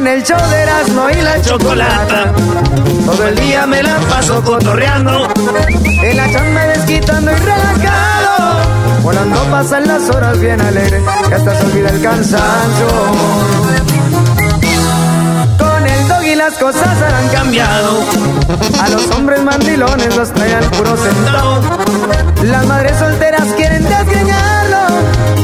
Con el show de Erasmo y la chocolata. Todo el día me la paso cotorreando. En la chamba desquitando y relajado. Volando pasan las horas bien alegre. Que hasta se olvida el cansancio. Con el dog y las cosas han cambiado. A los hombres mandilones los traen puro sentado. Las madres solteras quieren desgreñarlo.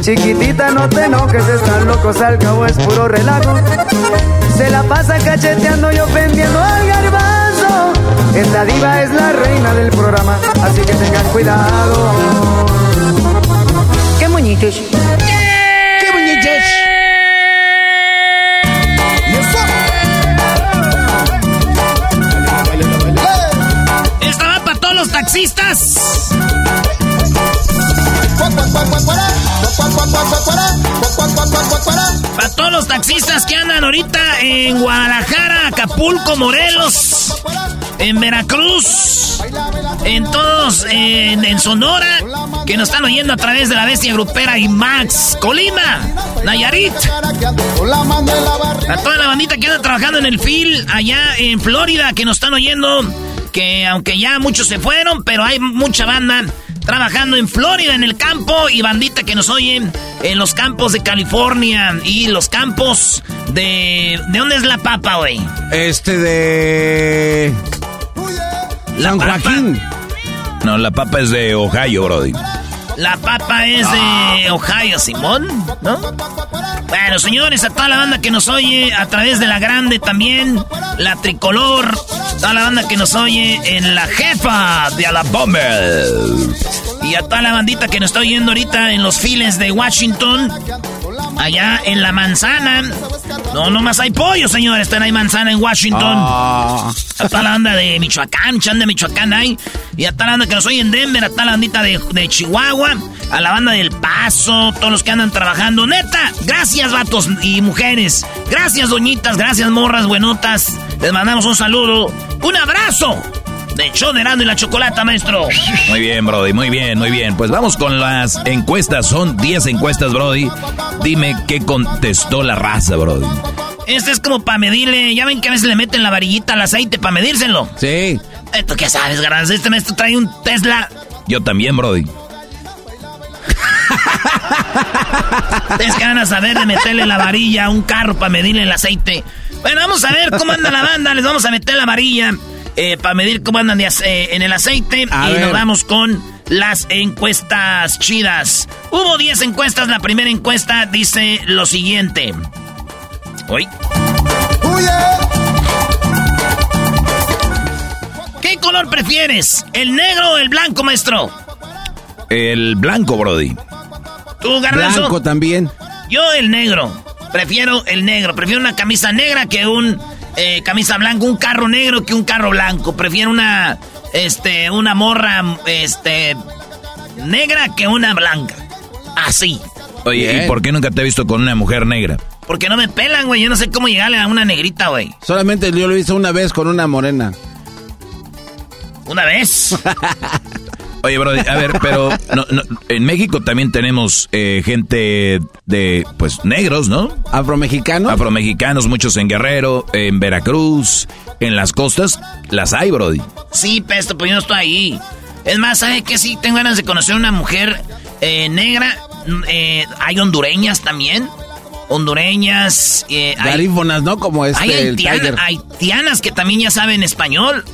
Chiquitita, no te enojes, están locos, al cabo es puro relajo. Se la pasa cacheteando y ofendiendo al garbanzo. Esta diva es la reina del programa, así que tengan cuidado. ¡Qué muñitos! ¡Qué muñitos! Esta va para todos los taxistas. Para todos los taxistas que andan ahorita en Guadalajara, Acapulco, Morelos, en Veracruz, en todos, en, Sonora, que nos están oyendo a través de la bestia grupera y Max, Colima, Nayarit. A toda la bandita que anda trabajando en el FIL allá en Florida, que nos están oyendo, que aunque ya muchos se fueron, pero hay mucha banda trabajando en Florida, en el campo, y bandita que nos oyen en los campos de California y los campos de... ¿De dónde es la papa, güey? Este de... San Joaquín. No, la papa es de Ohio, Brody. La papa es de Ohio, Simón, ¿no? Bueno, señores, a toda la banda que nos oye a través de la grande también, la tricolor, toda la banda que nos oye en la jefa de Alabama. Y a toda la bandita que nos está oyendo ahorita en los files de Washington, allá en la manzana. No, nomás hay pollo, señores, están hay manzana en Washington. Ah. A toda la banda de Michoacán, chan de Michoacán hay. Y a toda la banda que nos oye en Denver, a toda la bandita de, de Chihuahua, a la banda del Paso, todos los que andan trabajando. Neta, gracias, vatos y mujeres. Gracias, doñitas, gracias, morras buenotas. Les mandamos un saludo, un abrazo. De show de Erasmo y la chocolata, maestro. Muy bien, Brody, muy bien, muy bien. Pues vamos con las encuestas. Son 10 encuestas, Brody. Dime qué contestó la raza, Brody. Este es como para medirle. Ya ven que a veces le meten la varillita al aceite para medírselo. Sí. ¿Esto qué sabes, Garbanzo? Este maestro trae un Tesla. Yo también, Brody. Ustedes que van a saber de meterle la varilla a un carro para medirle el aceite. Bueno, vamos a ver cómo anda la banda. Les vamos a meter la varilla eh, para medir cómo andan de eh, en el aceite. A y ver. nos vamos con las encuestas chidas. Hubo 10 encuestas. La primera encuesta dice lo siguiente. Uy. color prefieres? ¿El negro o el blanco, maestro? El blanco, Brody. ¿Tú, Garbanzo? Blanco también. Yo el negro. Prefiero el negro. Prefiero una camisa negra que un eh, camisa blanca. Un carro negro que un carro blanco. Prefiero una, este, una morra, este, negra que una blanca. Así. Oye, ¿y por qué nunca te he visto con una mujer negra? Porque no me pelan, güey. Yo no sé cómo llegarle a una negrita, güey. Solamente yo lo he visto una vez con una morena. ¿Una vez? Oye, Brody, a ver, pero en México también tenemos eh, gente de, pues, negros, ¿no? ¿Afromexicanos? Afromexicanos, muchos en Guerrero, en Veracruz, en las costas, las hay, Brody. Sí, pesto, pues yo no estoy ahí. Es más, ¿sabes qué? Sí, tengo ganas de conocer una mujer eh, negra. Eh, hay hondureñas también. Hondureñas. Eh, Garífonas, ¿no? Como este, hay haitianas que también ya saben español.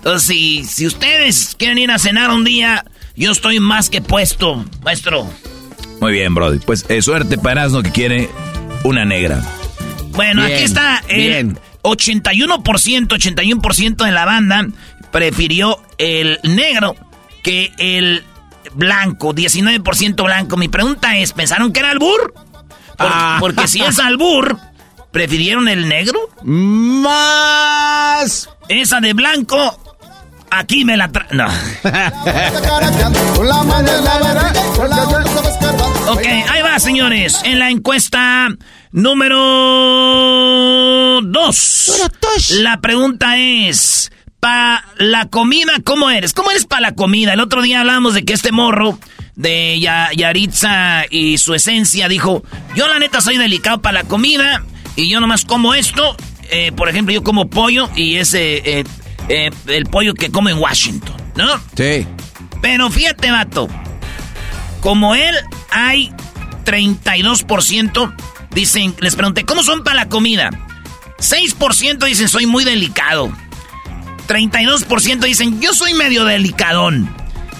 Entonces, si, si ustedes quieren ir a cenar un día, yo estoy más que puesto, maestro. Muy bien, Brody. Pues eh, suerte para Asno que quiere una negra. Bueno, aquí está el 81%, 81% de la banda prefirió el negro que el blanco, 19% blanco. Mi pregunta es, ¿pensaron que era albur? Ah. Porque si es albur, ¿prefirieron el negro? Más. Esa de blanco Aquí me la tra... No. ok, ahí va, señores. En la encuesta número 2. La pregunta es... Para la comida, ¿cómo eres? ¿Cómo eres para la comida? El otro día hablábamos de que este morro de Yaritza y su esencia dijo, yo la neta soy delicado para la comida y yo nomás como esto. Eh, por ejemplo, yo como pollo y ese eh, eh, el pollo que come en Washington, ¿no? Sí. Pero fíjate, vato. Como él, hay 32%. Dicen, les pregunté, ¿cómo son para la comida? 6% dicen, soy muy delicado. 32% dicen, yo soy medio delicadón.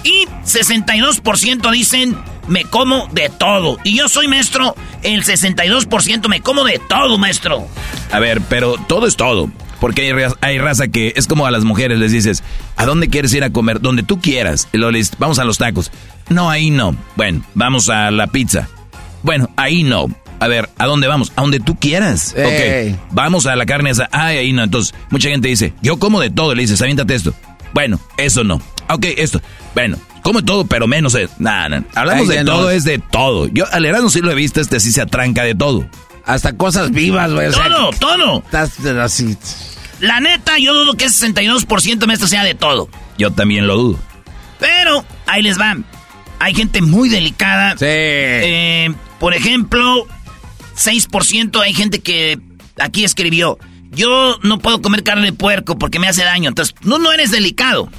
Y 62% dicen, me como de todo. Y yo soy maestro, el 62% me como de todo, maestro. A ver, pero todo es todo. Porque hay, raza que es como a las mujeres les dices, ¿a dónde quieres ir a comer? Donde tú quieras. Y luego les, vamos a los tacos. No, ahí no. Bueno, vamos a la pizza. Bueno, ahí no. A ver, ¿a dónde vamos? A donde tú quieras. Ok. Vamos a la carne esa. Ay, ahí no. Entonces, mucha gente dice, yo como de todo. Le dices, aviéntate esto. Bueno, eso no. Ok, esto. Bueno, come todo, pero menos. Nada, Hablamos de todo, es de todo. Yo al Erasmo sí lo he visto, este sí se atranca de todo. Hasta cosas vivas, güey. Todo, todo. Estás así. La neta, yo dudo que ese 62% maestro sea de todo. Yo también lo dudo. Pero, ahí les va. Hay gente muy delicada. Sí. Eh, por ejemplo, 6% hay gente que aquí escribió, yo no puedo comer carne de puerco porque me hace daño. Entonces, no, no eres delicado.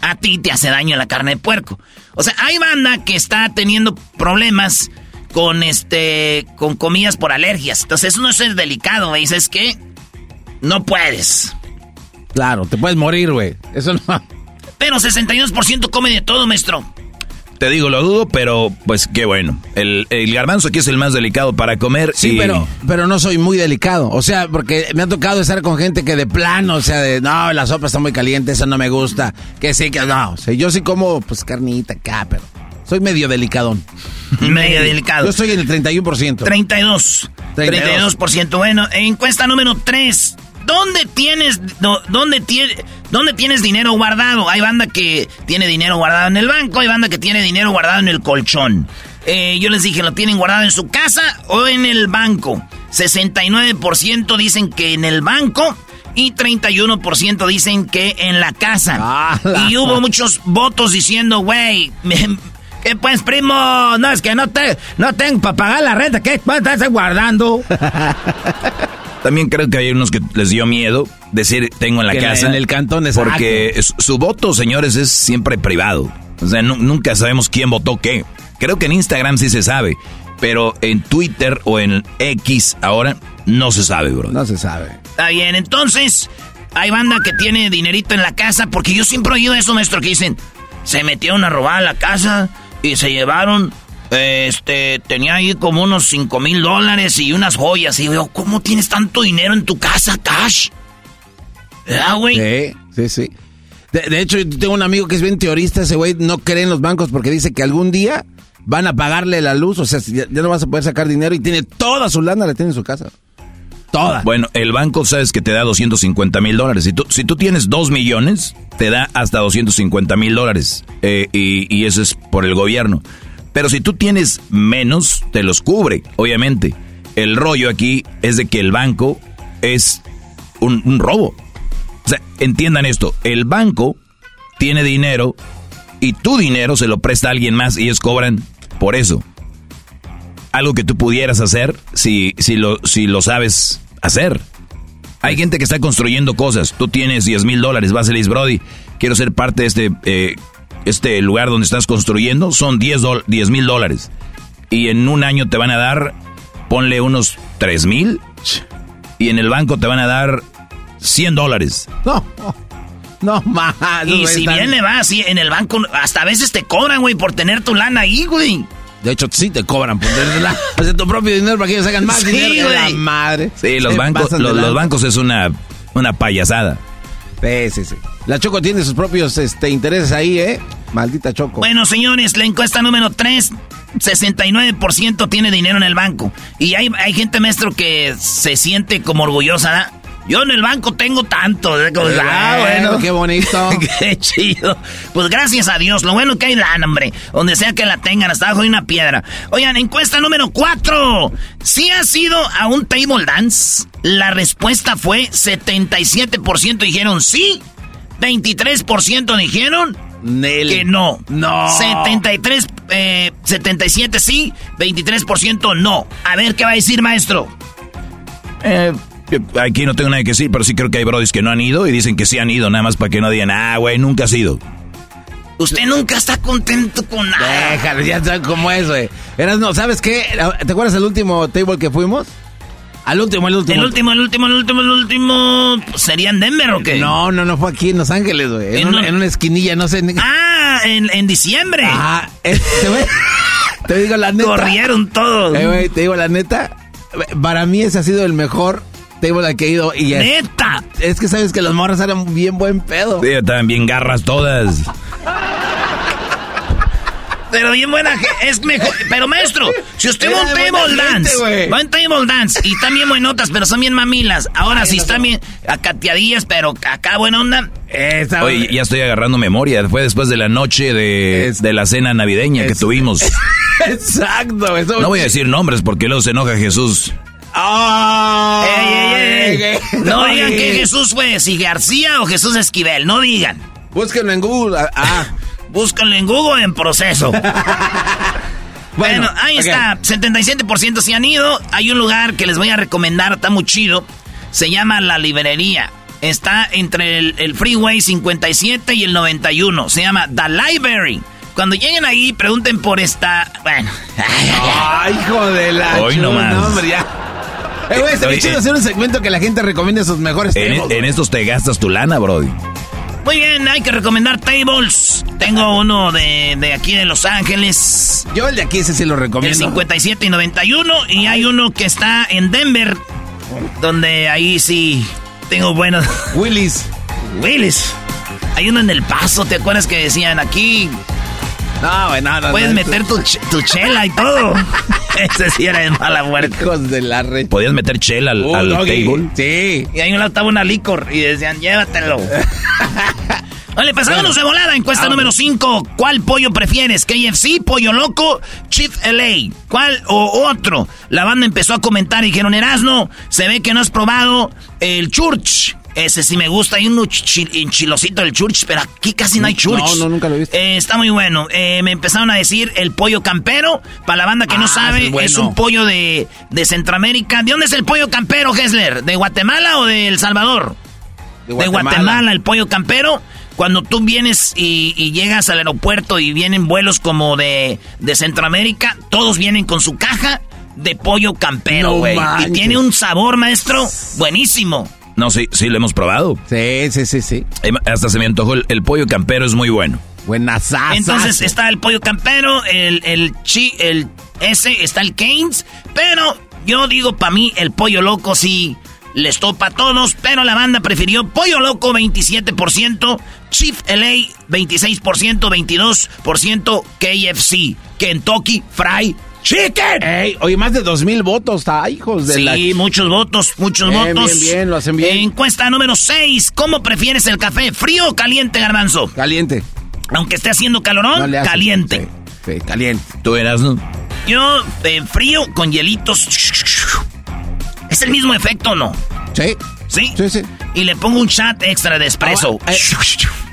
A ti te hace daño la carne de puerco. O sea, hay banda que está teniendo problemas con este con comidas por alergias. Entonces, eso no es delicado, ¿veis? Es que no puedes. Claro, te puedes morir, güey. Eso no. Pero 62% come de todo, maestro. Te digo, lo dudo, pero pues qué bueno. El, garbanzo aquí es el más delicado para comer. Sí, pero, pero no soy muy delicado. O sea, porque me ha tocado estar con gente que de plano, o sea, de no, la sopa está muy caliente, eso no me gusta. Que sí, que no. O sea, yo sí como pues carnita acá, pero soy medio delicadón. medio delicado. Yo estoy en el 31%. 32. 32%. 32%. Bueno, encuesta número 3. ¿Dónde tienes, dónde, ¿Dónde tienes dinero guardado? Hay banda que tiene dinero guardado en el banco, hay banda que tiene dinero guardado en el colchón. Eh, yo les dije, ¿lo tienen guardado en su casa o en el banco? 69% dicen que en el banco y 31% dicen que en la casa. Ah, y hubo muchos votos diciendo, güey, ¿qué pues, primo? No, es que no, te, no tengo para pagar la renta, ¿qué estás guardando? También creo que hay unos que les dio miedo decir tengo en la casa. En el cantón, es Porque su voto, señores, es siempre privado. O sea, nunca sabemos quién votó qué. Creo que en Instagram sí se sabe. Pero en Twitter o en X ahora no se sabe, bro. No se sabe. Está bien, entonces hay banda que tiene dinerito en la casa. Porque yo siempre he oído eso, maestro, que dicen, se metieron a robar a la casa y se llevaron este, tenía ahí como unos 5 mil dólares y unas joyas. Y yo, ¿cómo tienes tanto dinero en tu casa, Cash? ¿Verdad, güey? Sí, sí, sí. De, hecho, tengo un amigo que es bien teorista, ese güey no cree en los bancos porque dice que algún día van a pagarle la luz, o sea, ya, no vas a poder sacar dinero y tiene toda su lana, la tiene en su casa. Toda. Bueno, el banco sabes que te da 250 mil dólares. Si tú, si tienes 2 millones, te da hasta 250 mil dólares. Eh, y, eso es por el gobierno. Pero si tú tienes menos, te los cubre, obviamente. El rollo aquí es de que el banco es un, un robo. O sea, entiendan esto. El banco tiene dinero y tu dinero se lo presta a alguien más y ellos cobran por eso algo que tú pudieras hacer si, si, lo, si lo sabes hacer. Hay gente que está construyendo cosas. Tú tienes 10 mil dólares, vas a Brody, quiero ser parte de este, eh, este lugar donde estás construyendo. Son 10 mil dólares. Y en un año te van a dar, ponle unos 3 mil. Y en el banco te van a dar 100 dólares. No, no más. Y si viene, va así en el banco, hasta a veces te cobran, güey, por tener tu lana ahí, güey. De hecho, sí te cobran por tenerla. Tu propio dinero para que ellos hagan más dinero. La madre. Sí, los bancos, los, bancos es una, una payasada. Sí, sí, sí. La Choco tiene sus propios este, intereses ahí, ¿eh? Maldita Choco. Bueno, señores, la encuesta número 3, 69% tiene dinero en el banco. Y hay, hay gente, maestro, que se siente como orgullosa, yo en el banco tengo tanto. ¿eh? ah, bueno, qué bonito. qué chido. Pues gracias a Dios. Lo bueno que hay lana, hombre. Donde sea que la tengan, hasta abajo de una piedra. Oigan, encuesta número 4. ¿Sí ha sido a un table dance? La respuesta fue 77% dijeron sí. 23% dijeron que no. No. 73, eh, 77 sí, 23% no. A ver qué va a decir, maestro. Eh, Aquí no tengo nada que decir, pero sí creo que hay brodis que no han ido y dicen que sí han ido, nada más para que no digan, ah, güey, nunca has ido. Usted nunca está contento con nada. Déjalo, ya sabes cómo es, güey. Eras, no, ¿sabes qué? ¿Te acuerdas del último table que fuimos? Al último, el último. El último, el último, el último, el último. ¿Sería en Denver o qué? No, no, no fue aquí en Los Ángeles, güey. En, una esquinilla, no sé. Ah, en, en diciembre. Ah, este, güey. te digo la neta. Corrieron todos. Eh, güey, te digo la neta. Para mí ese ha sido el mejor table que he ido y es, ¡Neta! Es que sabes que las morras eran bien buen pedo. Sí, estaban bien garras todas. Pero bien buena, es mejor. Pero maestro, si usted va a un table dance, va a un table dance y están bien buenotas, pero son bien mamilas. Ahora sí están bien acateadillas, pero acá buena onda. Oye, ya estoy agarrando memoria. Fue después de la noche de, de la cena navideña que tuvimos. Exacto. Eso no voy a decir nombres porque luego se enoja Jesús. ¡Oh! no digan que Jesús fue si García o Jesús Esquivel, no digan. Búsquenlo en Google. Ah, ah. búsquenlo en Google en proceso. bueno, ahí está. 77% se han ido. Hay un lugar que les voy a recomendar, está muy chido. Se llama La Librería. Está entre el, el Freeway 57 y el 91. Se llama The Library. Cuando lleguen ahí, pregunten por esta. Bueno. Ay, hijo de la. Hoy nomás. No, hombre, ya. Eh, güey, estaría chido hacer un segmento que la gente recomiende sus mejores en, tables. En estos te gastas tu lana, Brody. Muy bien, hay que recomendar tables. Tengo uno de, de, aquí de Los Ángeles. Yo el de aquí ese sí lo recomiendo. El 57 y 91. Y hay uno que está en Denver, donde ahí sí tengo buenos... Willis. Willis. Hay uno en El Paso, ¿te acuerdas que decían aquí no, güey, no, Puedes meter tu, tu, chela y todo. Ese sí era de mala muerte. Hijos de la red. ¿Podías meter chela al, uh, table? Sí. Y ahí un lado estaba una licor y decían, llévatelo. Vale, pasámonos de volada. Encuesta número 5. ¿Cuál pollo prefieres? ¿KFC, Pollo Loco, Chief LA? ¿Cuál o otro? La banda empezó a comentar y dijeron, Erasno, se ve que no has probado el Church. Ese sí me gusta. Hay un enchilosito del church, pero aquí casi no hay church. No, no, nunca lo he visto. Eh, está muy bueno. Eh, me empezaron a decir el pollo campero. Para la banda que no ah, sabe, es, un pollo de, de, Centroamérica. ¿De dónde es el pollo campero, Hessler? ¿De Guatemala o de El Salvador? De Guatemala. el pollo campero. Cuando tú vienes y, llegas al aeropuerto y vienen vuelos como de, de Centroamérica, todos vienen con su caja de pollo campero, güey. y tiene un sabor, maestro, buenísimo. No, sí, sí, lo hemos probado. Sí, sí, sí, sí. Hasta se me antojó el, pollo campero, es muy bueno. Buena Entonces está el pollo campero, el, el chi, el ese, está el Keynes, pero yo digo, para mí, el pollo loco sí les topa a todos, pero la banda prefirió Pollo Loco 27%, Chief LA 26%, 22% KFC, Kentucky Fry Chicken. Ey, oye, más de dos mil votos, está, hijos de la... Sí, muchos votos, muchos Bien, votos. bien, bien, lo hacen bien. Encuesta número 6. ¿Cómo prefieres el café? ¿Frío o caliente, garbanzo? Caliente. Aunque esté haciendo calorón, No caliente. Sí, sí, caliente. Tú eras, ¿no? Yo, eh, frío con hielitos. ¿Es el mismo efecto o no? Sí. ¿Sí? Sí, sí. Y le pongo un chat extra de espresso. Ah, eh,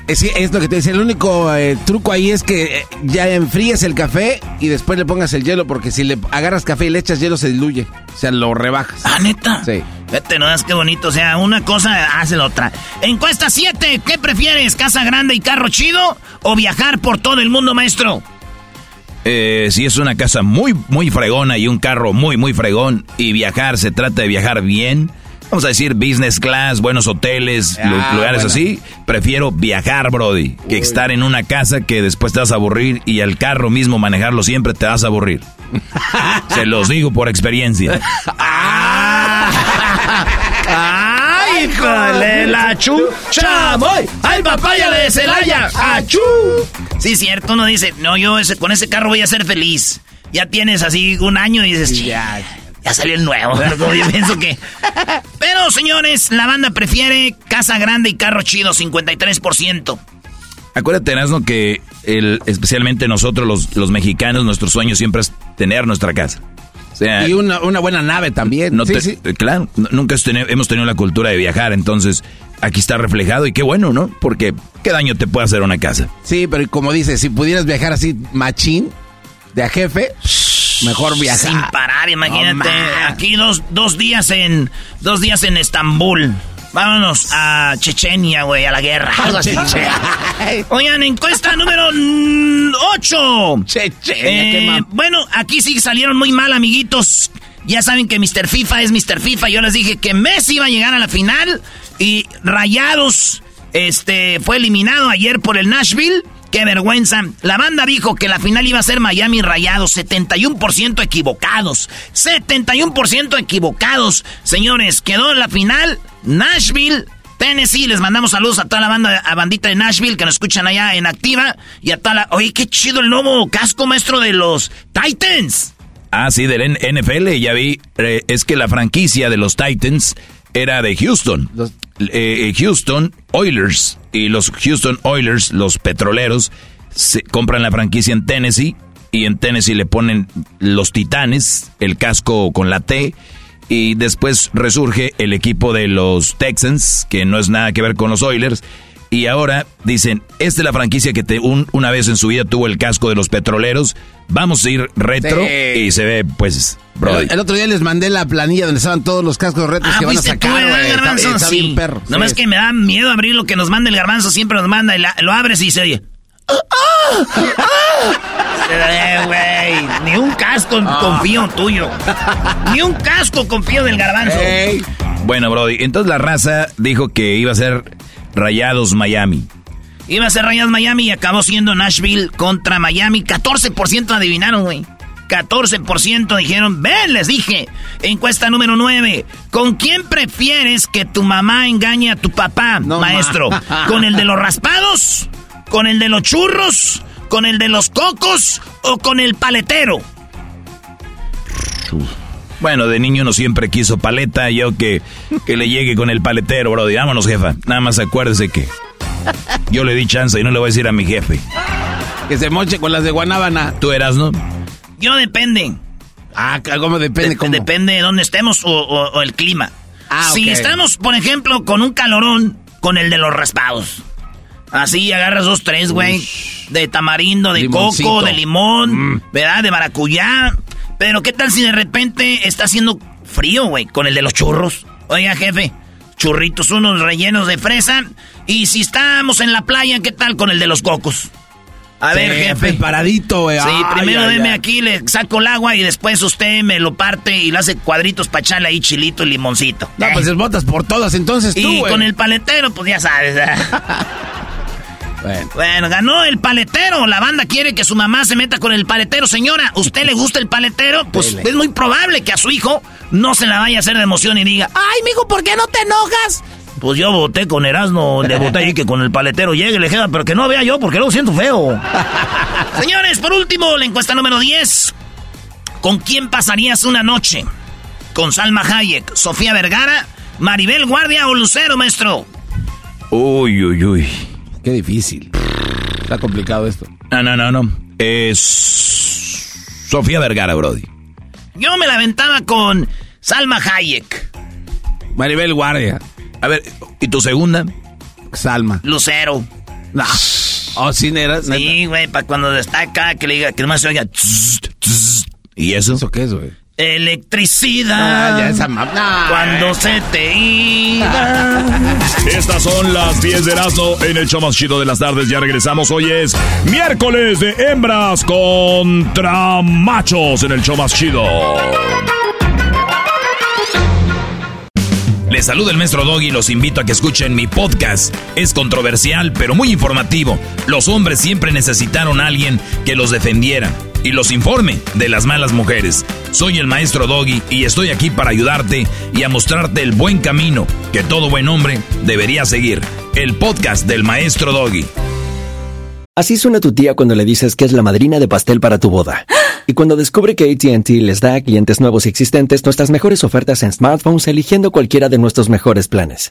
Es, es lo que te decía, el único eh, truco ahí es que eh, ya enfríes el café y después le pongas el hielo, porque si le agarras café y le echas hielo se diluye, o sea, lo rebajas. Ah, neta. Sí. Vete, no das qué bonito. O sea, una cosa hace la otra. Encuesta 7. ¿Qué prefieres? ¿Casa grande y carro chido? ¿O viajar por todo el mundo, maestro? Eh, si es una casa muy, muy fregona y un carro muy, muy fregón y viajar, se trata de viajar bien. Vamos a decir business class, buenos hoteles, Ah, lu- lugares bueno. así. Prefiero viajar, Brody, que estar en una casa que después te vas a aburrir y al carro mismo manejarlo siempre te vas a aburrir. Se los digo por experiencia. ¡Ay, híjole, la chucha! ¡Voy! ¡Ay, papaya de Celaya! ¡Achú! Sí, cierto, uno dice, no, yo ese, con ese carro voy a ser feliz. Ya tienes así un año y dices, ya, ya salió el nuevo. Pero como yo pienso que... Pero, señores, la banda prefiere casa grande y carro chido, 53%. Acuérdate, Erasmo, que el, especialmente nosotros los, los mexicanos, nuestro sueño siempre es tener nuestra casa. O sea, Y una, una buena nave también. No sí, te- sí. Claro, nunca hemos tenido la cultura de viajar, entonces aquí está reflejado y qué bueno, ¿no? Porque qué daño te puede hacer una casa. Sí, pero como dices, si pudieras viajar así machín, de a jefe, mejor viajar. Sin parar, imagínate. Aquí dos, dos días en. Dos días en Estambul. Vámonos a Chechenia, güey, a la guerra. Algo así. Oigan, encuesta número 8. Chechenia, qué mam- bueno, aquí sí salieron muy mal, amiguitos. Ya saben que Mr. FIFA es Mr. FIFA. Yo les dije que Messi iba a llegar a la final. Y Rayados este, fue eliminado ayer por el Nashville. Qué vergüenza. La banda dijo que la final iba a ser Miami Rayados. 71% equivocados. 71% equivocados. Señores, quedó en la final Nashville. Tennessee, les mandamos saludos a toda la banda, a bandita de Nashville que nos escuchan allá en Activa y a toda la... Oye, qué chido el nuevo casco maestro de los Titans. Ah, sí, del NFL, ya vi. eh, es que la franquicia de los Titans era de Houston. Los- Eh, Houston Oilers y los Houston Oilers, los petroleros, se compran la franquicia en Tennessee y en Tennessee le ponen los Titanes, el casco con la T. Y después resurge el equipo de los Texans, que no es nada que ver con los Oilers. Y ahora dicen, esta es la franquicia que te, un- una vez en su vida tuvo el casco de los petroleros. Vamos a ir retro Sí. y se ve, pues, Brody. El, el otro día les mandé la planilla donde estaban todos los cascos retos Ah, que van a fuiste tú, sacar. ¿verdad, güey. Está, garbanzo? está Sí. bien perro. Nomás Sí. que me da miedo abrir lo que nos manda el garbanzo. Siempre nos manda y la- lo abres y se oye. Eh, güey, ni un casco Ah. confío tuyo. Ni un casco confío del garbanzo. Bueno, Brody, entonces la raza dijo que iba a ser Rayados Miami. Iba a ser Rayas Miami y acabó siendo Nashville contra Miami. 14% adivinaron, güey. 14% dijeron, ven, les dije. Encuesta número 9. ¿Con quién prefieres que tu mamá engañe a tu papá, No, maestro? ma. ¿Con el de los raspados? ¿Con el de los churros? ¿Con el de los cocos? ¿O con el paletero? Bueno, de niño no siempre quiso paleta, yo que, que le llegue con el paletero, Brody. Vámonos, jefa. Nada más acuérdese que yo le di chance y no le voy a decir a mi jefe. Que se moche con las de Guanábana. Tú eras, ¿no? Yo depende. Ah, ¿cómo depende? De- cómo? Depende de dónde estemos o, o- o el clima. Ah, si estamos, por ejemplo, con un calorón, con el de los raspados. Así agarras dos, tres, güey. De tamarindo, de Limoncito. coco, de limón, Mm. ¿verdad? De maracuyá. Pero ¿qué tal si de repente está haciendo frío, güey? Con el de los churros. Oiga, jefe, churritos unos rellenos de fresa. Y si estamos en la playa, ¿qué tal con el de los cocos? A ver, jefe. Preparadito, güey. Sí, Ay, primero ay, deme ay. aquí, le saco el agua y después usted me lo parte y lo hace cuadritos para echarle ahí chilito y limoncito. No, Eh. pues botas por todas entonces tú, y con el paletero, pues ya sabes. Bueno. ganó el paletero. La banda quiere que su mamá se meta con el paletero. Señora, ¿usted le gusta el paletero? Pues es muy probable que a su hijo no se la vaya a hacer de emoción y diga, ay, mijo, ¿por qué no te enojas? Pues yo voté con Erasmo, le voté ahí que con el paletero llegue, le queda, pero que no vea yo porque luego siento feo. Señores, por último, la encuesta número 10. ¿Con quién pasarías una noche? ¿Con Salma Hayek, Sofía Vergara, Maribel Guardia o Lucero, maestro? Uy, uy, uy. Qué difícil. Está complicado esto. No, no, no, no. Es Sofía Vergara, Brody. Yo me la aventaba con Salma Hayek. Maribel Guardia. A ver, ¿y tu segunda? Salma. Lucero. No. Oh, sí, nera. Sí, güey, para cuando está acá, que le diga, que nomás se oiga. ¿Y eso? ¿Eso qué es, güey? Electricidad. Ah, ya esa Cuando se te iba. Estas son las 10 de Erasmo en el show más chido de las tardes. Ya regresamos. Hoy es miércoles de hembras contra machos en el show más chido. Les saluda el maestro Doggy y los invito a que escuchen mi podcast. Es controversial, pero muy informativo. Los hombres siempre necesitaron a alguien que los defendiera y los informe de las malas mujeres. Soy el maestro Doggy y estoy aquí para ayudarte y a mostrarte el buen camino que todo buen hombre debería seguir. El podcast del maestro Doggy. Así suena tu tía cuando le dices que es la madrina de pastel para tu boda. Y cuando descubre que ATT les da a clientes nuevos y existentes nuestras mejores ofertas en smartphones eligiendo cualquiera de nuestros mejores planes.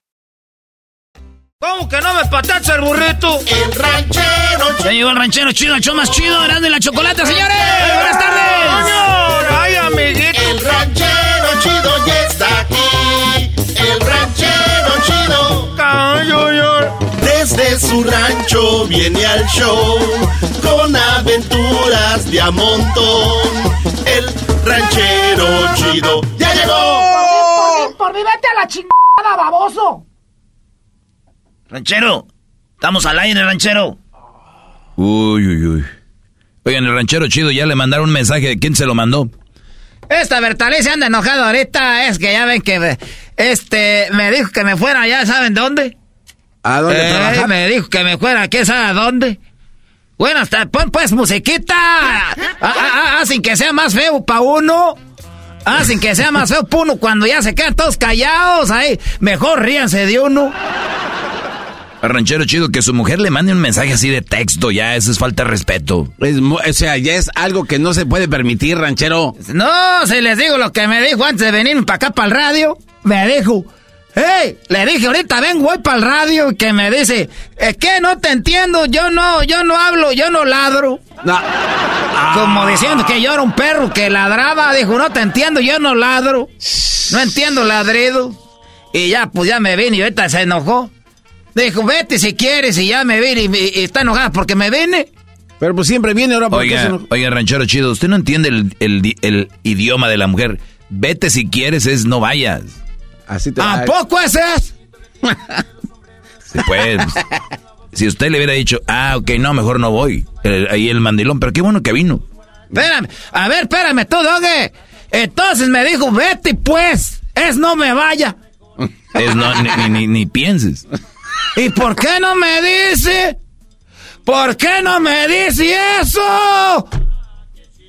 ¿Cómo que no me patacha el burrito? El ranchero chido. Ya llegó el ranchero chido, el show más chido, grande la chocolate, señores. Buenas tardes. Señor, ay, amiguito. El ranchero chido ya está aquí. El ranchero chido. Cayo, Desde su rancho viene al show con aventuras de a montón. El ranchero chido ya llegó. Por, por, por vete a la chingada, baboso. Ranchero, estamos al aire, ranchero. Uy, uy, uy. Oigan, el ranchero chido ya le mandaron un mensaje de quién se lo mandó. Esta Bertalí se anda enojado ahorita, es que ya ven que este me dijo que me fuera, ya saben dónde. ¿A dónde eh, trabaja? Me dijo que me fuera, ¿qué sabe a dónde? Bueno, hasta pon pues musiquita. Ah, ah, ah, sin que sea más feo pa' uno. Ah, sin que sea más feo pa' uno cuando ya se quedan todos callados. Ahí, mejor ríanse de uno. Ranchero chido que su mujer le mande un mensaje así de texto, ya eso es falta de respeto. Es, o sea, ya es algo que no se puede permitir, ranchero. No, si les digo lo que me dijo antes de venir para acá para el radio, me dijo, hey, le dije ahorita ven, voy para el radio, que me dice, es que no te entiendo, yo no, yo no hablo, yo no ladro. No. Como diciendo que yo era un perro que ladraba, dijo, no te entiendo, yo no ladro, no entiendo ladrido. Y ya, pues ya me vine y ahorita se enojó. Dijo, vete si quieres y ya me vine y, y, está enojada porque me vine. Pero pues siempre viene ahora porque oiga, no... oiga, ranchero chido, usted no entiende el, el, el, idioma de la mujer. Vete si quieres, es no vayas. Así te ¿A poco es eso? sí, pues, si usted le hubiera dicho, ah, ok, no, mejor no voy. El, ahí el mandilón, pero qué bueno que vino. Espérame, a ver, espérame tú, Doge. Entonces me dijo, vete pues, es no me vaya. Es no, ni, ni, ni, ni pienses. ¿Y por qué no me dice? ¿Por qué no me dice eso?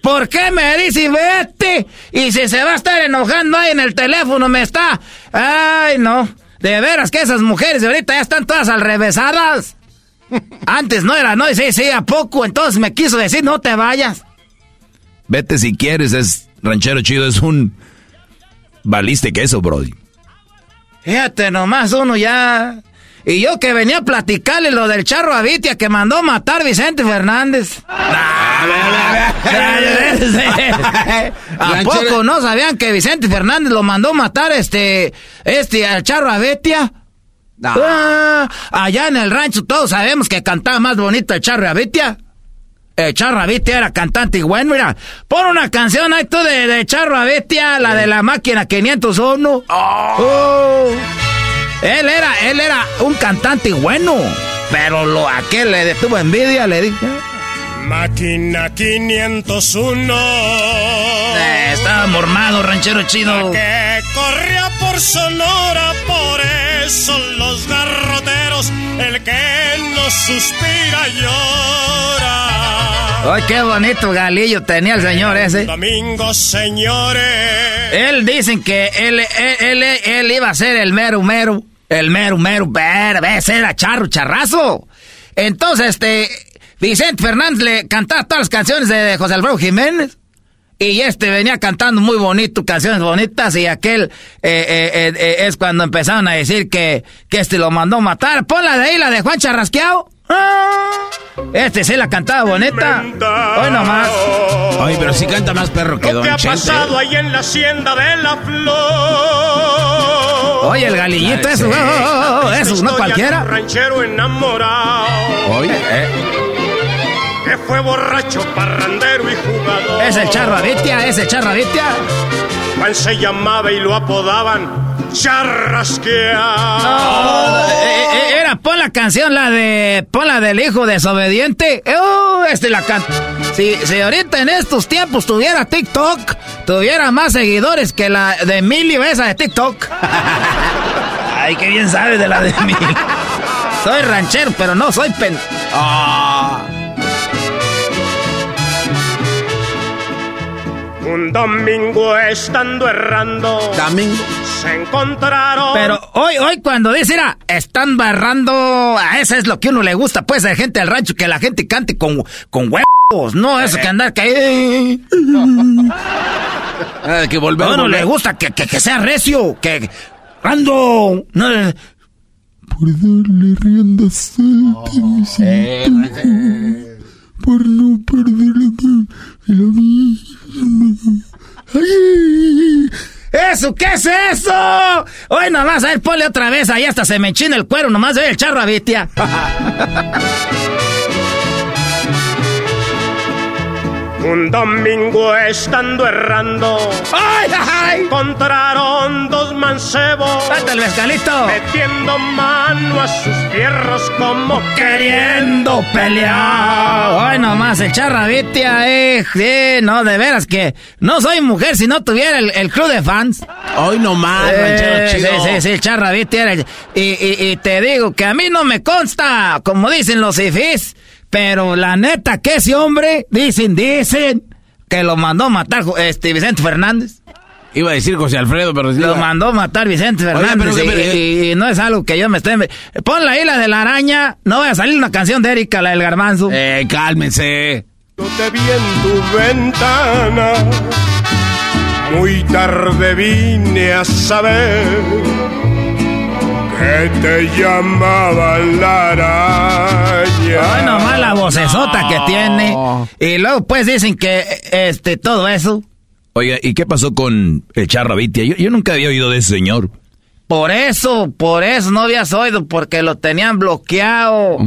¿Por qué me dice vete? Y si se va a estar enojando ahí en el teléfono, me está. Ay, no. De veras que esas mujeres de ahorita ya están todas alrevesadas. Antes no era, no, y sí, sí, a poco. Entonces me quiso decir, no te vayas. Vete si quieres, es ranchero chido, es un baliste queso, Brody. Fíjate, nomás uno ya. Y yo que venía a platicarle lo del charro Avitia que mandó matar Vicente Fernández. ¿A poco no sabían que Vicente Fernández lo mandó matar este, este, al charro Avitia? Ah, allá en el rancho todos sabemos que cantaba más bonito el charro Avitia. El Charro Avitia era cantante y bueno, mira, pon una canción ahí tú de, de Charro Avitia, la de la máquina 501. Oh. Él era, él era un cantante bueno, pero lo aquel le detuvo envidia, le dije. Máquina 501. Eh, estaba mormado, ranchero chido. Que corría por Sonora, por eso los garroteros, el que no suspira llora. Ay, qué bonito galillo tenía el señor ese. Domingo, señores. Él dicen que él, él, él, él iba a ser el mero mero. El mero mero, ese era charro, charrazo. Entonces, este, Vicente Fernández le cantaba todas las canciones de José Alfredo Jiménez. Y este venía cantando muy bonito, canciones bonitas, y aquel eh, eh, eh, es cuando empezaron a decir que, que este lo mandó matar. Ponla de ahí, la de Juan Charrasqueado. Este sí la cantaba bonita. Hoy nomás. Ay, pero sí canta más perro que Don que ha Chente. pasado ahí en la hacienda de la flor. Oye, el galillito, eso, oh, oh, oh, eso, no un cualquiera. ranchero enamorado. Oye, Que fue borracho, parrandero y jugador. Es el charro Avitia, es el charro Avitia. Juan se llamaba y lo apodaban Charrasquea. Eh, eh, Era, pon la canción, la de. Pon la del hijo desobediente. Oh, este la canta. Si, si ahorita en estos tiempos tuviera TikTok, tuviera más seguidores que la de Emilio, esa de TikTok. Ay, qué bien sabes de la de mí. Soy ranchero, pero no soy pen. Ah. Un domingo estando errando. Domingo. Se encontraron. Pero hoy, hoy cuando dice, mira, están barrando, a eso es lo que uno le gusta, pues, a gente del rancho, que la gente cante con, con huevos, no eso que andar que... Ah, que volver. A uno volver. le gusta que, que, que sea recio, que... Rando, no, por darle rienda suelta a mis antojos, por no perder la, la misma. ¡Ay! ¿Eso qué es eso? Hoy nomás, a ver, ponle otra vez, ahí hasta se me enchina el cuero, nomás ve el charro a Vitia. Un domingo estando errando. ¡Ay, ay! Encontraron dos mancebos. ¡Date el mezcalito! Metiendo mano a sus fierros como queriendo pelear. Hoy nomás el charravitia, eh, sí, no, de veras que no soy mujer si no tuviera el, el club de fans. Hoy nomás, ranchero Eh, chido. sí, sí, sí, el charravitia era el- y, y, y te digo que a mí no me consta, como dicen los ifis, pero la neta que ese hombre, dicen, dicen, que lo mandó matar este Vicente Fernández. Iba a decir José Alfredo, pero... Lo mandó matar Vicente Fernández pero- y- pero- y, y no es algo que yo me esté... Ahí la de la araña, no voy a salir una canción de Erika, la del garbanzo. Eh, cálmense. Yo te vi en tu ventana. Muy tarde vine a saber que te llamaba la araña. Ay, nomás la vocesota que tiene. Y luego pues dicen que este todo eso. Oiga, ¿y qué pasó con el charro Vitia? Yo, yo nunca había oído de ese señor. Por eso, por eso no habías oído, porque lo tenían bloqueado.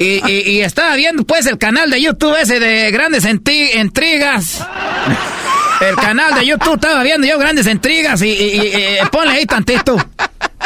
Y, y- y estaba viendo pues el canal de YouTube ese de Grandes Enti- Intrigas. El canal de YouTube estaba viendo yo Grandes Intrigas y, y- y- y ponle ahí tantito.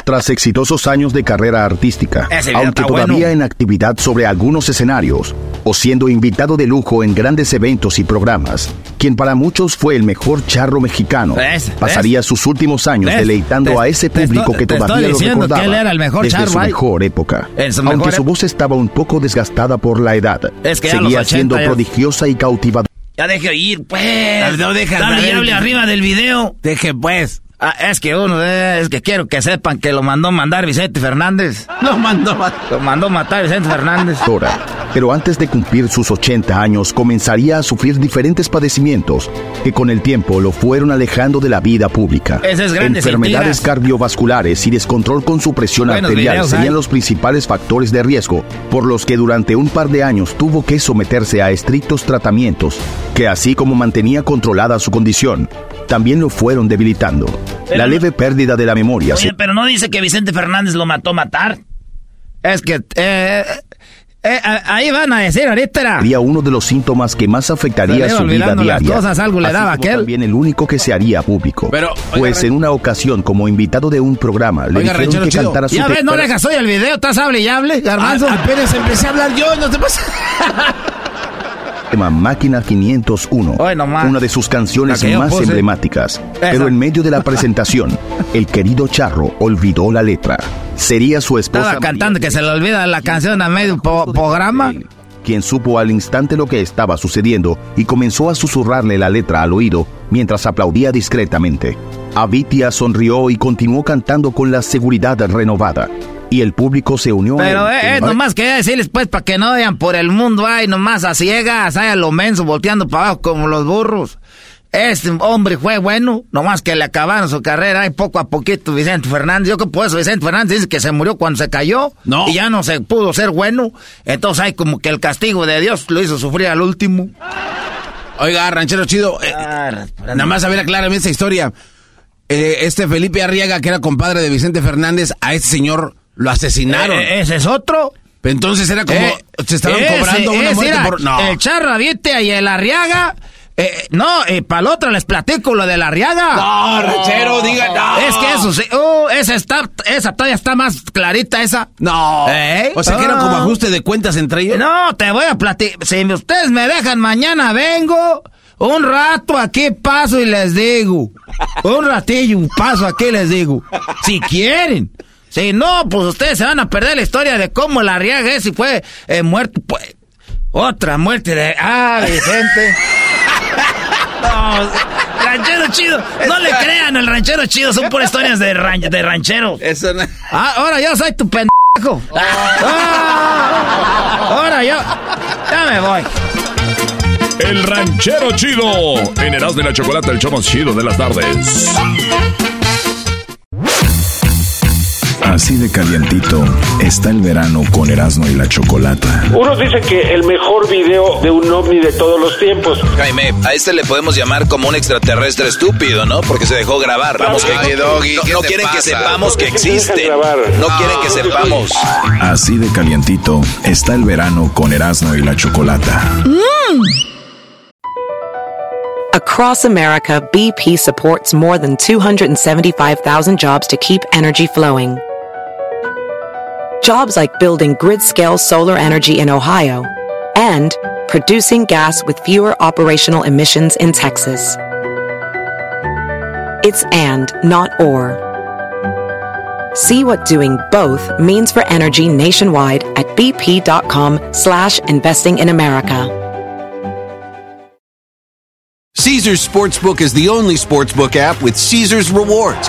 Tras exitosos años de carrera artística, aunque todavía bueno. en actividad sobre algunos escenarios o siendo invitado de lujo en grandes eventos y programas, quien para muchos fue el mejor charro mexicano, ¿Ves? pasaría sus últimos años ¿Ves? deleitando a ese público que todavía lo que recordaba él era el mejor desde charro su ahí. mejor época. Su Aunque mejor su voz estaba un poco desgastada por la edad, Es que seguía los 80 siendo prodigiosa y cautivadora. Ya deje oír, pues. No dejas, Dale hable arriba del video. Deje pues. Ah, es que uno, eh, es que quiero que sepan que lo mandó mandar Vicente Fernández. Lo mandó matar. Lo mandó matar Vicente Fernández. Pero antes de cumplir sus 80 años comenzaría a sufrir diferentes padecimientos que con el tiempo lo fueron alejando de la vida pública. Ese es grande, Enfermedades sin tiras. cardiovasculares y descontrol con su presión Buenos arterial videos serían hay. los principales factores de riesgo por los que durante un par de años tuvo que someterse a estrictos tratamientos que así como mantenía controlada su condición, también lo fueron debilitando. Pero la no- leve pérdida de la memoria Oye, se pero no dice que Vicente Fernández lo mató a matar. Es que, eh, eh, a- ahí van a decir ahorita. era. sería uno de los síntomas que más afectaría le su vida diaria. cosas, algo le así daba aquel. También el único que se haría público. Pero, pues en una ocasión, como invitado de un programa, le Oiga, dijeron que chido. cantara su Ya ves, no dejas hoy el video, estás hable y hable, garbanzo. A- apenas empecé a hablar yo, no te pasa. tema Máquina 501, Hoy nomás. una de sus canciones más puse. emblemáticas. Pero en medio de la presentación, el querido Charro olvidó la letra. Sería su esposa Estaba cantando que se le olvida la canción a medio po- programa. quien supo al instante lo que estaba sucediendo y comenzó a susurrarle la letra al oído mientras aplaudía discretamente. Avitia sonrió y continuó cantando con la seguridad renovada. Y el público se unió a Pero, él. eh, eh, nomás quería decirles, pues, para que no vayan por el mundo, ay, nomás a ciegas, ay, a lo menso, volteando para abajo como los burros. Este hombre fue bueno, nomás que le acabaron su carrera, ay, poco a poquito, Vicente Fernández. Yo que por eso Vicente Fernández dice que se murió cuando se cayó. No. Y ya no se pudo ser bueno. Entonces, hay como que el castigo de Dios lo hizo sufrir al último. Oiga, ranchero chido. eh, nada más a ver claramente esa historia. Eh, este Felipe Arriaga, que era compadre de Vicente Fernández, a este señor lo asesinaron. Eh, ese es otro. Entonces era como. Eh, se estaban ese cobrando una muerte por. No. El Charro Aviete y el Arriaga. eh, no, eh, para el otro les platico lo del Arriaga. No, ranchero, diga. No. Es que eso sí. Oh, esa, está, esa todavía está más clarita, esa. No. ¿Eh? O sea que era como Ah. ajuste de cuentas entre ellos. No, te voy a platicar. Si ustedes me dejan mañana, vengo. Un rato aquí paso y les digo. Un ratillo paso aquí y les digo. Si quieren. Si no, pues ustedes se van a perder la historia de cómo la Arriaga ese fue eh, muerto. Pues, otra muerte de. Ah, Vicente. No, ranchero chido. No le crean al ranchero chido. Son puras historias de, ran- de rancheros. Eso no- Ah, ahora yo soy tu pendejo. Ah, ahora yo. Ya me voy. El ranchero chido. En Erasmo de la Chocolata, el show más chido de las tardes. Así de calientito está el verano con Erasmo y la Chocolata. Unos dicen que el mejor video de un ovni de todos los tiempos. Jaime, a este le podemos llamar como un extraterrestre estúpido, ¿no? Porque se dejó grabar. Vamos, que Ay, Doggy, no, ¿qué no te quieren que sepamos que ¿Por qué te dejan existe. No quieren que sepamos. Así de calientito está el verano con Erasmo y la Chocolata. Across America, BP supports more than 275,000 jobs to keep energy flowing. Jobs like building grid scale solar energy in Ohio and producing gas with fewer operational emissions in Texas. It's and, not or. See what doing both means for energy nationwide at bp.com slash investing in America. Caesar's Sportsbook is the only sportsbook app with Caesar's rewards.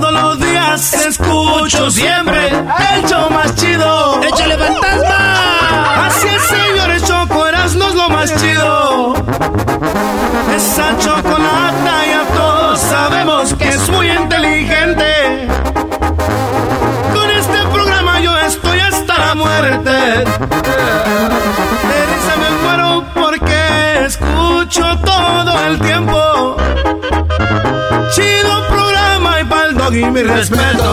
Todos los días escucho siempre el show más chido. ¡Échale fantasma! Así es, señores, Choco Erasmo es lo más chido. Esa chocolata ya todos sabemos que es muy inteligente. Con este programa yo estoy hasta la muerte. De me muero porque escucho todo el tiempo. Chido Doggy, mi respeto.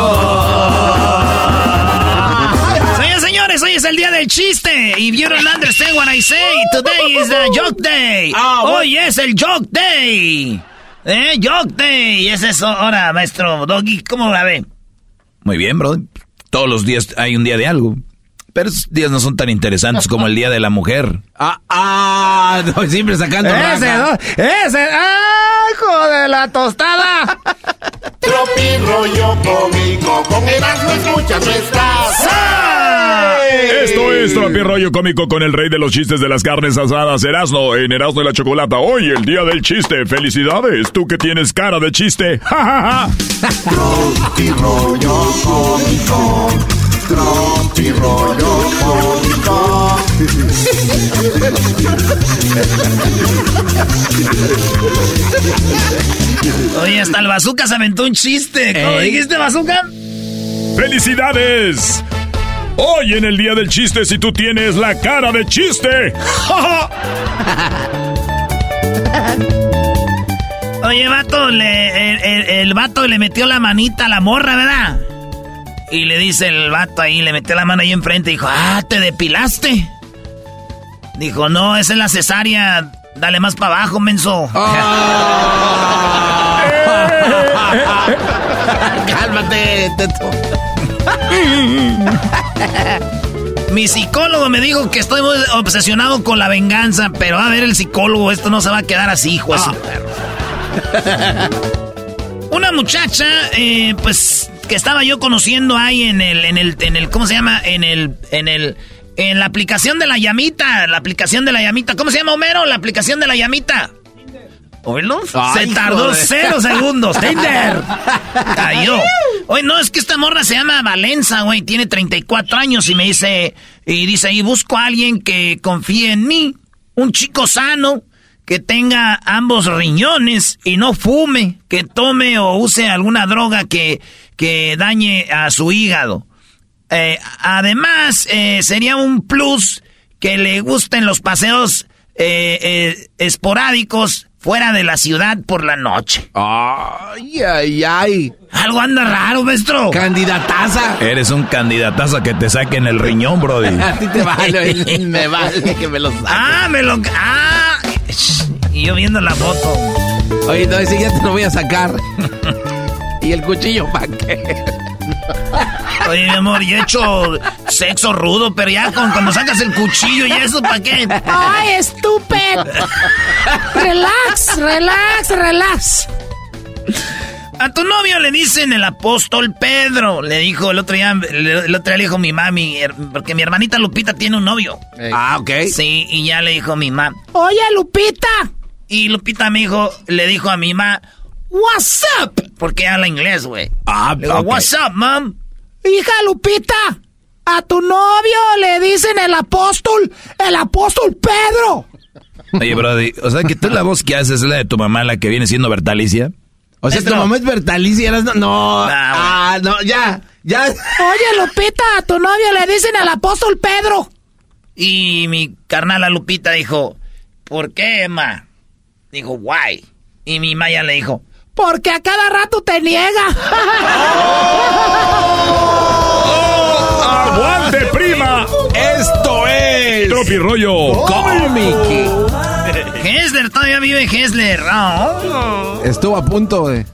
Señores, señores, hoy es el día del chiste. If you don't understand what I say, today is the joke day. Hoy es el joke day. ¿Eh? Joke day. Es eso. Ahora, maestro Doggy, ¿cómo la ve? Muy bien, bro. Todos los días hay un día de algo. Pero esos días no son tan interesantes como el Día de la Mujer. Ah, ah, no, siempre sacando Ese. Ese. ¡Ay, hijo de la tostada! Tropi rollo cómico, con Erasmo escuchas no estás. Esto es Tropi Rollo Cómico con el rey de los chistes de las carnes asadas, Erasno, en Erasno y la Chocolata. Hoy, el día del chiste. ¡Felicidades! Tú que tienes cara de chiste. ¡Ja, ja, ja! Tropi rollo cómico, tropi rollo cómico. Oye, hasta el bazooka se aventó un chiste. ¿Cómo Ey. dijiste, bazooka? ¡Felicidades! Hoy en el día del chiste, si tú tienes la cara de chiste. Oye, vato, le, el, el- el vato le metió la manita a la morra, ¿verdad? Y le dice el vato ahí, le metió la mano ahí enfrente y dijo, ah, ¿te depilaste? Dijo, no, esa es la cesárea, dale más para abajo, menso. Cálmate, Teto. Mi psicólogo me dijo que estoy muy obsesionado con la venganza, pero a ver el psicólogo, esto no se va a quedar así, hijo perro. Una muchacha, eh, pues, que estaba yo conociendo ahí en el, en el, en el, ¿cómo se llama? En el, en el, en la aplicación de la llamita, la aplicación de la llamita. ¿Cómo se llama, Homero? La aplicación de la llamita. ¿Oílo? Ay, Se tardó joder. cero segundos. Tinder. Cayó. Oye, no, es que esta morra se llama Valenza, güey. Tiene 34 años y me dice, y dice ahí, busco a alguien que confíe en mí. Un chico sano, que tenga ambos riñones y no fume, que tome o use alguna droga que, que dañe a su hígado. Eh, además, eh, sería un plus que le gusten los paseos eh, eh, esporádicos fuera de la ciudad por la noche. Ay, ay, ay. Algo anda raro, maestro. Candidataza. Eres un candidatazo a que te saquen el riñón, brody. A ti te vale, me vale que me lo saques. Ah, me lo... Ah. Y yo viendo la foto. Oye, no, ese ya te lo voy a sacar. ¿Y el cuchillo para qué? Oye, mi amor, yo he hecho sexo rudo, pero ya con, cuando sacas el cuchillo y eso, ¿para qué? ¡Ay, estúpido! Relax, relax, relax. A tu novio le dicen el apóstol Pedro. Le dijo el otro día, el, otro día le dijo mi mami, her- porque mi hermanita Lupita tiene un novio. Ah, ok. Sí, y ya le dijo mi mamá. Oye, Lupita. Y Lupita me dijo, le dijo a mi mamá, What's up? Porque habla inglés, güey. Ah, Le digo. What's up, mom? Hija Lupita. A tu novio le dicen el apóstol, el apóstol Pedro. Oye, brody, o sea que tú la voz que haces es la de tu mamá, la que viene siendo Bertalicia. O sea, tu mamá es Bertalicia. eras- No, no. Ah, no, ya, ya. Oye, Lupita, a tu novio le dicen el apóstol Pedro. Y mi carnala Lupita dijo, ¿por qué, ma? Dijo, why? Y mi Maya le dijo, Porque a cada rato te niega. ¡Aguante, prima! Esto es. Tropi Rollo Cómico. Hesler, todavía vive Hesler. Oh. Estuvo a punto de.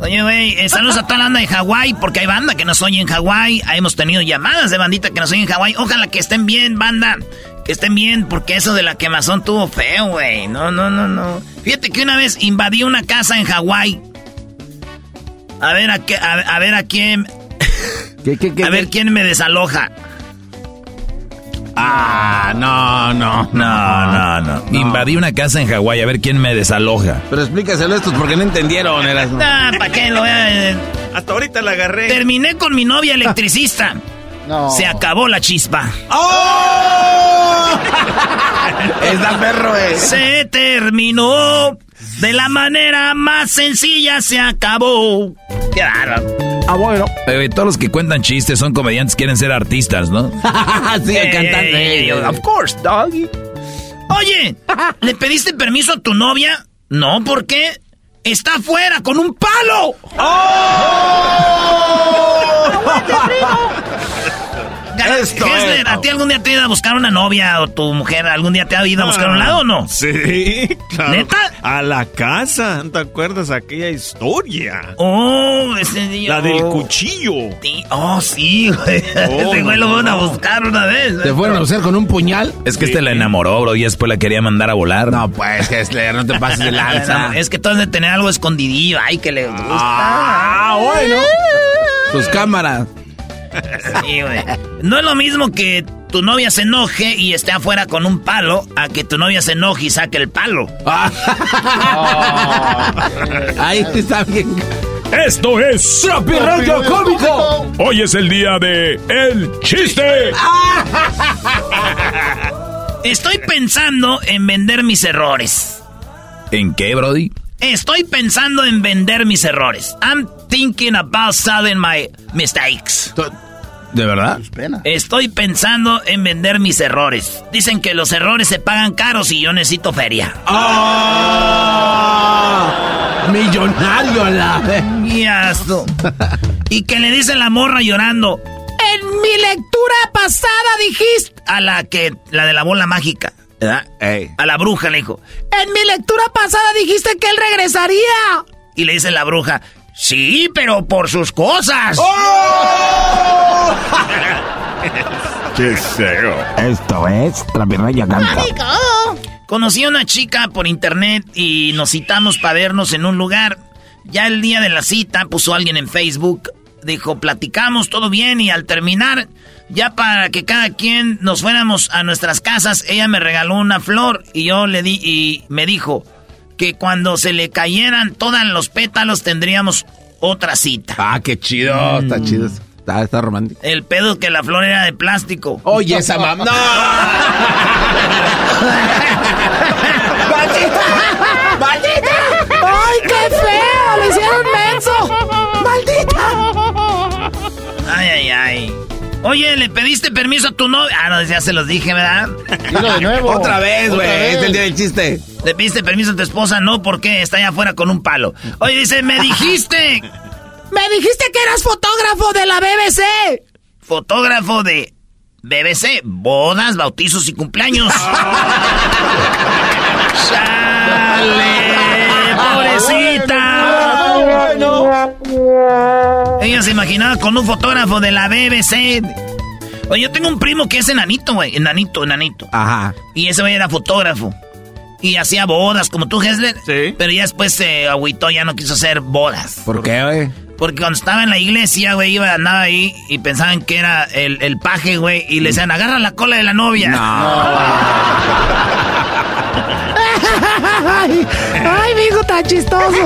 Oye, güey, eh, saludos a toda la banda de Hawái, porque hay banda que nos oye en Hawái. Ah, Hemos tenido llamadas de bandita que nos oye en Hawái. Ojalá que estén bien, banda. Que estén bien, porque eso de la quemazón tuvo feo, güey. No, no, no, no. Fíjate que una vez invadí una casa en Hawái. A ver a, qué, a, a ver a quién. ¿Qué, qué, qué, a ver quién me desaloja. Ah, no, no. No, no, no. Invadí una casa en Hawái a ver quién me desaloja. Pero explícaselo a estos porque no entendieron, eras. Ah, ¿para qué lo voy a- Hasta ahorita la agarré. Terminé con mi novia electricista. No. Se acabó la chispa. ¡Oh! Está perro, eh. Se terminó. De la manera más sencilla se acabó. Qué. Ah, bueno. Todos los que cuentan chistes son comediantes, quieren ser artistas, ¿no? sí, Ey, cantante. ey, ey, of course, doggy. Oye, ¿le pediste permiso a tu novia? No, ¿por qué? está afuera con un palo. Esto Hessler, es. ¿a ti algún día te ha ido a buscar una novia o tu mujer algún día te ha ido a buscar un lado o no? Sí, claro. ¿Neta? A la casa, ¿te acuerdas aquella historia? Oh, ese día. La del oh. cuchillo. Sí, Oh, sí, güey. Oh, ese güey lo van a buscar una vez. ¿Te fueron a usar con un puñal? Es que este la enamoró, bro, y después la quería mandar a volar. No, pues, Hessler, no te pases de lanza. Es que tú has de tener algo escondidillo. Ay, que le gusta. Ah, bueno. Tus cámaras. Sí, güey. No es lo mismo que tu novia se enoje y esté afuera con un palo a que tu novia se enoje y saque el palo. Ahí está bien. Esto es Tropirollo Cómico. Hoy es el día de El Chiste. Estoy pensando en vender mis errores. ¿En qué, Brody? Estoy pensando en vender mis errores. I'm thinking about selling my mistakes. ¿De verdad? Estoy pensando en vender mis errores. Dicen que los errores se pagan caros y yo necesito feria. ¡Ah! Millonario la Y esto. Y que le dice la morra llorando. En mi lectura pasada dijiste. A la que. La de la bola mágica. ¿Verdad? A la bruja le dijo. En mi lectura pasada dijiste que él regresaría. Y le dice la bruja. Sí, pero por sus cosas. ¡Qué feo! Esto es Tropirollo Cómico. Conocí a una chica por internet y nos citamos para vernos en un lugar. Ya el día de la cita puso alguien en Facebook, dijo, platicamos todo bien y al terminar, ya para que cada quien nos fuéramos a nuestras casas, ella me regaló una flor y yo le di y me dijo que cuando se le cayeran todos los pétalos tendríamos otra cita. Ah, qué chido. Está Mm. chido. Está, está romántico. El pedo es que la flor era de plástico. Oye, esa mamá. ¡No! ¡Ay, qué feo! ¡Le hicieron Oye, ¿le pediste permiso a tu novia? Ah, no, ya se los dije, ¿verdad? Dilo de nuevo. Otra vez, güey. Es el día del chiste. ¿Le pediste permiso a tu esposa? No, porque está allá afuera con un palo. Oye, dice, me dijiste. ¡Me dijiste que eras fotógrafo de la BBC! Fotógrafo de BBC, bodas, bautizos y cumpleaños. ¡Chale! Ella se imaginaba con un fotógrafo de la BBC. Oye, yo tengo un primo que es enanito, güey. Enanito, enanito. Ajá. Y ese güey era fotógrafo. Y hacía bodas, como tú, Hessler. Sí. Pero ya después se agüitó, ya no quiso hacer bodas. ¿Por qué, güey? Porque cuando estaba en la iglesia, güey, iba, andaba ahí y pensaban que era el, el paje, güey. Y le decían, agarra la cola de la novia. ¡Ay, ay mi hijo tan chistoso!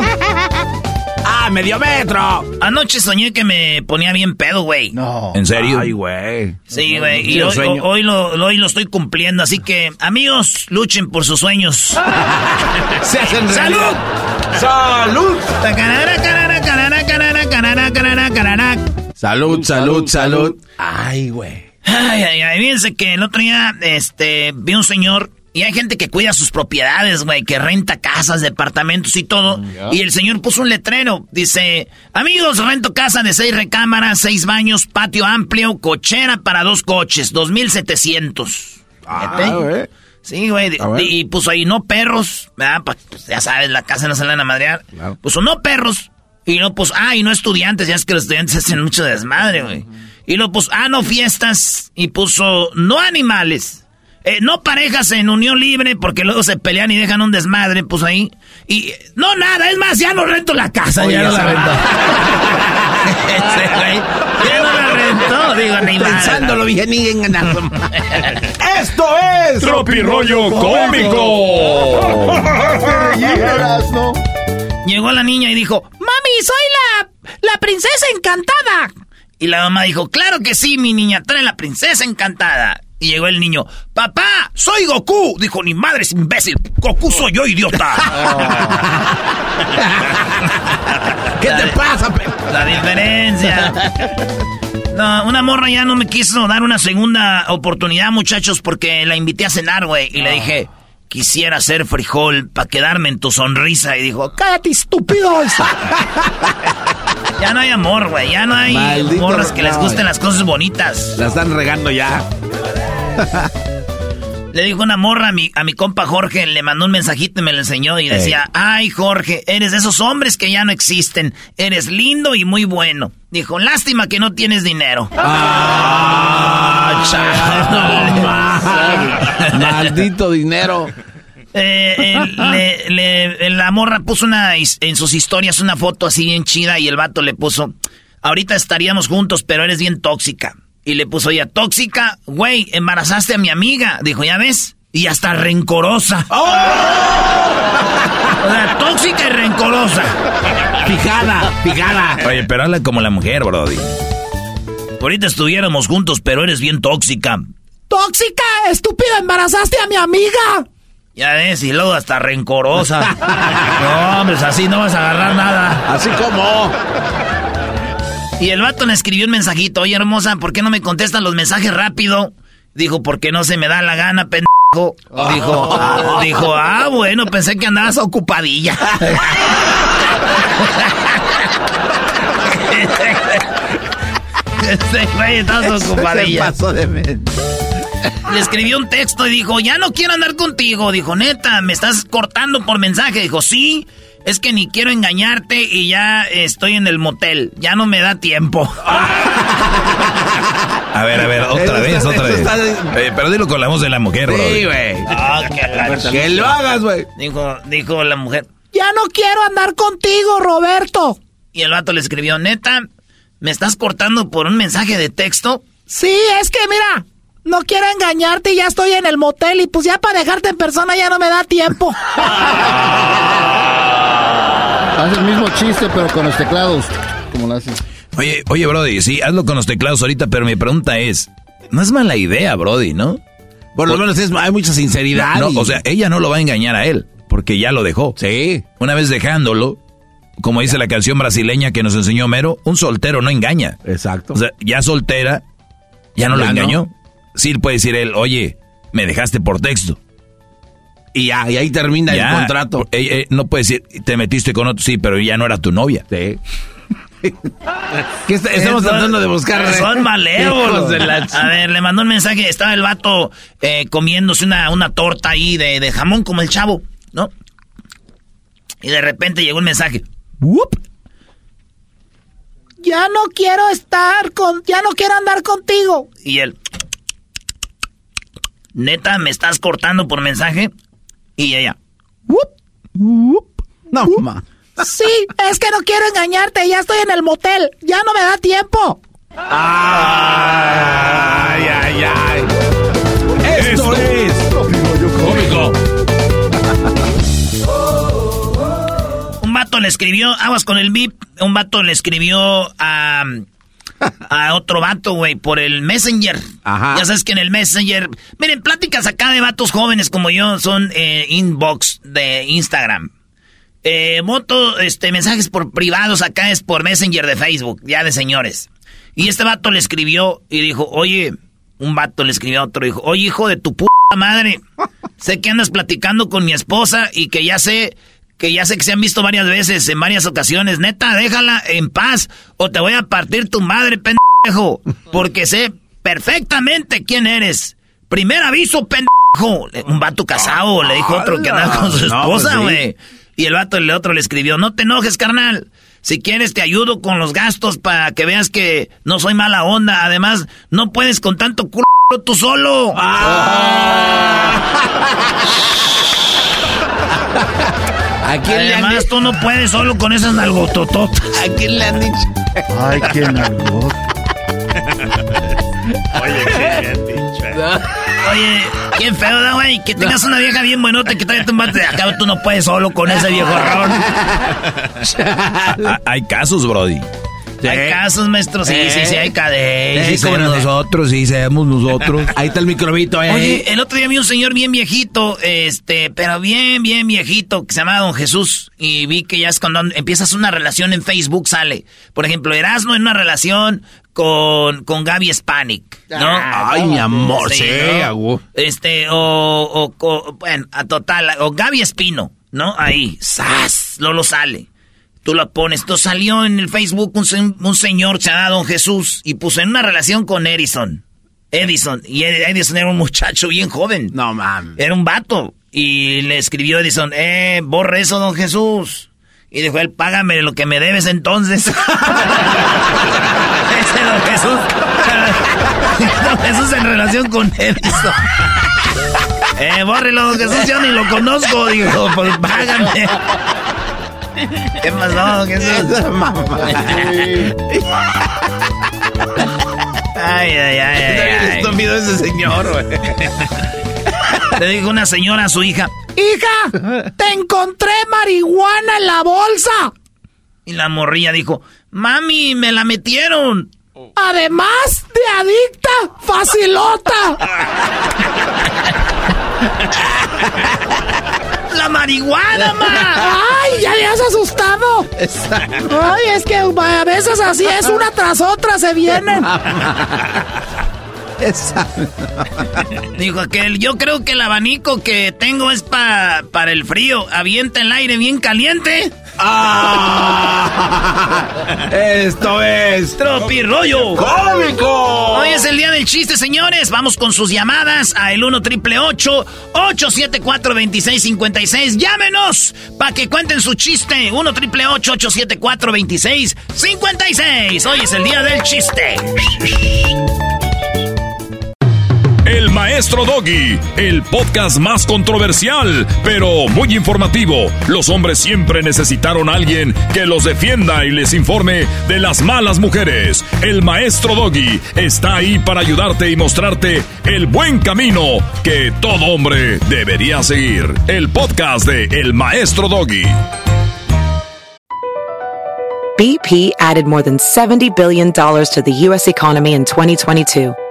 ¡Ah, medio metro! Anoche soñé que me ponía bien pedo, güey. No. ¿En serio? Ay, güey. Sí, güey. Y hoy, sueño. hoy lo, hoy lo estoy cumpliendo. Así que, amigos, luchen por sus sueños. Se hacen ¡Salud! ¡Salud! Salud, salud, salud. Ay, güey. Ay, ay, ay. Fíjense que el otro día, este, vi un señor. Y hay gente que cuida sus propiedades, güey, que renta casas, departamentos y todo. Y el señor puso un letrero. Dice, amigos, rento casa de seis recámaras, seis baños, patio amplio, cochera para dos coches, 2700. Ah, güey. Sí, güey. Y puso ahí, no perros, ¿verdad? Pa- Pues, ya sabes, la casa no se la van a madrear. Claro. Puso, no perros. Y no puso, ah, y no estudiantes, ya es que los estudiantes hacen mucho desmadre, güey. Y lo puso, ah, no fiestas. Y puso, no animales. Eh, no parejas en unión libre porque luego se pelean y dejan un desmadre, puso ahí. Y no nada, es más, ya no rento la casa, Oye, ya no la rento. Ya no la rentó, digo, ni. Pensándolo bien y enganando. Esto es Tropirollo Cómico. Llegó la niña y dijo, ¡Mami, soy la, la princesa encantada! Y la mamá dijo, claro que sí, mi niña, trae la princesa encantada. Y llegó el niño, papá, soy Goku. Dijo, ni madre es imbécil, Goku soy yo, idiota. ¿Qué te pasa, pe- La diferencia. No, una morra ya no me quiso dar una segunda oportunidad, muchachos, porque la invité a cenar, güey. Y le dije, quisiera ser frijol para quedarme en tu sonrisa. Y dijo, cállate, estúpido. ya no hay amor, güey. Ya no hay morras que les gusten las cosas bonitas. La están regando ya. Le dijo una morra a mi, a mi compa Jorge, le mandó un mensajito y me lo enseñó y decía, ay Jorge, eres de esos hombres que ya no existen, eres lindo y muy bueno. Dijo, lástima que no tienes dinero. Ah, Maldito dinero. Eh, la morra puso una en sus historias una foto así bien chida y el vato le puso, ahorita estaríamos juntos, pero eres bien tóxica. Y le puso ella, tóxica, güey, embarazaste a mi amiga. Dijo, ¿ya ves? Y hasta rencorosa. ¡Oh! tóxica y rencorosa. Fijada, fijada. Oye, pero habla como la mujer, Brody. Ahorita estuviéramos juntos, pero eres bien tóxica. ¡Tóxica! ¡Estúpida! ¡Embarazaste a mi amiga! Ya ves, y luego hasta rencorosa. no, hombre, así no vas a agarrar nada. Así como. Y el vato le escribió un mensajito. Oye, hermosa, ¿por qué no me contestan los mensajes rápido? Dijo, porque no se me da la gana, pendejo. Dijo, ah, dijo, ah, bueno, pensé que andabas ocupadilla. Este güey, estás ocupadilla. Le escribió un texto y dijo, ya no quiero andar contigo. Dijo, neta, me estás cortando por mensaje. Dijo, sí, es que ni quiero engañarte y ya estoy en el motel. Ya no me da tiempo. A ver, a ver, otra vez, otra vez. Eh, pero dilo con la voz de la mujer, bro. Sí, güey. Que, lo hagas, güey. Dijo, dijo la mujer. Ya no quiero andar contigo, Roberto. Y el vato le escribió, neta, ¿me estás cortando por un mensaje de texto? Sí, es que mira, no quiero engañarte y ya estoy en el motel y pues ya para dejarte en persona ya no me da tiempo. Haz el mismo chiste pero con los teclados. Como lo haces. Oye, oye, Brody, sí, hazlo con los teclados ahorita, pero mi pregunta es, no es mala idea, Brody, ¿no? Por lo menos hay mucha sinceridad. No, o sea, ella no lo va a engañar a él, porque ya lo dejó. Sí. Una vez dejándolo, como dice la canción brasileña que nos enseñó Mero, un soltero no engaña. Exacto. O sea, ya soltera, ya no lo engañó sí puede decir él, oye, me dejaste por texto. Y, ya, y ahí termina el contrato. Eh, eh, no puede decir, te metiste con otro, sí, pero ya no era tu novia. Sí. ¿Qué estamos tratando de buscar? Son maleos. A ver, le mandó un mensaje. Estaba el vato eh, comiéndose una, una torta ahí de, de, jamón como el chavo, ¿no? Y de repente llegó un mensaje. Ya no quiero estar con... Ya no quiero andar contigo. Y él... Neta, ¿me estás cortando por mensaje? Y ella. No, ma. Sí, es que no quiero engañarte, ya estoy en el motel, ya no me da tiempo. Ay, ay, ay. Esto, es cómico. un vato le escribió, aguas con el VIP, un vato le escribió a a otro vato, güey, por el Messenger. Ajá. Ya sabes que en el Messenger. Miren, pláticas acá de vatos jóvenes como yo son eh, inbox de Instagram. Eh, moto, este, mensajes por privados acá es por Messenger de Facebook, ya de señores. Y este vato le escribió y dijo, oye, un vato le escribió a otro, dijo, oye, hijo de tu puta madre, sé que andas platicando con mi esposa y que ya sé que ya sé que se han visto varias veces, en varias ocasiones. Neta, déjala en paz o te voy a partir tu madre, pendejo. Porque sé perfectamente quién eres. Primer aviso, pendejo. Un vato casado, le dijo otro que andaba con su pues esposa, güey. Y el vato el otro le escribió, no te enojes, carnal. Si quieres te ayudo con los gastos para que veas que no soy mala onda. Además, no puedes con tanto culo tú solo. Ah. ¿A quién Además, le han tú no puedes solo con esas nalgotototas. ¿A quién le han dicho? Ay, qué nalgot. Oye, qué bien dicho. Oye, qué feo, ¿no, güey? Que tengas una vieja bien buenota que trae tu mate de acá, tú no puedes solo con ese viejo ron. Hay casos, Brody. Hay casos, maestro, sí, sí, sí, hay cadenas. Sí, como nosotros, sí, sabemos nosotros. Ahí está el microbito, eh. Oye, el otro día vi un señor bien viejito, este, pero bien, bien viejito, que se llama Don Jesús. Y vi que ya es cuando empiezas una relación en Facebook, sale. Por ejemplo, Erasmo en una relación con, con Gaby Spanik, ¿no? Ay, mi amor, sí, ¿no? Este, o, o, bueno, a total, o Gaby Espino, ¿no? Ahí, ¡zas! Lolo sale. Tú lo pones. Esto salió en el Facebook un, un señor llamado Don Jesús y puso en una relación con Edison. Edison. Y Edison era un muchacho bien joven. No mames. Era un vato. Y le escribió Edison, eh, borre eso, don Jesús. Y dijo él, págame lo que me debes entonces. Ese don Jesús. don Jesús en relación con Edison. eh, bórrelo, don Jesús, yo ni lo conozco. Dijo, pues págame. ¿Qué pasó? ¿Qué es eso? Ay, ay, ay, ay. ay. estúpido ese señor, güey. Le dijo una señora a su hija: ¡Hija! ¡Te encontré marihuana en la bolsa! Y la morrilla dijo: Mami, me la metieron. Además de adicta, facilota. ¡La marihuana, ma! ¡Ay, ya le has asustado! Ay, es que a veces así es, una tras otra se vienen. Dijo aquel, yo creo que el abanico que tengo es pa, para el frío. Avienta el aire bien caliente. ¡Ah! Esto es Tropirollo Cómico. Hoy es el día del chiste, señores. Vamos con sus llamadas a el 1 triple 874 2656. Llámenos para que cuenten su chiste. 1 triple 874 2656. Hoy es el día del chiste. El Maestro Doggy, el podcast más controversial, pero muy informativo. Los hombres siempre necesitaron a alguien que los defienda y les informe de las malas mujeres. El Maestro Doggy está ahí para ayudarte y mostrarte el buen camino que todo hombre debería seguir. El podcast de El Maestro Doggy. BP added more than $70 billion to the U.S. economy in 2022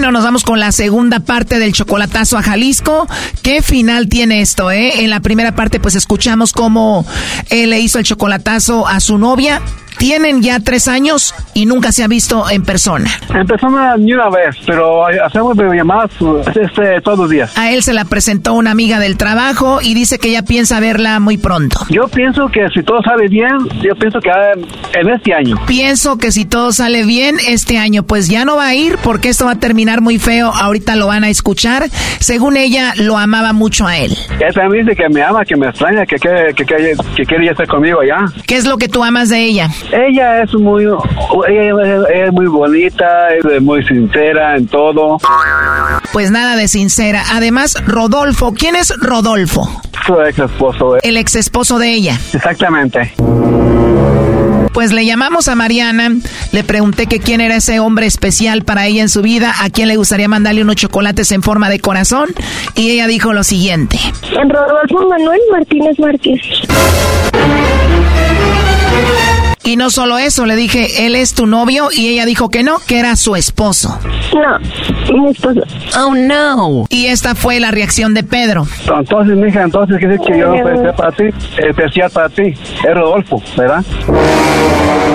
Bueno, nos vamos con la segunda parte del chocolatazo a Jalisco. ¿Qué final tiene esto, eh? En la primera parte, pues escuchamos cómo él le hizo el chocolatazo a su novia. Tienen ya tres años y nunca se ha visto en persona. En persona ni una vez, pero hacemos llamadas este, todos los días. A él se la presentó una amiga del trabajo y dice que ella piensa verla muy pronto. Yo pienso que si todo sale bien, yo pienso que en este año. Pienso que si todo sale bien este año, pues ya no va a ir porque esto va a terminar muy feo. Ahorita lo van a escuchar. Según ella, lo amaba mucho a él. Ella me dice que me ama, que me extraña, que, que, que, que, que quiere estar conmigo allá. ¿Qué es lo que tú amas de ella? Ella es muy, ella es muy bonita, es muy sincera en todo. Pues nada de sincera. Además, Rodolfo, ¿quién es Rodolfo? Su ex esposo. El ex esposo de ella. Exactamente. Pues le llamamos a Mariana, le pregunté que quién era ese hombre especial para ella en su vida, a quién le gustaría mandarle unos chocolates en forma de corazón, y ella dijo lo siguiente. Rodolfo Manuel Martínez Márquez. Y no solo eso, le dije, él es tu novio y ella dijo que no, que era su esposo. No, mi esposo. Oh, no. Y esta fue la reacción de Pedro. Entonces, mija, entonces quiere decir que yo no ser para ti, especial para ti. Es Rodolfo, ¿verdad?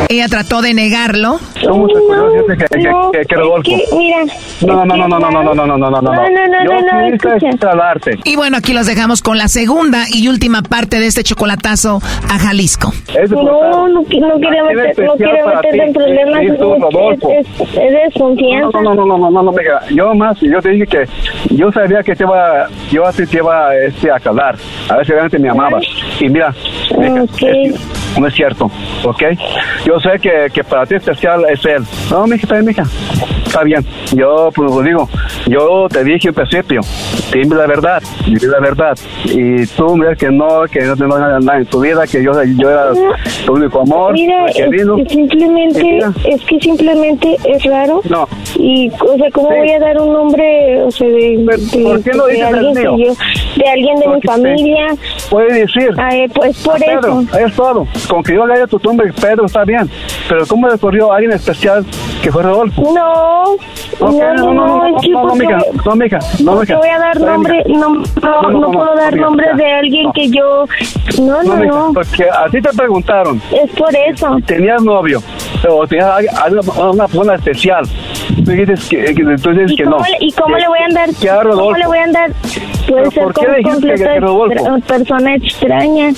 Ella trató de negarlo. ¿Cómo te acuerdas que, que, no, que, que Rodolfo? es que, mira, No, no, no, no, no, no, no, no, no, no, no, no. No, no, no, Yo no, no, quise escucha. instalarte. Y bueno, aquí los dejamos con la segunda y última parte de este chocolatazo a Jalisco. No, no, qui- no Tiene meter, no meterte en problemas. Es- es, es, es desconfianza. No, no, no, no, no, no. Yo más, yo te dije que yo sabía que te iba, yo a ti te iba este, a calar. A ver si realmente me amabas. Y mira, mija, es- no es cierto, ¿ok? Yo sé que, que para ti especial es él. No, mija, está bien, mija. Está bien. Yo, pues, lo digo, yo te dije en principio, dime la verdad, dime la verdad. Y tú me que no, que no tengo nada, nada en tu vida, que yo, yo era tu único amor, Mira, es, es simplemente, es que simplemente es raro. No. Y, o sea, ¿cómo Sí. voy a dar un nombre, o sea, de, de, ¿por qué no de alguien que yo, de alguien de mi familia? Puede decir. Ah, eh, pues por Pedro, eso. es todo. Con que yo le haya tu nombre, Pedro, está bien. Pero ¿cómo le ocurrió a alguien especial que fue Rodolfo? No, Ok, no, no, no, es que no, no, mija, no, mija, no, mija. voy a dar nombre, no, no, no, puedo dar nombre de alguien no. que yo, no, no, no, Porque a ti te preguntaron. es por eso. ¿Tenías novio? ¿O tenías a- una persona especial? Tú dices que, que, tú dices ¿Y que cómo, no. le, ¿Y cómo le voy a andar? que a ¿Cómo le voy a andar? Puede ¿Pero ser por qué dijiste que- Rodolfo? persona extraña.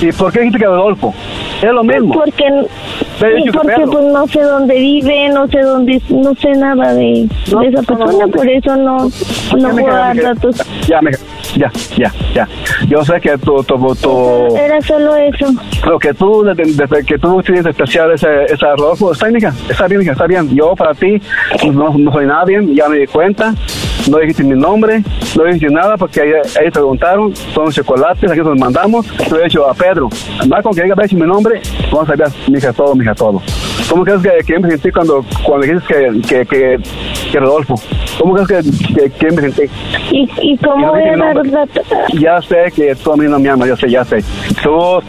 ¿Y por qué dijiste que Rodolfo? Es lo mismo. Porque, porque pues no sé dónde vive, no sé dónde, no sé nada de, esa persona, por eso no, no puedo dar datos. Ya, mija, ya, ya, ya. Yo sé que tu, tu, tu, Era solo eso. Lo que tú, desde, que tú tienes especial ese, ese Rodolfo, está bien, hija, está bien, hija, está bien. Yo para ti no, no soy nadie, ya me di cuenta. No dijiste mi nombre, no dijiste nada porque ellos, preguntaron, son chocolates, aquí los mandamos. Yo he dicho a Pedro, más con que diga mi nombre, vamos a ver, mi hija, todo, mi hija, todo. ¿Cómo crees que, que me sentí cuando, cuando dijiste que, que, que, que Rodolfo? ¿Cómo crees que, que, que me sentí? ¿Y, y cómo voy a dar? Ya sé que tú a mí no me amas, yo sé, ya sé. Tú,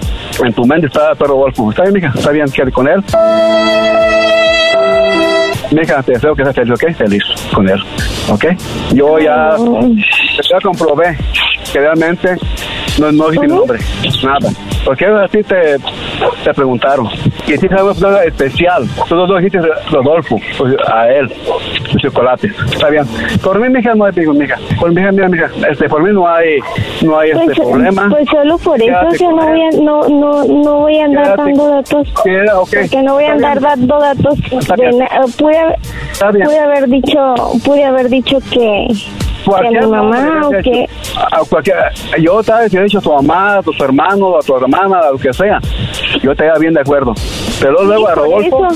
en tu mente está todo Rodolfo. ¿Está bien, mija? ¿Está bien? ¿Quieres con él? Mija, te deseo que seas feliz, ¿ok? Feliz con él, ¿ok? Yo ya, ya comprobé que realmente no, no dijiste mi nombre, nada. Porque a ti te, te preguntaron. Y si una persona especial. Tú no dijiste Rodolfo, pues, a él, de chocolate. Está bien. Por mí, mija, no hay digo, mija. Por mí, mira, mija, este, por mí no hay, no hay este Pues, problema. pues solo por eso, Quédate o sea, con no voy a, no, no, no voy a andar Quédate dando datos. Queda-. Porque no voy a andar dando datos. De pude, pude haber dicho, pude haber dicho que, a Cualquier mi mamá o hecho, a cualquier, yo te he dicho a tu mamá, a tus hermanos, a tu hermana, a lo que sea. Yo estaría bien de acuerdo. Pero luego a Rodolfo,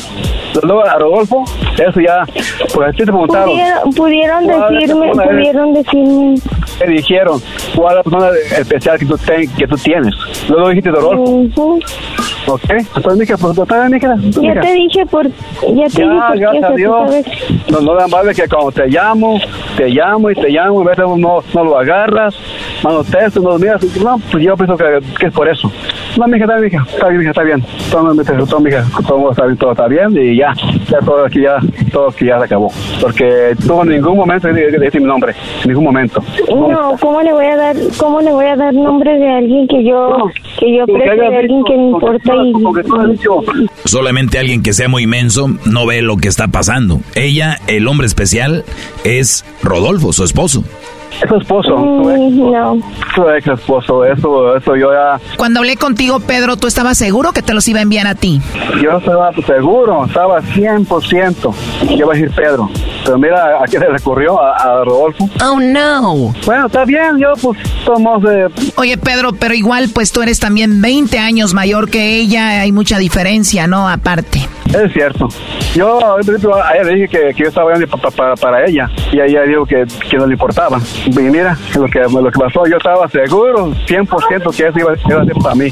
luego a Rodolfo, eso ya, pues a ti te preguntaron. pudieron, pudieron ¿Cuál decirme, eres? pudieron decirme, Te dijeron cuál es la persona especial que tú, ten- que tú tienes. Luego dijiste Rodolfo. ujú. ¿Ok? Entonces, mija, pues bien, mija. ya te dije por, ya te dije Ya, qué, gracias a Dios. No, no dan vale que cuando te llamo, te llamo y te llamo, y a veces no, no lo agarras, mando texto, no lo miras. No, pues yo pienso que, que es por eso. No, mija, está bien, mija, está bien, mija, está bien. Todo, todo, todo, mija, todo está bien, todo está bien y ya, ya todo aquí ya, todo aquí ya se acabó. Porque tú en ningún momento dijiste mi nombre, en ningún momento. No, ¿cómo le voy a dar, cómo le voy a dar nombre de alguien que yo, que yo hayas de alguien que me importa y, Solamente alguien que sea muy inmenso no ve lo que está pasando. Ella, el hombre especial, es Rodolfo, su esposo. Es tu esposo, tu ex, Mm, no, tu ex esposo, eso, eso yo ya, Cuando hablé contigo, Pedro, ¿tú estabas seguro que te los iba a enviar a ti? Yo estaba seguro, estaba 100% que iba a decir Pedro. Pero mira, ¿a quién le recurrió? A, a Rodolfo. Oh, no. Bueno, está bien, yo pues somos de... Oye, Pedro, pero igual, pues tú eres también 20 años mayor que ella, hay mucha diferencia, ¿no? Aparte. Es cierto. Yo al principio, a ella le dije que, que yo estaba grande pa- pa- pa- para ella. y ahí dijo que, que no le importaba. Mira, lo que, lo que pasó, yo estaba seguro, 100% que eso iba, iba a ser para mí,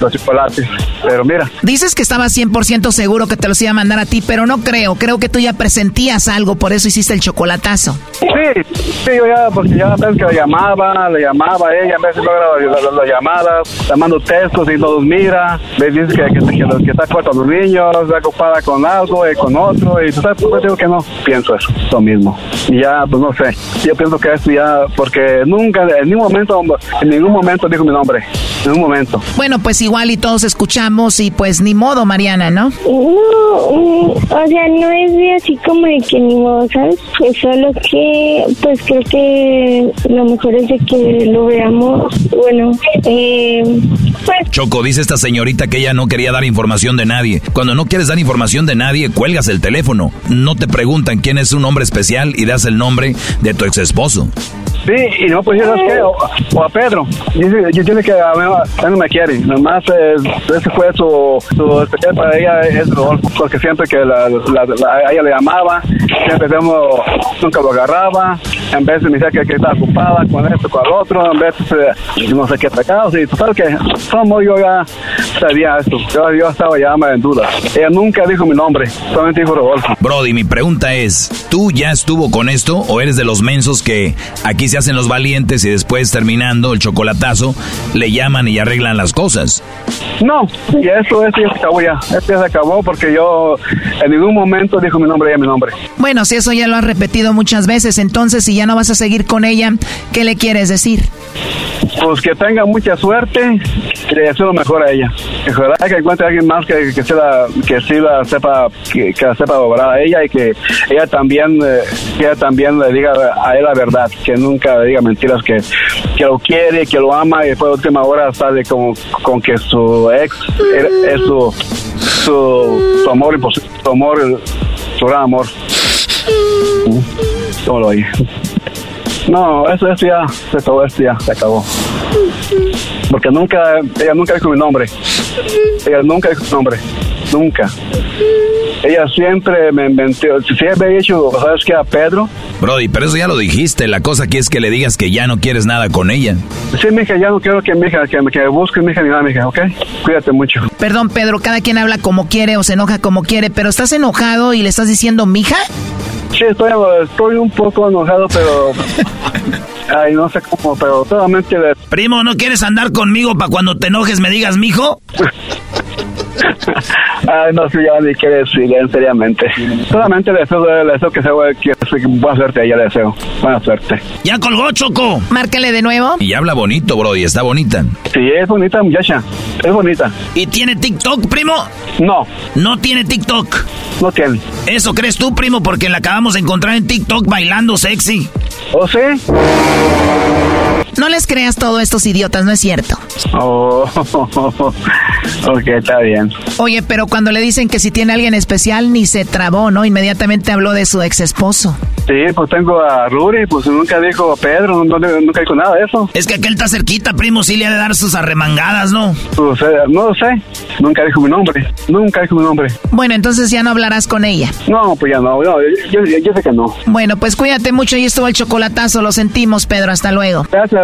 los chocolates. Pero mira. Dices que estaba 100% seguro que te los iba a mandar a ti, pero no creo. Creo que tú ya presentías algo, por eso hiciste el chocolatazo. Sí, sí, yo ya, porque ya ves que le llamaba, le llamaba a ella, a veces logra las llamadas, le mando textos y no los mira, me dice que, que, que, que está fuerte a los niños, está ocupada con algo y con otro, y tú sabes, pues digo que no, pienso eso, lo mismo. Y ya, pues no sé, yo pienso que esto ya, porque nunca, en ningún momento, en ningún momento dijo mi nombre, en ningún momento. Bueno, pues igual y todos escuchamos y pues ni modo, Mariana, ¿no? No, o sea, no es de así como de que ni modo, ¿sabes? Es solo que, pues creo que lo mejor es de que lo veamos, bueno, eh, pues... Choco, dice esta señorita que ella no quería dar información de nadie. Cuando no quieres dar información de nadie, cuelgas el teléfono. No te preguntan quién es un hombre especial y das el nombre de tu ex esposo. Bye. Sí, y no, pues no sé, o, o, a Pedro. Dice, yo tiene que, a mí, no me quiere. Nomás eh, ese fue su, su especial para ella, es Rodolfo, porque siempre que la, la, la, ella le llamaba, siempre vemos, nunca lo agarraba, en vez me decía que, que estaba ocupada con esto, con el otro, en vez de no sé qué pecados, y total que como yo ya sabía esto, yo, yo estaba ya en duda. Ella nunca dijo mi nombre, solamente dijo Rodolfo. Brody, mi pregunta es, ¿tú ya estuvo con esto o eres de los mensos que aquí se hacen los valientes y después terminando el chocolatazo le llaman y arreglan las cosas? No, y eso, eso ya se acabó ya. Esto ya se acabó porque yo en ningún momento dijo mi nombre ya mi nombre. Bueno, si eso ya lo has repetido muchas veces, entonces si ya no vas a seguir con ella, ¿qué le quieres decir? Pues que tenga mucha suerte y le deseo lo mejor a ella. Que ojalá que encuentre a alguien más que, que, se la, que sí la sepa, que, que la sepa obrar a ella y que ella también, eh, que ella también le diga a él la verdad, que nunca diga mentiras, que, que lo quiere, que lo ama y después de última hora sale con, con que su ex es su, su, su amor, su amor, su gran amor. ¿Cómo lo oye? No, eso, eso ya se acabó, ya se acabó. Porque nunca, ella nunca dijo mi nombre. Ella nunca dijo mi nombre. Nunca. Ella siempre me inventó. Si había hecho, ¿sabes qué? A Pedro. Brody, pero eso ya lo dijiste. La cosa aquí es que le digas que ya no quieres nada con ella. Sí, mija, ya no quiero que hija, que, que me busque mi hija ni nada, mija, ¿ok? Cuídate mucho. Perdón, Pedro, cada quien habla como quiere o se enoja como quiere, pero ¿estás enojado y le estás diciendo mija? Sí, estoy, estoy un poco enojado, pero... Ay, no sé cómo, pero solamente... De... Primo, ¿no quieres andar conmigo para cuando te enojes me digas mijo? Ay, no sé ya ni qué decir, seriamente. Solamente deseo, deseo que, sea, que buena suerte a ella, deseo. Buena suerte. Ya colgó, Choco. Márcale de nuevo. Y habla bonito, bro, y está bonita. Sí, es bonita, muchacha. Es bonita. ¿Y tiene TikTok, primo? No. No tiene TikTok. No tiene. ¿Eso crees tú, primo? Porque la acabamos de encontrar en TikTok bailando sexy. ¿Oh, sí? No les creas todo estos idiotas, no es cierto. Oh, ok, está bien. Oye, pero cuando le dicen que si tiene alguien especial, ni se trabó, ¿no? Inmediatamente habló de su ex esposo. Sí, pues tengo a Ruri, pues nunca dijo Pedro, no, nunca dijo nada de eso. Es que aquel está cerquita, primo, sí le ha de dar sus arremangadas, ¿no? Pues eh, no lo sé, nunca dijo mi nombre, nunca dijo mi nombre. Bueno, entonces ya no hablarás con ella. No, pues ya no, no yo, yo, yo, sé que no. Bueno, pues cuídate mucho y estuvo el chocolatazo, lo sentimos, Pedro, hasta luego. Gracias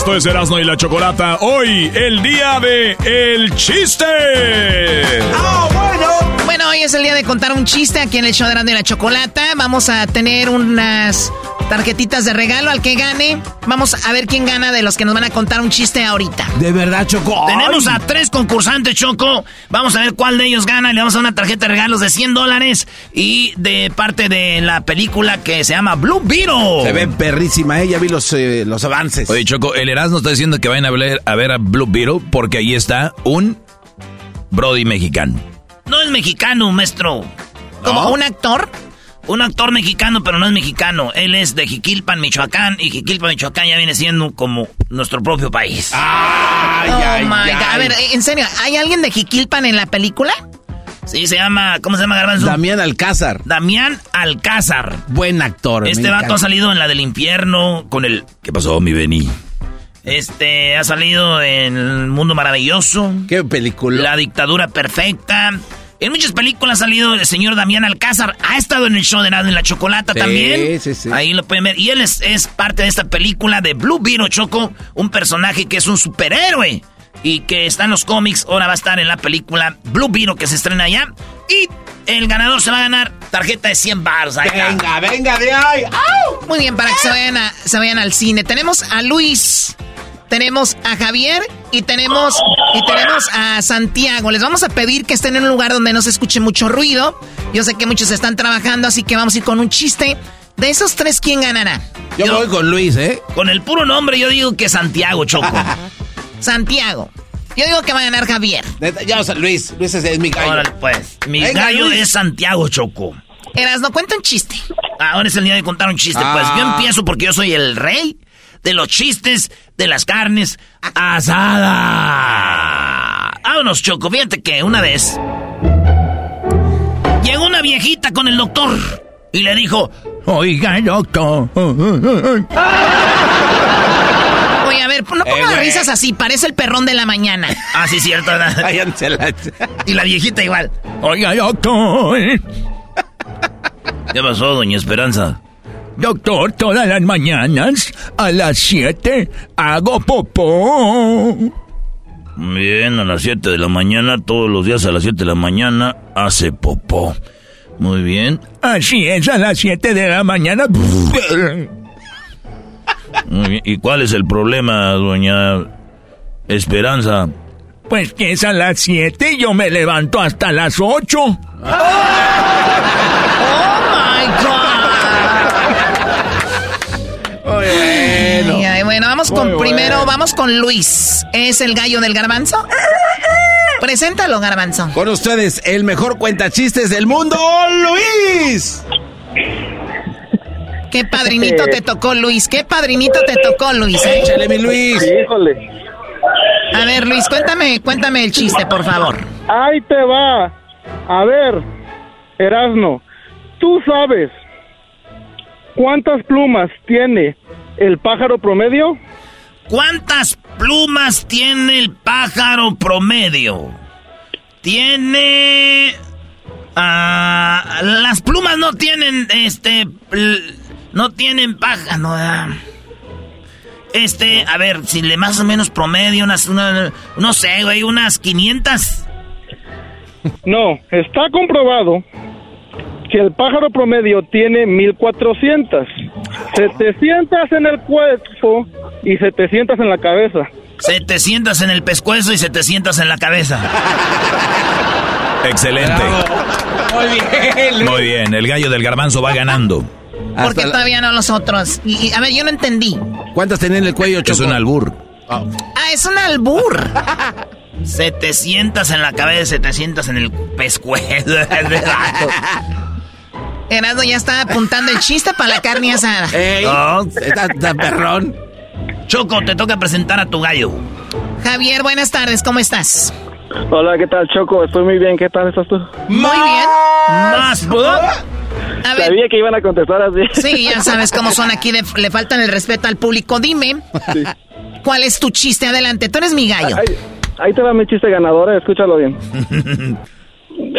Esto es Erasmo y la Chocolata. Hoy, el día de El Chiste. ¡Ah, bueno! Bueno, hoy es el día de contar un chiste aquí en el show de Erasmo y la Chocolata. Vamos a tener unas tarjetitas de regalo al que gane. Vamos a ver quién gana de los que nos van a contar un chiste ahorita. De verdad, Choco. Tenemos a tres concursantes, Choco. Vamos a ver cuál de ellos gana. Le vamos a dar una tarjeta de regalos de 100 dólares y de parte de la película que se llama Blue Beetle. Se ve perrísima, ¿eh? Ya vi los, eh, los avances. Oye, Choco, el Erasmo está diciendo que vayan a ver, a ver a Blue Beetle porque ahí está un Brody mexicano. Es mexicano, maestro. ¿Como un actor? Un actor mexicano, pero no es mexicano. Él es de Jiquilpan, Michoacán. Y Jiquilpan, Michoacán ya viene siendo como nuestro propio país. Ay, oh my God. A ver, en serio, ¿hay alguien de Jiquilpan en la película? Sí, se llama, ¿cómo se llama Garbanzo? Damián Alcázar. Damián Alcázar. Buen actor. Este vato ha salido en la del infierno con el... ¿Qué pasó, mi Beni? Este, ha salido en El Mundo Maravilloso. ¿Qué película? La Dictadura Perfecta. En muchas películas ha salido el señor Damián Alcázar. Ha estado en el show de Nado en la Chocolata también. Sí, sí. Ahí lo pueden ver. Y él es, es parte de esta película de Blue Beetle Choco. Un personaje que es un superhéroe. Y que está en los cómics. Ahora va a estar en la película Blue Beetle que se estrena allá. Y el ganador se va a ganar tarjeta de 100 bars. Venga, venga de ahí. Muy bien, para que se vayan, a- se vayan al cine. Tenemos a Luis, tenemos a Javier y tenemos, y tenemos a Santiago. Les vamos a pedir que estén en un lugar donde no se escuche mucho ruido. Yo sé que muchos están trabajando, así que vamos a ir con un chiste. De esos tres, ¿quién ganará? Yo, voy con Luis, ¿eh? Con el puro nombre yo digo que Santiago Choco. Santiago. Yo digo que va a ganar Javier. Ya, o sea, Luis, Luis es, es mi gallo. Órale, pues. Mi Venga, gallo Luis. es Santiago Choco. Eras, no cuenta un chiste. Ahora es el día de contar un chiste. Pues yo Ah. empiezo porque yo soy el rey de los chistes de las carnes asadas. Vámonos, Choco. Fíjate que una vez llegó una viejita con el doctor y le dijo: Oiga, doctor. Oye, a ver, no pongas güey. risas así, parece el perrón de la mañana. Ah, sí, cierto. Y la viejita igual. Oiga, doctor. ¿Qué pasó, doña Esperanza? Doctor, todas las mañanas a las 7 hago popó. Bien, a las 7 de la mañana, todos los días a las 7 de la mañana, hace popó. Muy bien. Así es, a las 7 de la mañana. Muy bien. ¿Y cuál es el problema, doña Esperanza? Pues que es a las 7 y yo me levanto hasta las 8. ¡Oh, my God! Vamos con primero, vamos con Luis. ¿Es el gallo del garbanzo? Preséntalo, garbanzo. Con ustedes, el mejor cuentachistes del mundo, Luis. Qué padrinito te tocó, Luis. Qué padrinito te tocó, Luis. ¿eh? Échale, mi Luis. Híjole. A ver, Luis, cuéntame, cuéntame el chiste, por favor. Ahí te va. A ver, Erasno, ¿tú sabes cuántas plumas tiene el pájaro promedio? ¿Cuántas plumas tiene el pájaro promedio? Tiene... ah, las plumas no tienen, este... No tienen paja, ah. Este, a ver, si le más o menos promedio, unas, una, no sé, güey, unas 500. No, está comprobado que el pájaro promedio tiene 1400. 700 en el cuerpo y 700 en la cabeza. 700 en el pescuezo y 700 en la cabeza. Excelente. Muy bien. Muy bien, el gallo del garbanzo va ganando. Porque la- todavía no los otros. Y, y, a ver, yo no entendí. ¿Cuántas tenía en el cuello, Es Choco? un albur. Ah, es un albur. 700 en la cabeza, 700 en el pescuezo. Erasmo ya está apuntando el chiste para la carne asada. Ey, No. está, está perrón. Choco, te toca presentar a tu gallo. Javier, buenas tardes, ¿cómo estás? Hola, ¿qué tal, Choco? Estoy muy bien. ¿Qué tal estás tú? Muy bien. Más. A ver, Sabía que iban a contestar así. Sí, ya sabes cómo son aquí, le, le faltan el respeto al público. Dime, ¿cuál es tu chiste? Adelante, tú eres mi gallo. Ahí, ahí te va mi chiste ganador, eh, escúchalo bien.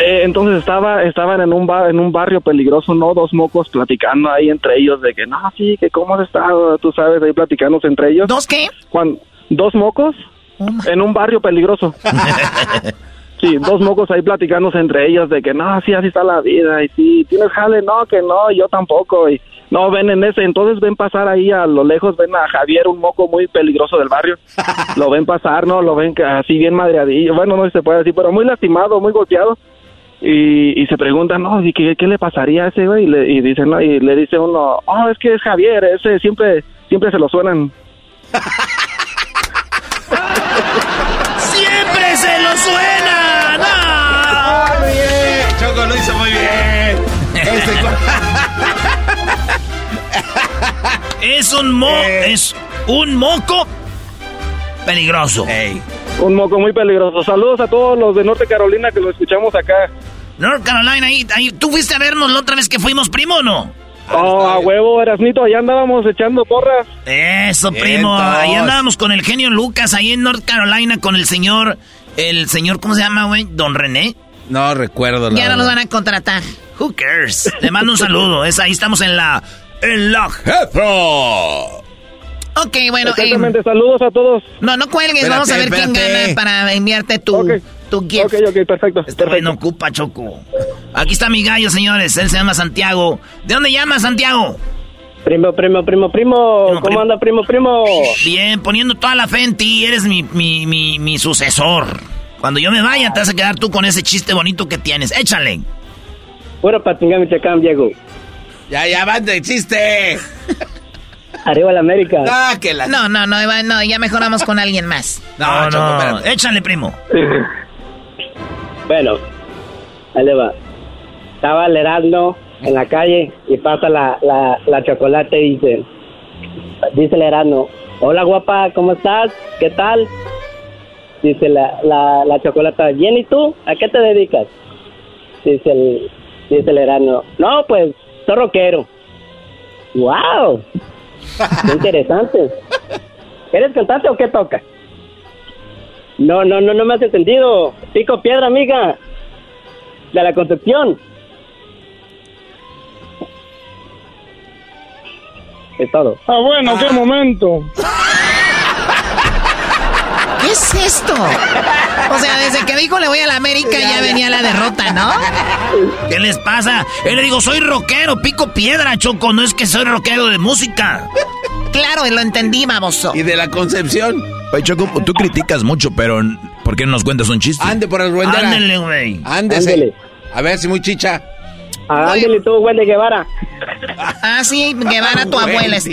Eh, entonces estaba estaban en un bar, en un barrio peligroso, no dos mocos platicando ahí entre ellos de que no, sí, que cómo has estado, tú sabes, ahí platicándose entre ellos. ¿Dos qué? Cuando, dos mocos en un barrio peligroso. Sí, dos mocos ahí platicándose entre ellos de que no, sí, así está la vida y sí, tienes jale, no, que no, yo tampoco y no, ven en ese, entonces ven pasar ahí a lo lejos, ven a Javier, un moco muy peligroso del barrio, lo ven pasar, ¿no? Lo ven así bien madreadillo, bueno, no se puede decir, pero muy lastimado, muy golpeado y, y se preguntan, no, ¿y qué, qué le pasaría a ese güey? Y, le, y dicen, no, y le dice uno, oh, es que es Javier, ese siempre, siempre se lo suenan. ¡Siempre se lo suena! ¡No! Muy bien, Choco lo hizo muy bien. Este Es un mo... Es un moco peligroso. Un moco muy peligroso. Saludos a todos los de Norte Carolina que lo escuchamos acá. North Carolina, ahí, ahí- ¿tú fuiste a vernos la otra vez que fuimos, primo, o no? Oh, a huevo, Erasnito, allá andábamos echando porras. Eso, primo. Ahí andábamos con el genio Lucas, ahí en North Carolina, con el señor... El señor, ¿cómo se llama, güey? Don René. No recuerdo la Ya no nos van a contratar. Who cares? Le mando un saludo. Es, ahí estamos en la... En la jefa. Ok, bueno. Exactamente, saludos a todos. No, no cuelgues, Espérate, vamos a ver quién gana para enviarte tu, Ok. tu gift. Ok, ok, perfecto. Este güey no ocupa, Choco. Aquí está mi gallo, señores. Él se llama Santiago. ¿De dónde llamas, Santiago? Primo, primo, primo, primo. ¿Cómo anda, primo, primo? Bien, poniendo toda la fe en ti. Eres mi, mi, mi, mi sucesor. Cuando yo me vaya, te vas a quedar tú con ese chiste bonito que tienes. Échale. Puro patinga, Michoacán, Diego. Ya, ya, van de chiste. Arriba la América. Ah, que la... No, no, no, no, ya mejoramos con alguien más. No, no. Échale, primo. Bueno, ahí le va. Estaba el Heraldo en la calle y pasa la, la, la chocolate y dice, dice el Heraldo, hola guapa, ¿cómo estás? ¿Qué tal? Dice la, la, la chocolata, bien, ¿y tú? ¿A qué te dedicas? Dice el, dice el Heraldo, no, pues, soy rockero. ¡Wow! ¡Qué interesante! ¿Eres cantante o qué tocas? No, no, no, no me hace sentido. Pico piedra, amiga. De la Concepción. Es todo. Ah, bueno, qué momento. ¿Qué es esto? O sea, desde que dijo le voy a la América ya venía la derrota, ¿no? ¿Qué les pasa? Él le digo, soy rockero, pico piedra, Choco. No es que soy rockero de música. Claro, y lo entendí, baboso. Y de la Concepción. Oye, Choco, tú criticas mucho, pero ¿por qué no nos cuentas un chiste? Ande por el Ruendera. Ándele, güey. Ándese. Ándele. A ver si muy chicha. Ándale tú, güey de Guevara. Ah, sí, Guevara, tu abuela. es-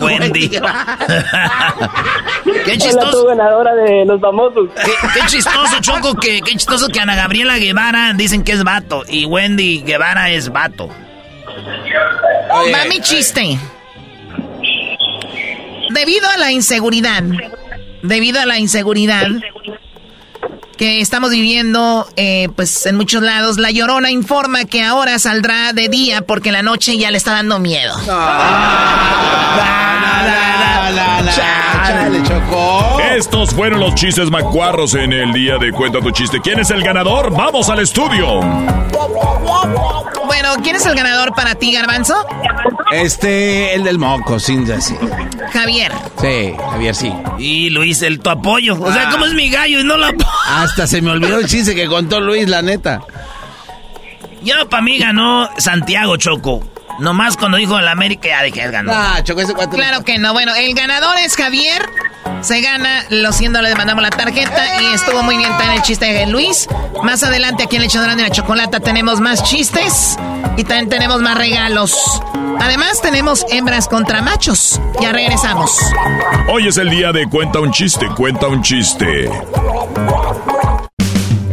Wendy. Qué Hola, chistoso. ganadora de los famosos. Qué, qué chistoso, Choco, que, qué chistoso que Ana Gabriela Guevara dicen que es vato y Wendy Guevara es vato. Va mi chiste. Debido a la inseguridad, debido a la inseguridad que estamos viviendo, eh, pues en muchos lados, la Llorona informa que ahora saldrá de día porque la noche ya le está dando miedo. Chale, Chocó. Estos fueron los chistes macuarros en el día de Cuenta tu chiste. ¿Quién es el ganador? Vamos al estudio. Bueno, ¿quién es el ganador para ti, Garbanzo? Este, el del moco, sin decir. Javier. Sí, Javier, sí. Y Luis, el tu apoyo. O sea, ¿cómo es mi gallo y no la... Hasta se me olvidó el chiste que contó Luis, la neta. Ya para mí ganó Santiago Choco. Nomás cuando dijo la América ya dije, él ganó. Ah, Choco, ese cuatro. Claro que no. Bueno, el ganador es Javier. Se gana, lo siento, le mandamos la tarjeta y estuvo muy bien también el chiste de Luis. Más adelante aquí en el hecho de la chocolata tenemos más chistes y también tenemos más regalos. Además tenemos hembras contra machos. Ya regresamos. Hoy es el día de Cuenta un chiste, cuenta un chiste.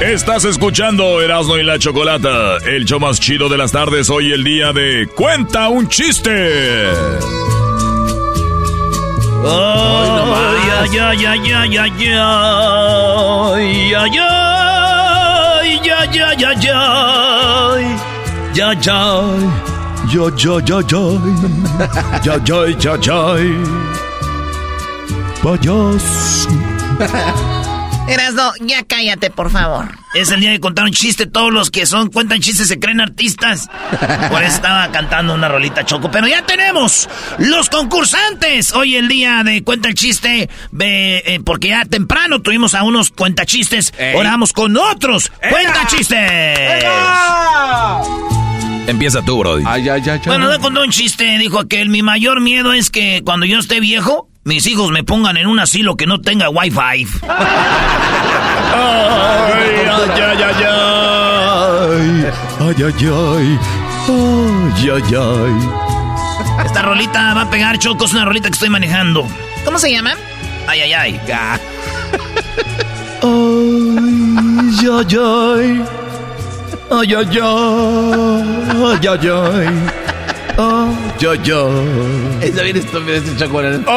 Estás escuchando Erasmo y la Chocolata, el show más chido de las tardes, hoy el día de Cuenta un chiste. Ay, ay, ay, ay, ay, ay, ay, ay, ay, ya, ya, ya, ya, ya, ya, ya, ya, ya, ya, ya, ya, ya, payaso. Erasno, ya cállate, por favor. Es el día de contar un chiste. Todos los que son cuentan chistes se creen artistas. Por eso estaba cantando una rolita choco. Pero ya tenemos los concursantes. Hoy el día de cuenta el chiste. eh, porque ya temprano tuvimos a unos cuentachistes. Ahora vamos con otros cuentachistes. Empieza tú, Brody. Bueno, le contó un chiste. Dijo aquel: Mi mayor miedo es que cuando yo esté viejo, mis hijos me pongan en un asilo que no tenga wifi. Ay, ay, ay, ay, ay. Ay, ay, ay. Ay, ay, ay. Esta rolita va a pegar, Choco. Es una rolita que estoy manejando. ¿Cómo se llama? Ay, ay, ay. Ay, ay, ay. Ay, ay, ay. Ay, ay, ay. Ay, ay, ay. Está bien estúpido este chocolate. Ay,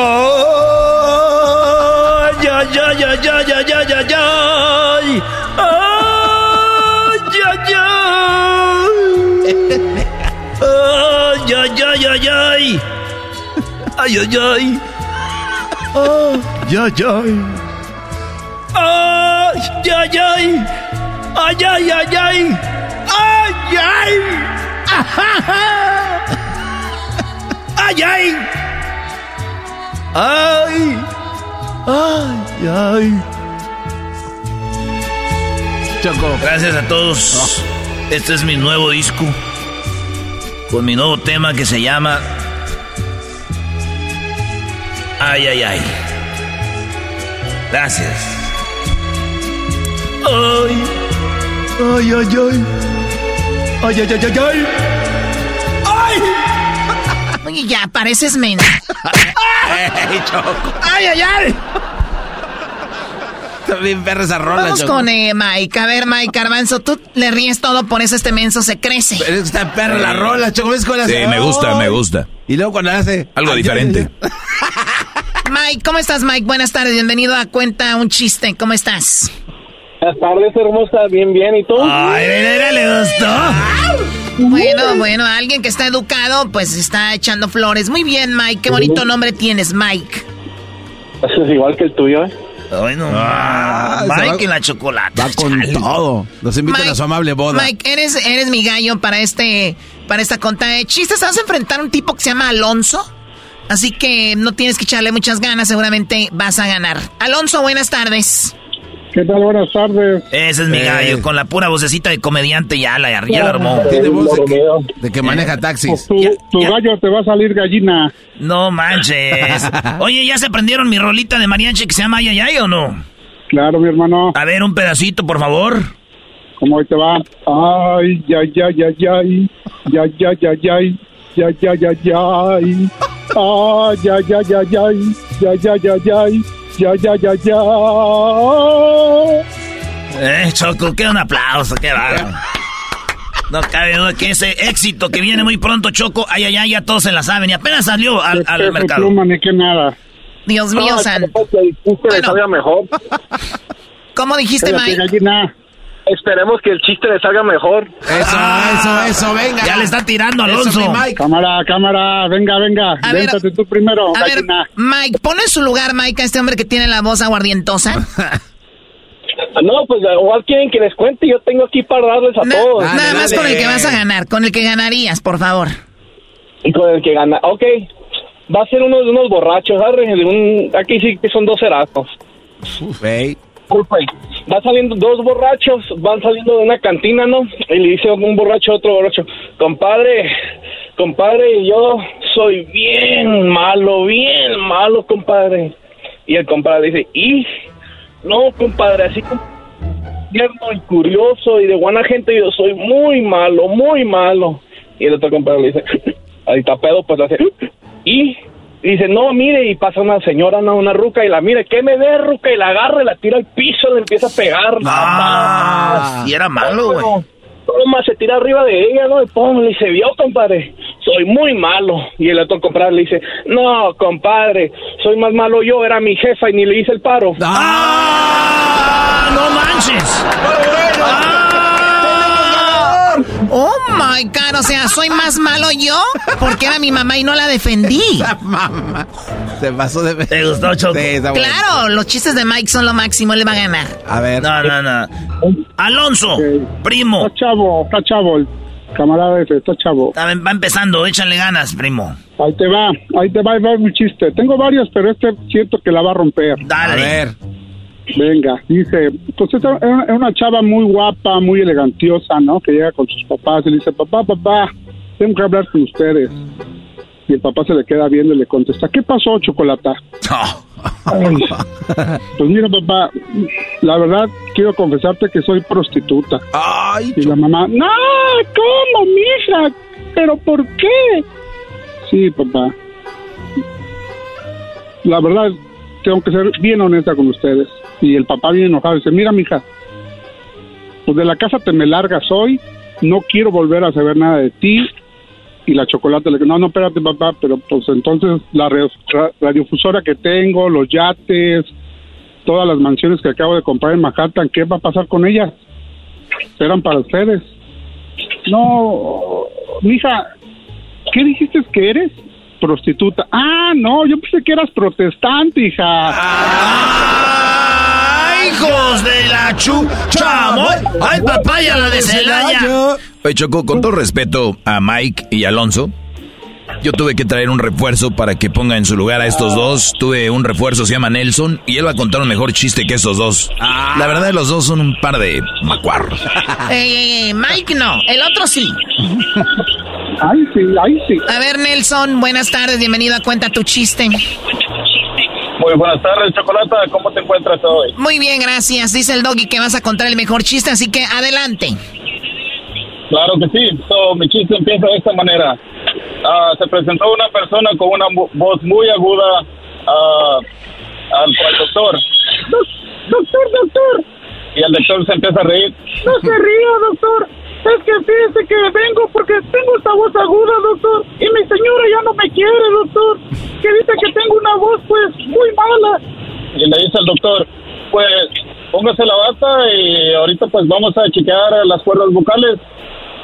ay, ay, ay, ay, ay, ay, ay, ay. Ay, ay, ay. Ay, ay, ay, ay, ay. Ay, ay, ay. Ay, ay, ay. Ay, ay, ay. Ay, ay, ay, ay. Ay, ay. Ay, ay. Ay. Ay. Choco. Gracias a todos. Este es mi nuevo disco. Con mi nuevo tema que se llama. Ay, ay, ay. Gracias. Ay, ay, ay. Ay, ay, ay, ay, ay. Ay. Oye, ya, pareces mensa. ¡Ey, Choco! ¡Ay, ay, ay! Está bien perra esa rola, Vamos Choco. con eh, Mike. A ver, Mike Garbanzo, tú le ríes todo, por eso este menso se crece. Pero es que está perra la rola, Choco. ¿Ves cómo la Sí, me gusta, me Ay. gusta. Y luego cuando hace... Algo Ay, diferente. Mike, ¿cómo estás, Mike? Buenas tardes, bienvenido a Cuenta un Chiste. ¿Cómo estás? Buenas tardes, hermosa. Bien, bien. ¿Y tú? Ay, mira, le gustó. Bueno, bueno, alguien que está educado, pues está echando flores. Muy bien, Mike. Qué bonito nombre tienes, Mike. Eso es igual que el tuyo, ¿eh? Ay, no. Ah, Mike va- y la chocolate. Va con todo. Los invitan a su amable boda. Mike, eres, eres mi gallo para este, para esta conta de chistes. Vas a enfrentar a un tipo que se llama Alonso. Así que no tienes que echarle muchas ganas, seguramente vas a ganar. Alonso, buenas tardes. ¿Qué tal? Buenas tardes. Ese es mi Eh. gallo, con la pura vocecita de comediante ya la, ya la armó. Tiene voz de que, de que maneja taxis. Pues tu, tu gallo te va a salir gallina. No manches. Oye, ¿ya se aprendieron mi rolita de mariachi que se llama Ay, ay, ay, o no? Claro, mi hermano. A ver, un pedacito, por favor. ¿Cómo hoy te va? Ay, ya, ya, ya, ya. Ya, ya, ya, ya. Ya, ya, ya, ya. Ay, ya, ya, ya, ya. Ya, ya, ya, ya. Ya, ya, ya, ya. Eh, Choco, qué un aplauso, qué bárbaro. No cabe duda que ese éxito que viene muy pronto, Choco, ay, ay, ay, ya todos se la saben y apenas salió al, al mercado. pluma ni que nada. Dios mío, San. Que le salga mejor. ¿Cómo dijiste, Mike? Esperemos que el chiste le salga mejor. Eso, eso, eso, venga. Ya le está tirando Eso, Alonso. mi Mike. Cámara, cámara. Venga, venga. A ver, Véntate tú primero, A ver. Mike, pon en su lugar, Mike, a este hombre que tiene la voz aguardientosa. No, pues igual quieren que les cuente. Yo tengo aquí para darles a Na- todos. nada más dale. con el que vas a ganar, con el que ganarías, por favor. Y con el que gana. Ok. Va a ser uno de unos borrachos, ¿sabes? De un- Aquí sí que son dos cerazos. Ey. Va saliendo dos borrachos, van saliendo de una cantina, ¿no? Y le dice un borracho a otro borracho, compadre, compadre, yo soy bien malo, bien malo, compadre. Y el compadre dice, y no, compadre, así como y curioso y de buena gente, yo soy muy malo, muy malo. Y el otro compadre le dice, ahí está pedo, pues le hace, Y dice, no, mire, y pasa una señora, no, una ruca, y la mire, ¿qué me ve, ruca? Y la agarra y la tira al piso, le empieza a pegar. Ah, y era malo, güey. Toma, se tira arriba de ella, ¿no? Y pum, le dice, vio, compadre, soy muy malo. Y el otro compadre le dice, no, compadre, soy más malo yo, era mi jefa y ni le hice el paro. ¡Ah! ¡No manches! Oh my god, o sea, soy más malo yo porque era mi mamá y no la defendí. La mamá. Se pasó de. ¿Te gustó, Choco? Sí, está bueno. Claro, los chistes de Mike son lo máximo, le va a ganar. A ver. No, no, no. Alonso, primo. Está chavo, está chavo el camarada ese, está chavo. Va va empezando, échale ganas, primo. Ahí te va, ahí te va, ahí va mi chiste. Tengo varios, pero este siento que la va a romper. Dale. A ver. Venga, dice, pues es una, es una chava muy guapa, muy elegantiosa, ¿no? Que llega con sus papás y le dice, papá, papá, tengo que hablar con ustedes. Y el papá se le queda viendo y le contesta, ¿qué pasó, Chocolata? Ay, pues mira, papá, la verdad quiero confesarte que soy prostituta. Ay, y la mamá, no, ¿cómo, mija? ¿Pero por qué? Sí, papá. La verdad, tengo que ser bien honesta con ustedes. Y el papá viene enojado dice, mira, mija, pues de la casa te me largas hoy, no quiero volver a saber nada de ti. Y la chocolate le dice, no, no, espérate, papá, pero pues entonces la radiofusora que tengo, los yates, todas las mansiones que acabo de comprar en Manhattan, ¿qué va a pasar con ellas? Eran para ustedes. No, mija, ¿qué dijiste que eres? Prostituta. Ah, no, yo pensé que eras protestante, hija. ¡Ay, hijos de la chuchamoy! ¡Ay, papaya la de Celaya! Oye, Choco, con todo respeto a Mike y Alonso, yo tuve que traer un refuerzo para que ponga en su lugar a estos dos. Tuve un refuerzo, se llama Nelson, y él va a contar un mejor chiste que estos dos. La verdad, los dos son un par de macuarros. Ey, ey, ey, Mike no, el otro sí. Ay, sí, ay, sí. A ver, Nelson, buenas tardes, bienvenido a Cuenta tu chiste. Muy buenas tardes, Chocolata. ¿Cómo te encuentras hoy? Muy bien, gracias. Dice el doggy que vas a contar el mejor chiste, así que adelante. Claro que sí. So, mi chiste empieza de esta manera. Ah, se presentó una persona con una voz muy aguda al, al doctor. Doctor, doctor. Y el doctor se empieza a reír. No se ría, doctor. Es que fíjese que vengo porque tengo esta voz aguda, doctor. Y mi señora ya no me quiere, doctor. Que dice que tengo una voz, pues, muy mala. Y le dice al doctor, pues póngase la bata y ahorita pues vamos a chequear las cuerdas vocales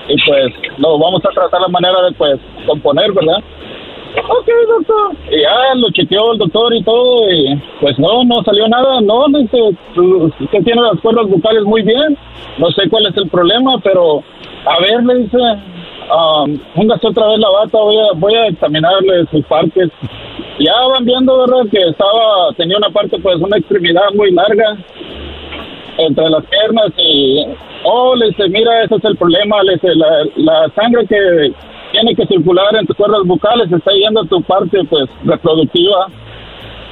y pues lo vamos a tratar la manera de pues componer, ¿verdad? Ok, doctor. Y ya lo chequeó el doctor y todo y pues no, no salió nada, no, dice, usted tiene las cuerdas vocales muy bien, no sé cuál es el problema, pero a ver, le dice, um, otra vez la bata, voy a, voy a examinarle sus partes. Ya van viendo, ¿verdad? Que estaba, tenía una parte, pues, una extremidad muy larga entre las piernas y, oh, le dice, mira, ese es el problema, le dice, la, la sangre que tiene que circular en tus cuerdas vocales está yendo a tu parte, pues, reproductiva.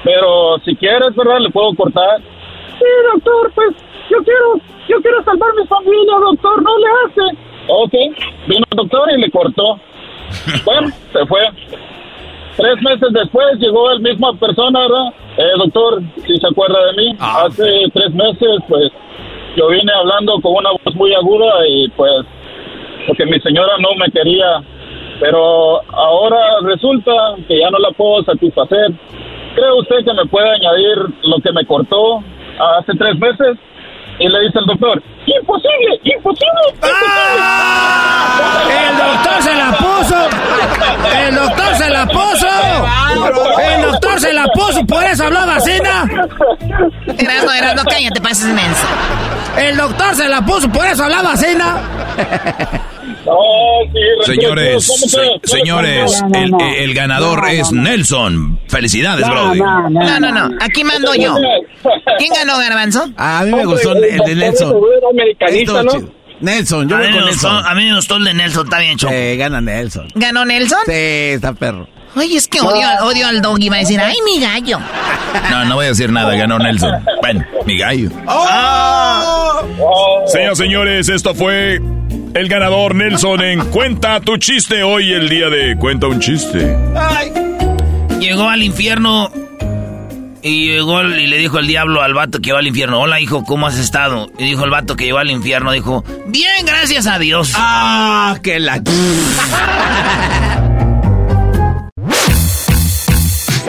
Pero si quieres, ¿verdad? Le puedo cortar. Sí, doctor, pues, yo quiero, yo quiero salvar mi familia, doctor. No le hace. Ok, vino el doctor y le cortó. Bueno, se fue. Tres meses después llegó la misma persona, ¿verdad? Eh, doctor, si se acuerda de mí, hace tres meses, pues, yo vine hablando con una voz muy aguda y, pues, porque mi señora no me quería, pero ahora resulta que ya no la puedo satisfacer. ¿Cree usted que me puede añadir lo que me cortó hace tres meses? Y le dice el doctor, imposible, imposible, imposible. ¡El doctor se la puso! ¡El doctor se la puso! ¡El doctor se la puso! ¡Por eso hablaba así, ¿no? Erasno, Erasno, cállate, pases mensa. ¡El doctor se la puso! ¡Por eso hablaba así, ¿no? Señores, se- señores, el, el ganador es Nelson. Felicidades, Brody. No, no, no. Aquí mando yo. ¿Quién ganó, Garbanzo? A mí me gustó el de Nelson. Nelson, yo a, voy mí me con gustó, Nelson. a mí me gustó el de Nelson, está bien, Choco. Sí, gana Nelson. ¿Ganó Nelson? Sí, está perro. Oye, es que odio, odio al doggy. Va a decir, ay, mi gallo. No, no voy a decir nada, ganó Nelson. Bueno, mi gallo. Señoras y señores, esto fue el ganador Nelson en Cuenta tu chiste. Hoy el día de Cuenta un chiste. Llegó al infierno y llegó y le dijo el diablo al vato que llegó al infierno, hola hijo, ¿cómo has estado? Y dijo el vato que llegó al infierno, dijo, bien, gracias a Dios. Ah, que la...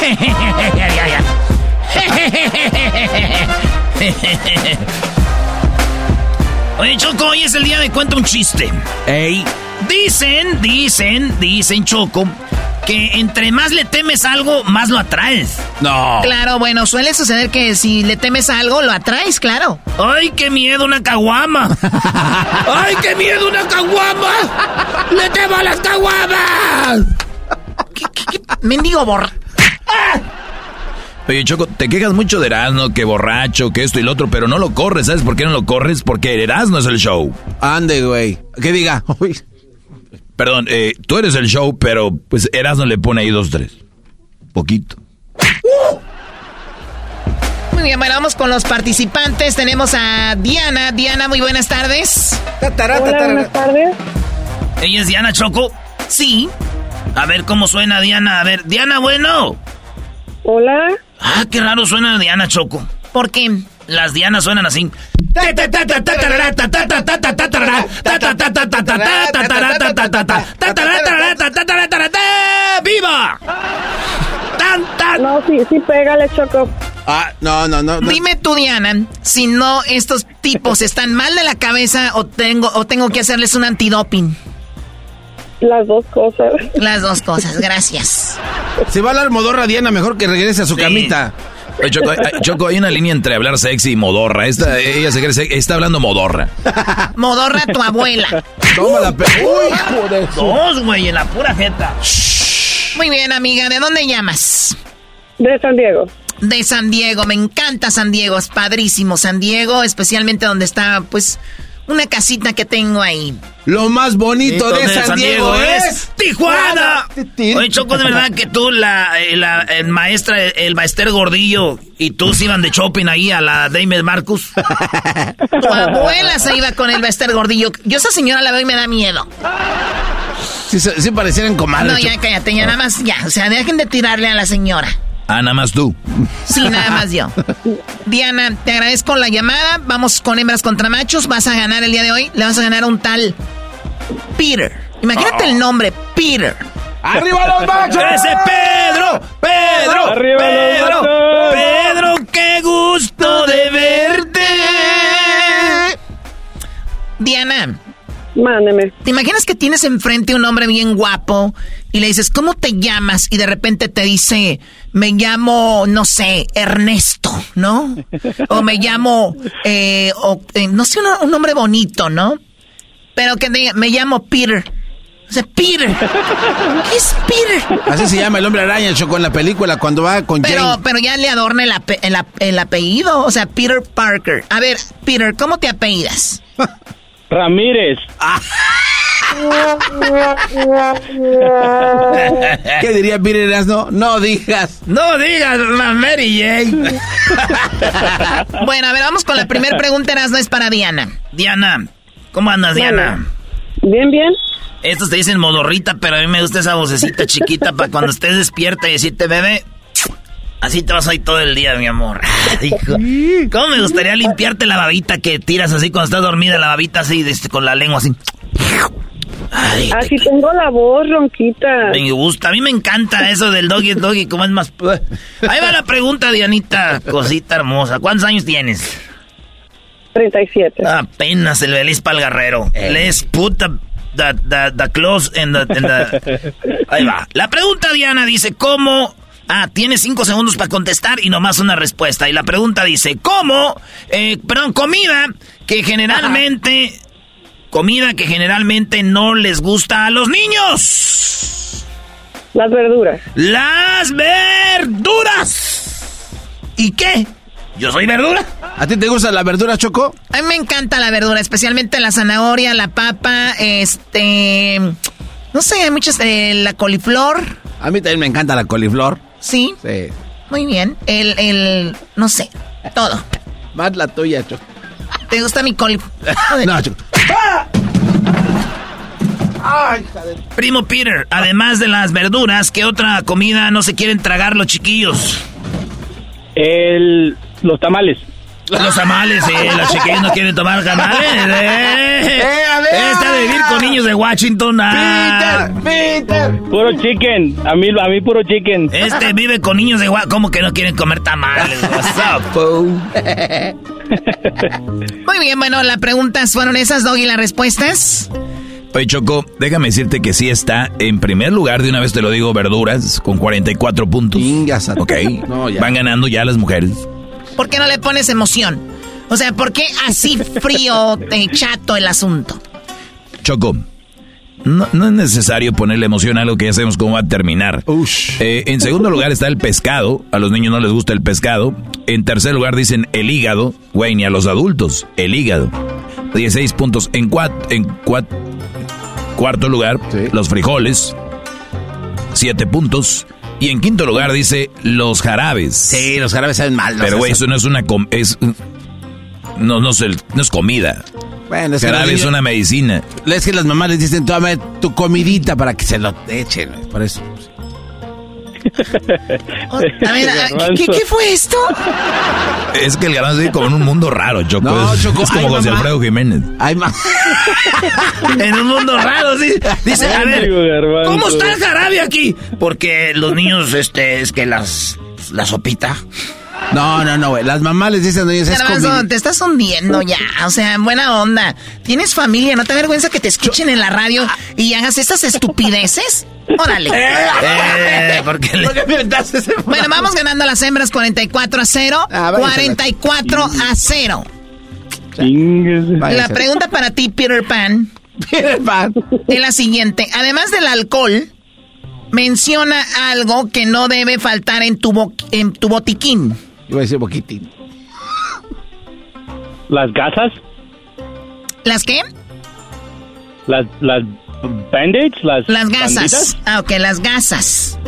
Oye, Choco, hoy es el día de cuenta un chiste. Ey. Dicen, dicen, dicen, Choco, que entre más le temes algo, más lo atraes. No. Claro, bueno, suele suceder que si le temes algo, lo atraes, claro. ¡Ay, qué miedo una caguama! ¡Ay, qué miedo una caguama! ¡Le temo a las caguamas! ¿Qué, qué, qué? Mendigo borra. Oye, Choco, te quejas mucho de Erasmo, que borracho, que esto y lo otro, pero no lo corres. ¿Sabes por qué no lo corres? Porque Erasmo es el show. Ande, güey. Que diga. Uy. Perdón, eh, tú eres el show, pero pues Erasmo le pone ahí dos, tres. Poquito. Muy bien, bueno, vamos con los participantes. Tenemos a Diana. Diana, muy buenas tardes. Hola, buenas tardes. ¿Ella es Diana Choco? Sí. A ver cómo suena Diana. A ver, Diana, bueno. Hola. Ah, qué raro suena Diana Choco. ¿Por qué? Las Dianas suenan así. ¡Viva! ¡Tan, tan! No, sí, sí, pégale, Choco. Ah, no, no, no. no. Dime tú, Diana, si no estos tipos están mal de la cabeza o tengo, o tengo que hacerles un antidoping. Las dos cosas. Las dos cosas, gracias. Si va a hablar modorra Diana, mejor que regrese a su Sí. camita. Choco, hay, Choco, hay una línea entre hablar sexy y modorra. Esta, ella se cree sexy, está hablando modorra. Modorra tu abuela. Toma la pe... Uy, hijo de su- Dos, güey, en la pura jeta. Muy bien, amiga, ¿de dónde llamas? De San Diego. De San Diego, me encanta San Diego, es padrísimo San Diego, especialmente donde está, pues, una casita que tengo ahí. Lo más bonito de San, Diego, es... Tijuana. Oye, Choco, de verdad que tú, la, eh, la eh, maestra, el maester Gordillo y tú se iban de shopping ahí a la David Marcus. Tu abuela se iba con el Bester Gordillo. Yo esa señora la veo y me da miedo. Sí, sí parecieran comadres. No, ya cállate, ya nada más, ya. O sea, dejen de tirarle a la señora. Ah, nada más tú. Sí, nada más yo. Diana, te agradezco la llamada. Vamos con hembras contra machos. Vas a ganar el día de hoy. Le vas a ganar a un tal Peter. Imagínate el nombre, Peter. ¡Arriba los machos! ¡Ese Pedro! ¡Pedro! ¡Arriba los ¡Pedro! machos! ¡Pedro, qué gusto de verte! Diana, Mándeme. ¿te imaginas que tienes enfrente un hombre bien guapo y le dices, ¿cómo te llamas? Y de repente te dice, me llamo, no sé, Ernesto, ¿no? O me llamo, eh, o, eh, no sé, un, un nombre bonito, ¿no? Pero que diga, me llamo Peter. O sea, Peter. ¿Qué es Peter? Así se llama el hombre araña, Choco, en la película, cuando va con Pero, Jane. pero ya le adorna el, ape- el ap- el apellido, o sea, Peter Parker. A ver, Peter, ¿cómo te apellidas? Ramírez. ¿Qué diría Peter Erasno? No digas. No digas la Mary Jane. Bueno, a ver, vamos con la primera pregunta, Erasmo, es para Diana. Diana, ¿cómo andas, Diana? Bien, bien. Estos te dicen modorrita, pero a mí me gusta esa vocecita chiquita para cuando estés despierta y decirte, bebé, así te vas hoy todo el día, mi amor. ¿Cómo me gustaría limpiarte la babita que tiras así cuando estás dormida, la babita así, este, con la lengua así? Ay, Así tengo la voz ronquita. me gusta, a mí me encanta eso del doggy doggy, como es más... Ahí va la pregunta, Dianita, cosita hermosa. ¿Cuántos años tienes? 37. Apenas el Belis para el guerrero. Les put the, the, the, the clothes in the, in the- Ahí va. La pregunta, Diana, dice, ¿cómo... Ah, tienes cinco segundos para contestar y nomás una respuesta. Y la pregunta dice, ¿cómo... Eh, perdón, comida que generalmente comida que generalmente no les gusta a los niños. Las verduras. Las verduras. ¿Y qué? Yo soy verdura. ¿A ti te gusta la verdura, Choco? A mí me encanta la verdura, especialmente la zanahoria, la papa, este... No sé, hay muchas... eh, la coliflor. A mí también me encanta la coliflor. Sí. Sí. Muy bien. El, el... No sé. Todo. Más la tuya, Choco. ¿Te gusta mi coliflor? no, Choco. Primo Peter, además de las verduras, ¿qué otra comida no se quieren tragar los chiquillos? El, los tamales. Los tamales, sí, los chiquillos no quieren tomar tamales. Eh, Esta de vivir con niños de Washington. ah. Puro chicken. A mí, a mí puro chicken. Este vive con niños de Washington. ¿Cómo que no quieren comer tamales? What's up? Muy bien, bueno, las preguntas fueron esas, Doggy, las respuestas. Oye, Choco, déjame decirte que sí está en primer lugar, de una vez te lo digo, verduras, con 44 puntos. Ok. Van ganando ya las mujeres. ¿Por qué no le pones emoción? O sea, ¿por qué así frío, eh, chato el asunto? Choco, no, no es necesario ponerle emoción a algo que ya sabemos cómo va a terminar. Eh, en segundo lugar está el pescado. A los niños no les gusta el pescado. En tercer lugar dicen el hígado. Güey, ni a los adultos. El hígado. 16 puntos. En, cuat- en cuat- cuarto lugar, los frijoles. 7 puntos. Y en quinto lugar dice los jarabes. Sí, los jarabes saben mal. Pero güey, eso no es una... com- es, no, no, es el- no es comida. Bueno, es Jarabe es una medicina. Es que las mamás les dicen, toma tu comidita para que se lo echen. Por eso. A ver, ¿qué, qué fue esto? Es que el garbanzo vive como en un mundo raro, Choco. No, es, Choco, es como José mamá. Alfredo Jiménez. Ay, En un mundo raro, sí. Dice, a ver, ¿cómo está el jarabe aquí? Porque los niños, este, es que las... La sopita. No, no, no, güey. Las mamás les dicen, oye, es Garbanzo, comida. te estás hundiendo ya. O sea, buena onda. ¿Tienes familia? ¿No te da vergüenza que te escuchen en la radio y hagas estas estupideces? Órale. Eh, porque le... Bueno, vamos ganando las hembras 44 a 0. Ah, váyase la 44 a 0. La pregunta para ti, Peter Pan, Peter Pan. es la siguiente. Además del alcohol, menciona algo que no debe faltar en tu, bo- en tu botiquín. Iba a decir boquitín. Las gasas. ¿Las qué? Las, las bandage. Las, Las gasas. banditas. Ah, ok, las gasas.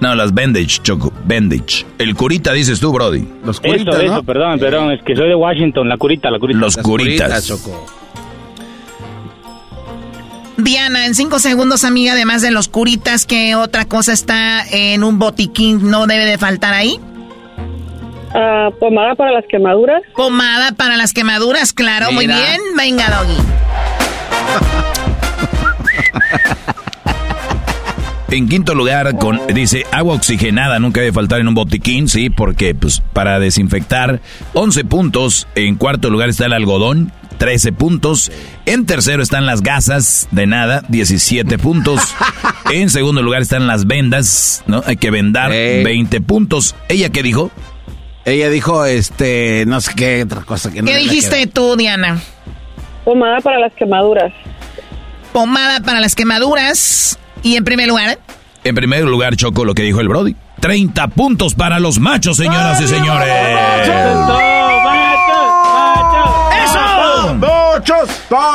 No, las bandage, Choco. Bandage. El curita, dices tú, Brody. Los Eso, eso, perdón, perdón. Es que soy de Washington. La curita, la curita. Los Las curitas. Choco. Diana, en cinco segundos, amiga, además de los curitas, ¿qué otra cosa está en un botiquín? ¿No debe de faltar ahí? Ah, pomada para las quemaduras. Pomada para las quemaduras, claro, muy bien. Venga, Doggy. En quinto lugar, con, dice agua oxigenada, nunca debe faltar en un botiquín, sí, porque pues para desinfectar, 11 puntos. En cuarto lugar está el algodón, 13 puntos. En tercero están las gasas de nada, 17 puntos. En segundo lugar están las vendas, ¿no? Hay que vendar, Ey. 20 puntos. ¿Ella qué dijo? Ella dijo, este, no sé qué otra cosa que no ¿Qué dijiste tú, Diana? Pomada para las quemaduras. Pomada para las quemaduras. Y en primer lugar, En primer lugar, Choco, lo que dijo el Brody. 30 puntos para los machos, señoras y señores. ¡Eso! ¡Muchos!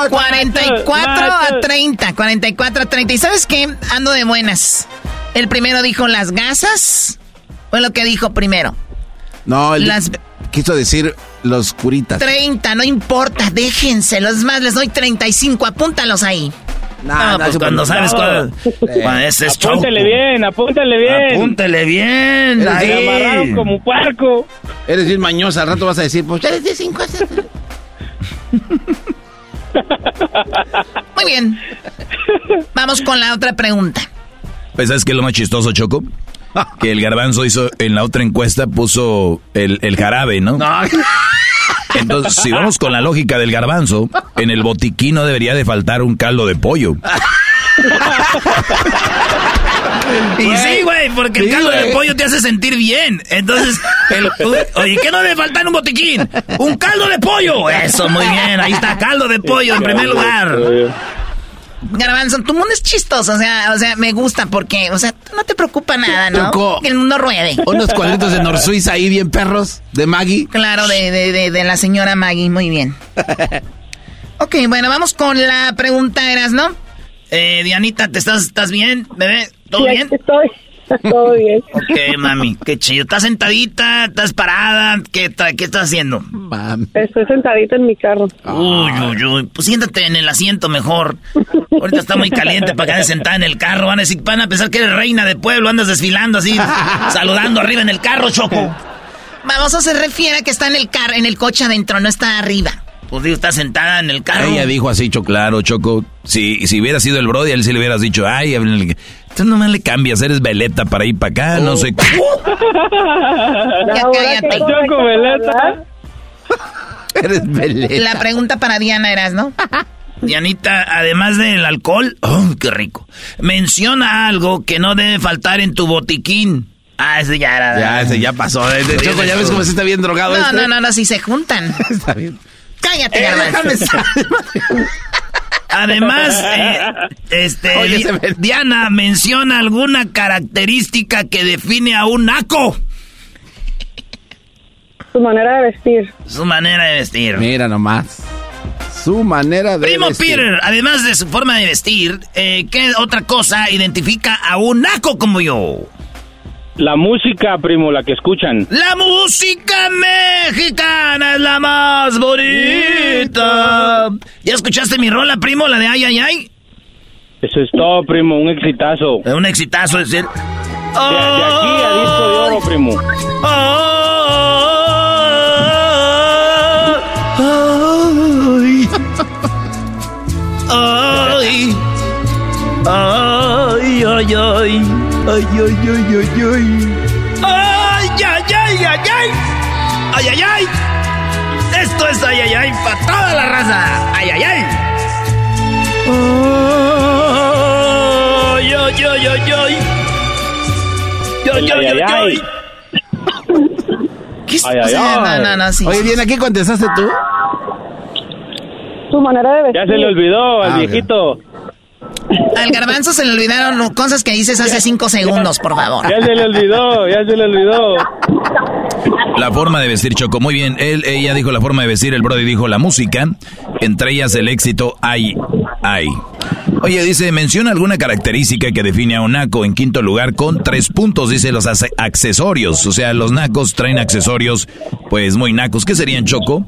44 a 30. 44 a 30. ¿Y sabes qué? Ando de buenas. El primero dijo las gasas. Fue lo que dijo primero. No, él Las- quiso decir los curitas. 30, no importa, déjenselos. Más, les doy 35. Apúntalos ahí. Ah, no, pues cuando sabes cuál... cuando ese es Choco. Apúntele bien, apúntele bien. Apúntele bien. Me ahí. amarraron como puerco. Eres bien mañosa, al rato vas a decir, pues eres de 5 Muy bien. Vamos con la otra pregunta. Pues ¿sabes qué es lo más chistoso, Choco? Que el garbanzo hizo, en la otra encuesta puso el, el jarabe, ¿no? Entonces, si vamos con la lógica del garbanzo, en el botiquín no debería de faltar un caldo de pollo. Y sí, güey, porque el caldo de pollo te hace sentir bien. Entonces, el, oye, ¿qué no le falta en un botiquín? ¡Un caldo de pollo! Eso, muy bien. Ahí está, caldo de pollo en primer lugar. Garbanzo, tu mundo es chistoso, o sea, o sea, me gusta porque, o sea, no te preocupa nada, ¿no? Que el mundo ruede. Unos cuadritos de Nor Suiza ahí bien perros, de Maggie. Claro, de, de, de, la señora Maggie, muy bien. ok, bueno, vamos con la pregunta, Eras, ¿no? Eh, Dianita, ¿te estás, estás bien, bebé? ¿Todo Sí, bien? estoy. Todo bien. Ok, mami, qué chido. ¿Estás sentadita? ¿Estás parada? ¿Qué, qué estás haciendo? Estoy sentadita en mi carro. Uy, uy, uy. Pues siéntate en el asiento mejor. Ahorita está muy caliente para quedar sentada en el carro. Van a decir, van a pensar que eres reina de pueblo. Andas desfilando así, saludando arriba en el carro, Choco. Vamos, o se refiere a que está en el carro, en el coche adentro, no está arriba. Pues digo, está sentada en el carro. Ella dijo así, claro, Choco. Si, si hubiera sido el Brody, a él sí le hubieras dicho, ay, tú nomás le cambias, eres veleta para ir para acá, no sé. Ya cállate. Choco, veleta. Eres veleta. La pregunta para Diana eras, ¿no? Dianita, además del alcohol, oh, qué rico. Menciona algo que no debe faltar en tu botiquín. Ah, ese ya era. Ya, ese ya pasó. De, de Choco, ya ves cómo se está bien drogado No, este. no, no, no, si se juntan. Está bien. Cállate, Eh, Garbanzo. Además, eh, este, Oye, Di- Diana menciona alguna característica que define a un naco. Su manera de vestir. Su manera de vestir. Mira nomás. Su manera de Primo vestir. Peter, además de su forma de vestir, eh, ¿qué otra cosa identifica a un naco como yo? La música, primo, la que escuchan. La música mexicana es la más bonita. ¿Ya escuchaste mi rola, primo, la de ay, ay, ay? Eso es todo, primo, un exitazo. Es un exitazo, es decir... De, de aquí a disco de oro, primo. Ay, ay, ay, ay, ay, ay, ay, ay, ay, ay. Ay, ay, ay, ay, ay. Ay, ay, ay. Esto es ay, ay, ay para toda la raza. Ay, ay, ay. Ay, ay, ay, ay, ay. Ay, ay, ay, ay. ¿Qué Ay, ay, ay. No, no, no, sí. Oye, Diana, ¿qué contestaste tú? Su manera de vestir. Ya se le olvidó al Ah, viejito. Al garbanzo se le olvidaron cosas que dices hace cinco segundos, por favor. Ya se le olvidó, ya se le olvidó. La forma de vestir, Choco, muy bien. Él, ella dijo la forma de vestir, el Brody dijo la música. Entre ellas el éxito, ay, ay. Oye, dice, menciona alguna característica que define a un naco en quinto lugar con tres puntos, dice los accesorios. O sea, los nacos traen accesorios, pues muy nacos. ¿Qué serían, Choco?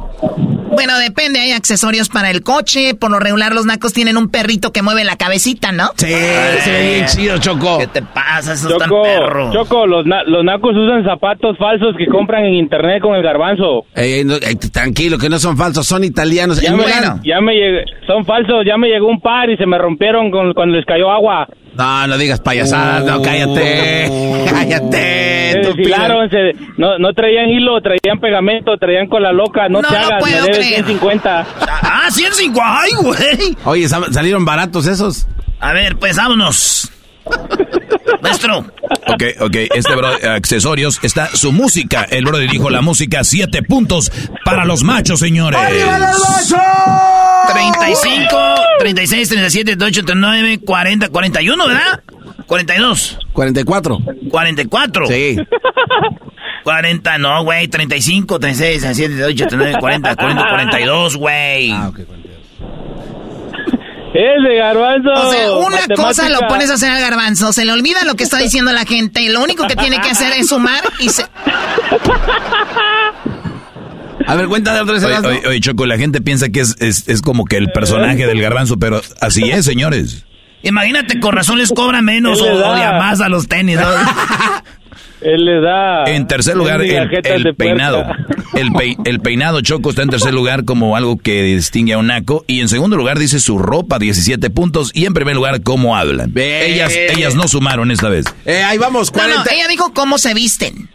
Bueno, depende, hay accesorios para el coche. Por lo regular, los nacos tienen un perrito que mueve la cabecita, ¿no? Sí, se ve bien chido, Choco. ¿Qué te pasa? Eso Choco, perro. Choco, los, na- los nacos usan zapatos falsos que compran en internet con el garbanzo. Ey, ey, no, ey, tranquilo, que no son falsos, son italianos. Ya me, Milán- ya me llegué- son falsos, ya me llegó un par y se me rompieron con- cuando les cayó agua. No, no digas payasadas, no, cállate. cállate. Se tú, desfilaron, se- no, no traían hilo, traían pegamento, traían cola loca, no, No te hagas, me puedo debes creer. 150. Ah, 105. Ay, güey. Oye, sa- salieron baratos esos. A ver, pues vámonos. Maestro. Ok, ok, este bro, accesorios está su música. El Brody dijo la música, siete puntos para los machos, señores. 35, 36, 37, 38, 39, 40, 41, ¿verdad? 42, 44. 44. Sí. 40, no, güey. 35, 36, 37, 38, 39, 40, 40, 42, güey. Ah, ok. Ese garbanzo. O sea, una matemática. cosa lo pones a hacer al garbanzo, se le olvida lo que está diciendo la gente, y lo único que tiene que hacer es sumar y se... A ver, cuéntame otra vez. Oye, oye, oye, Choco, la gente piensa que es, es, es como que el personaje del garbanzo, pero así es, señores. Imagínate, con razón les cobra menos o, o de más a los tenis, ¿no? Él le da. En tercer lugar, el, peinado. El, pei- el peinado Choco está en tercer lugar como algo que distingue a un naco. Y en segundo lugar dice su ropa, 17 puntos. Y en primer lugar, cómo hablan. Ellas, ellas no sumaron esta vez. Eh, ahí vamos, No, no, 40. ella dijo cómo se visten.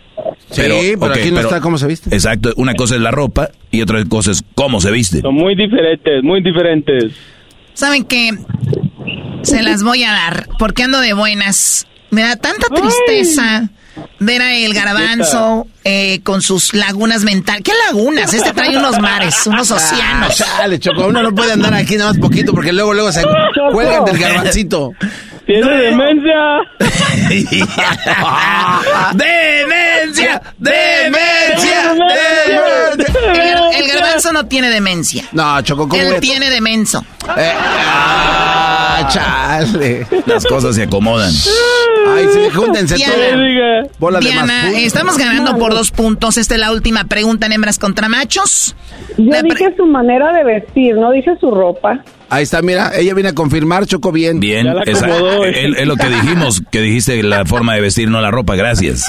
Sí, pero aquí no está cómo se viste. Exacto, una cosa es la ropa y otra cosa es cómo se viste. Son muy diferentes, muy diferentes. ¿Saben qué? Se las voy a dar, porque ando de buenas. Me da tanta tristeza ver a el garbanzo eh, con sus lagunas mentales. ¿Qué lagunas? Este trae unos mares, unos océanos. Dale, Choco, uno no puede andar aquí nada más poquito porque luego, luego se cuelgan del garbancito. Tiene demencia. ¡Demencia! ¡Demencia! El, el garbanzo no tiene demencia. No, Choco, ¿cómo Él tiene demenso. Eh, ah, chale. Las cosas se acomodan. Ay, sí, júntense Diana, todos. Diana, estamos ganando por dos puntos. Esta es la última pregunta en hembras contra machos. Yo La dije su manera de vestir, no dije su ropa. Ahí está, mira, ella viene a confirmar, Choco, bien. Bien, es, es lo que dijimos, que dijiste la forma de vestir, no la ropa, gracias.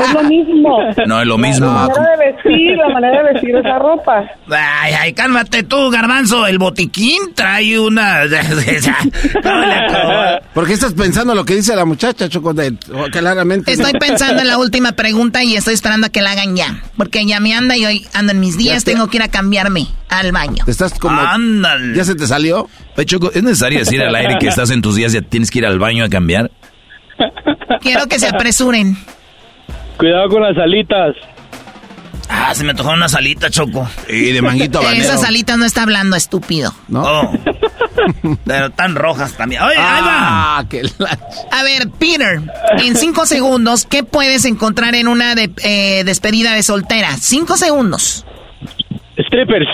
Es lo mismo. No es lo La mismo. manera de vestir, la manera de vestir esa ropa. Ay, ay, cálmate tú, garbanzo. El botiquín trae una... ¿Por qué estás pensando lo que dice la muchacha, Choco? Claramente. Estoy pensando en la última pregunta y estoy esperando a que la hagan ya. Porque ya me anda y hoy ando en mis días. Tengo que ir a cambiarme al baño. Te estás como. Ándale. ¿Ya se te salió? Oye, Choco, ¿es necesario decir al aire que estás en tus días y tienes que ir al baño a cambiar? Quiero que se apresuren. Cuidado con las alitas. Ah, se me antojaron una salita, Choco. Y de manguito habanero. Esas alitas no está hablando, estúpido. ¿No? Oh. Pero tan rojas también. ¡Oye, ahí va! Ah, que la... A ver, Peter, en cinco segundos, ¿qué puedes encontrar en una de- eh, despedida de soltera? Cinco segundos. Strippers.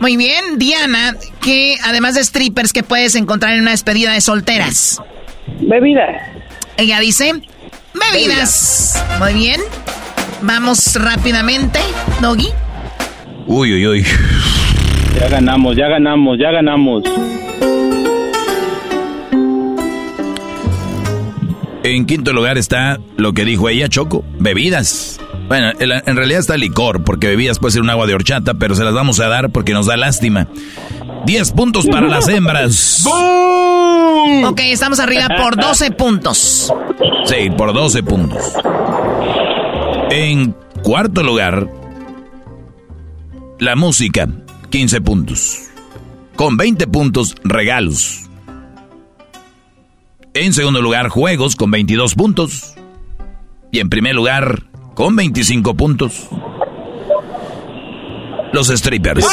Muy bien, Diana, ¿qué, además de strippers, qué puedes encontrar en una despedida de solteras? Bebida. Ella dice, bebidas. Muy bien. Vamos rápidamente, Doggy. Uy, uy, uy. Ya ganamos, ya ganamos, ya ganamos. En quinto lugar está lo que dijo ella, Choco, bebidas. Bueno, en realidad está licor, porque bebidas puede ser un agua de horchata, pero se las vamos a dar porque nos da lástima. 10 puntos para las hembras. Ok, estamos arriba por 12 puntos. Sí, por 12 puntos. En cuarto lugar, la música, 15 puntos. Con 20 puntos, regalos. En segundo lugar, juegos con 22 puntos. Y en primer lugar, con 25 puntos, los strippers.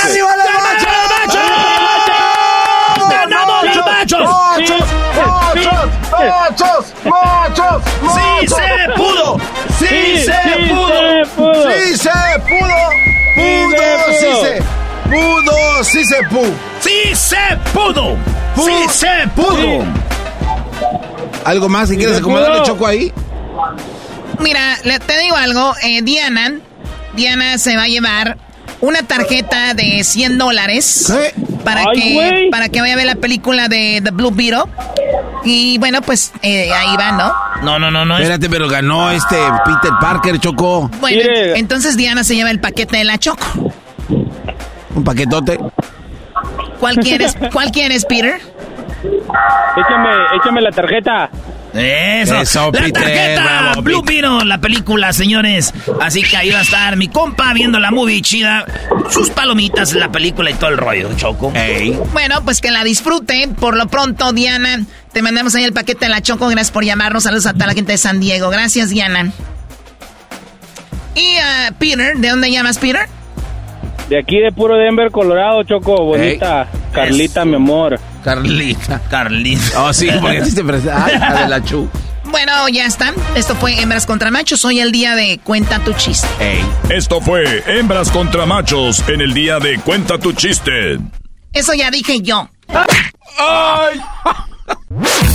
¡Ganamos los machos! ¡Machos! ¡Machos! ¡Sí se pudo! ¡Sí se pudo! ¡Sí se pudo! ¡Pudo! ¡Sí se pudo! ¡Sí se pudo! ¡Sí se pudo! ¡Sí se pudo! ¿Algo más que quieres se acomodarle, pudo. Choco, ahí? Mira, te digo algo, eh, Diana, Diana se va a llevar una tarjeta de 100 dólares para Ay, que para que vaya a ver la película de The Blue Beetle. Y bueno, pues eh, ahí va, ¿no? No, no, no, no. es- Espérate, pero ganó este Peter Parker, Choco. Bueno, Mire. entonces Diana se lleva el paquete de la Choco. Un paquetote. ¿Cuál quieres, cuál quieres Peter? Échame, échame la tarjeta. Eso. Eso, la Peter, tarjeta bravo, Blue Peter. Beetle, la película, señores. Así que ahí va a estar mi compa viendo la movie chida. Sus palomitas, la película y todo el rollo, Choco. Ey. Bueno, pues que la disfrute. Por lo pronto, Diana, te mandamos ahí el paquete de la Choco. Gracias por llamarnos. Saludos a toda la gente de San Diego. Gracias, Diana. Y a Peter, ¿de dónde llamas, Peter? De aquí de puro Denver, Colorado, Choco. Bonita. Carlita, mi amor. Carlita. Carlita. Oh, sí, porque así te presenta. Ay, de la chu. Bueno, ya está. Esto fue Hembras contra Machos. Hoy el día de Cuenta tu chiste. Esto fue Hembras contra Machos en el día de Cuenta tu chiste. Eso ya dije yo.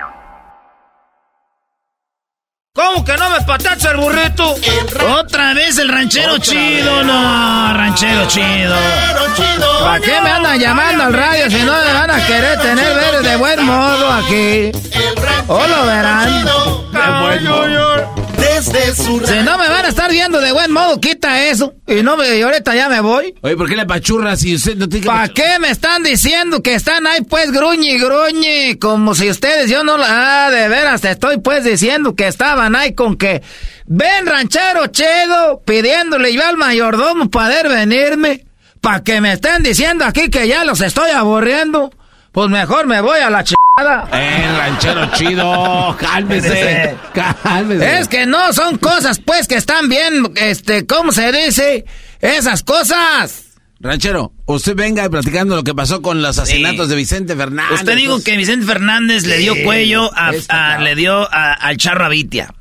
¿Cómo que no me patacha el burrito? Otra vez el ranchero chido, no, ranchero chido. ¿Para qué me andan llamando al radio si no me van a querer tener ver de buen modo aquí? O lo verán. De través de su Si no me van a estar viendo de buen modo, quita eso. Y no me, y ahorita ya me voy. Oye, ¿por qué le pachurra si usted no tiene que ¿Para qué me están diciendo que están ahí pues gruñe y gruñe? Como si ustedes, yo no la... Ah, de veras, te estoy pues diciendo que estaban ahí con que... Ven ranchero chedo, pidiéndole yo al mayordomo poder venirme. Para que me estén diciendo aquí que ya los estoy aburriendo. Pues mejor me voy a la Eh, ranchero chido, cálmese, cálmese. Es que no son cosas, pues, que están bien, este, ¿cómo se dice? Esas cosas. Ranchero, usted venga platicando lo que pasó con los asesinatos de Vicente Fernández. Usted dijo que Vicente Fernández le dio Sí, cuello a, le dio a- al Charro Avitia.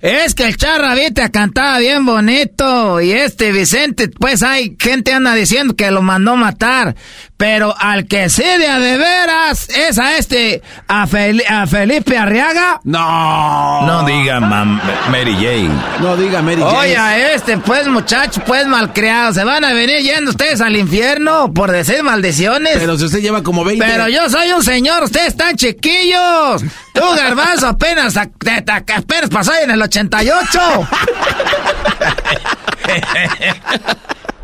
Es que el Charravita cantaba bien bonito y este Vicente, pues hay gente anda diciendo que lo mandó matar, pero al que sí de a de veras es a este, a, Fel- a Felipe Arriaga. No. No diga mam- Mary Jane. No diga Mary Oye, a este, pues muchacho, pues malcriado, se van a venir yendo ustedes al infierno por decir maldiciones. Pero si usted lleva como 20. Pero yo soy un señor, ustedes están chiquillos. Tú, garbanzo, apenas, te- te- apenas pasó en el 88.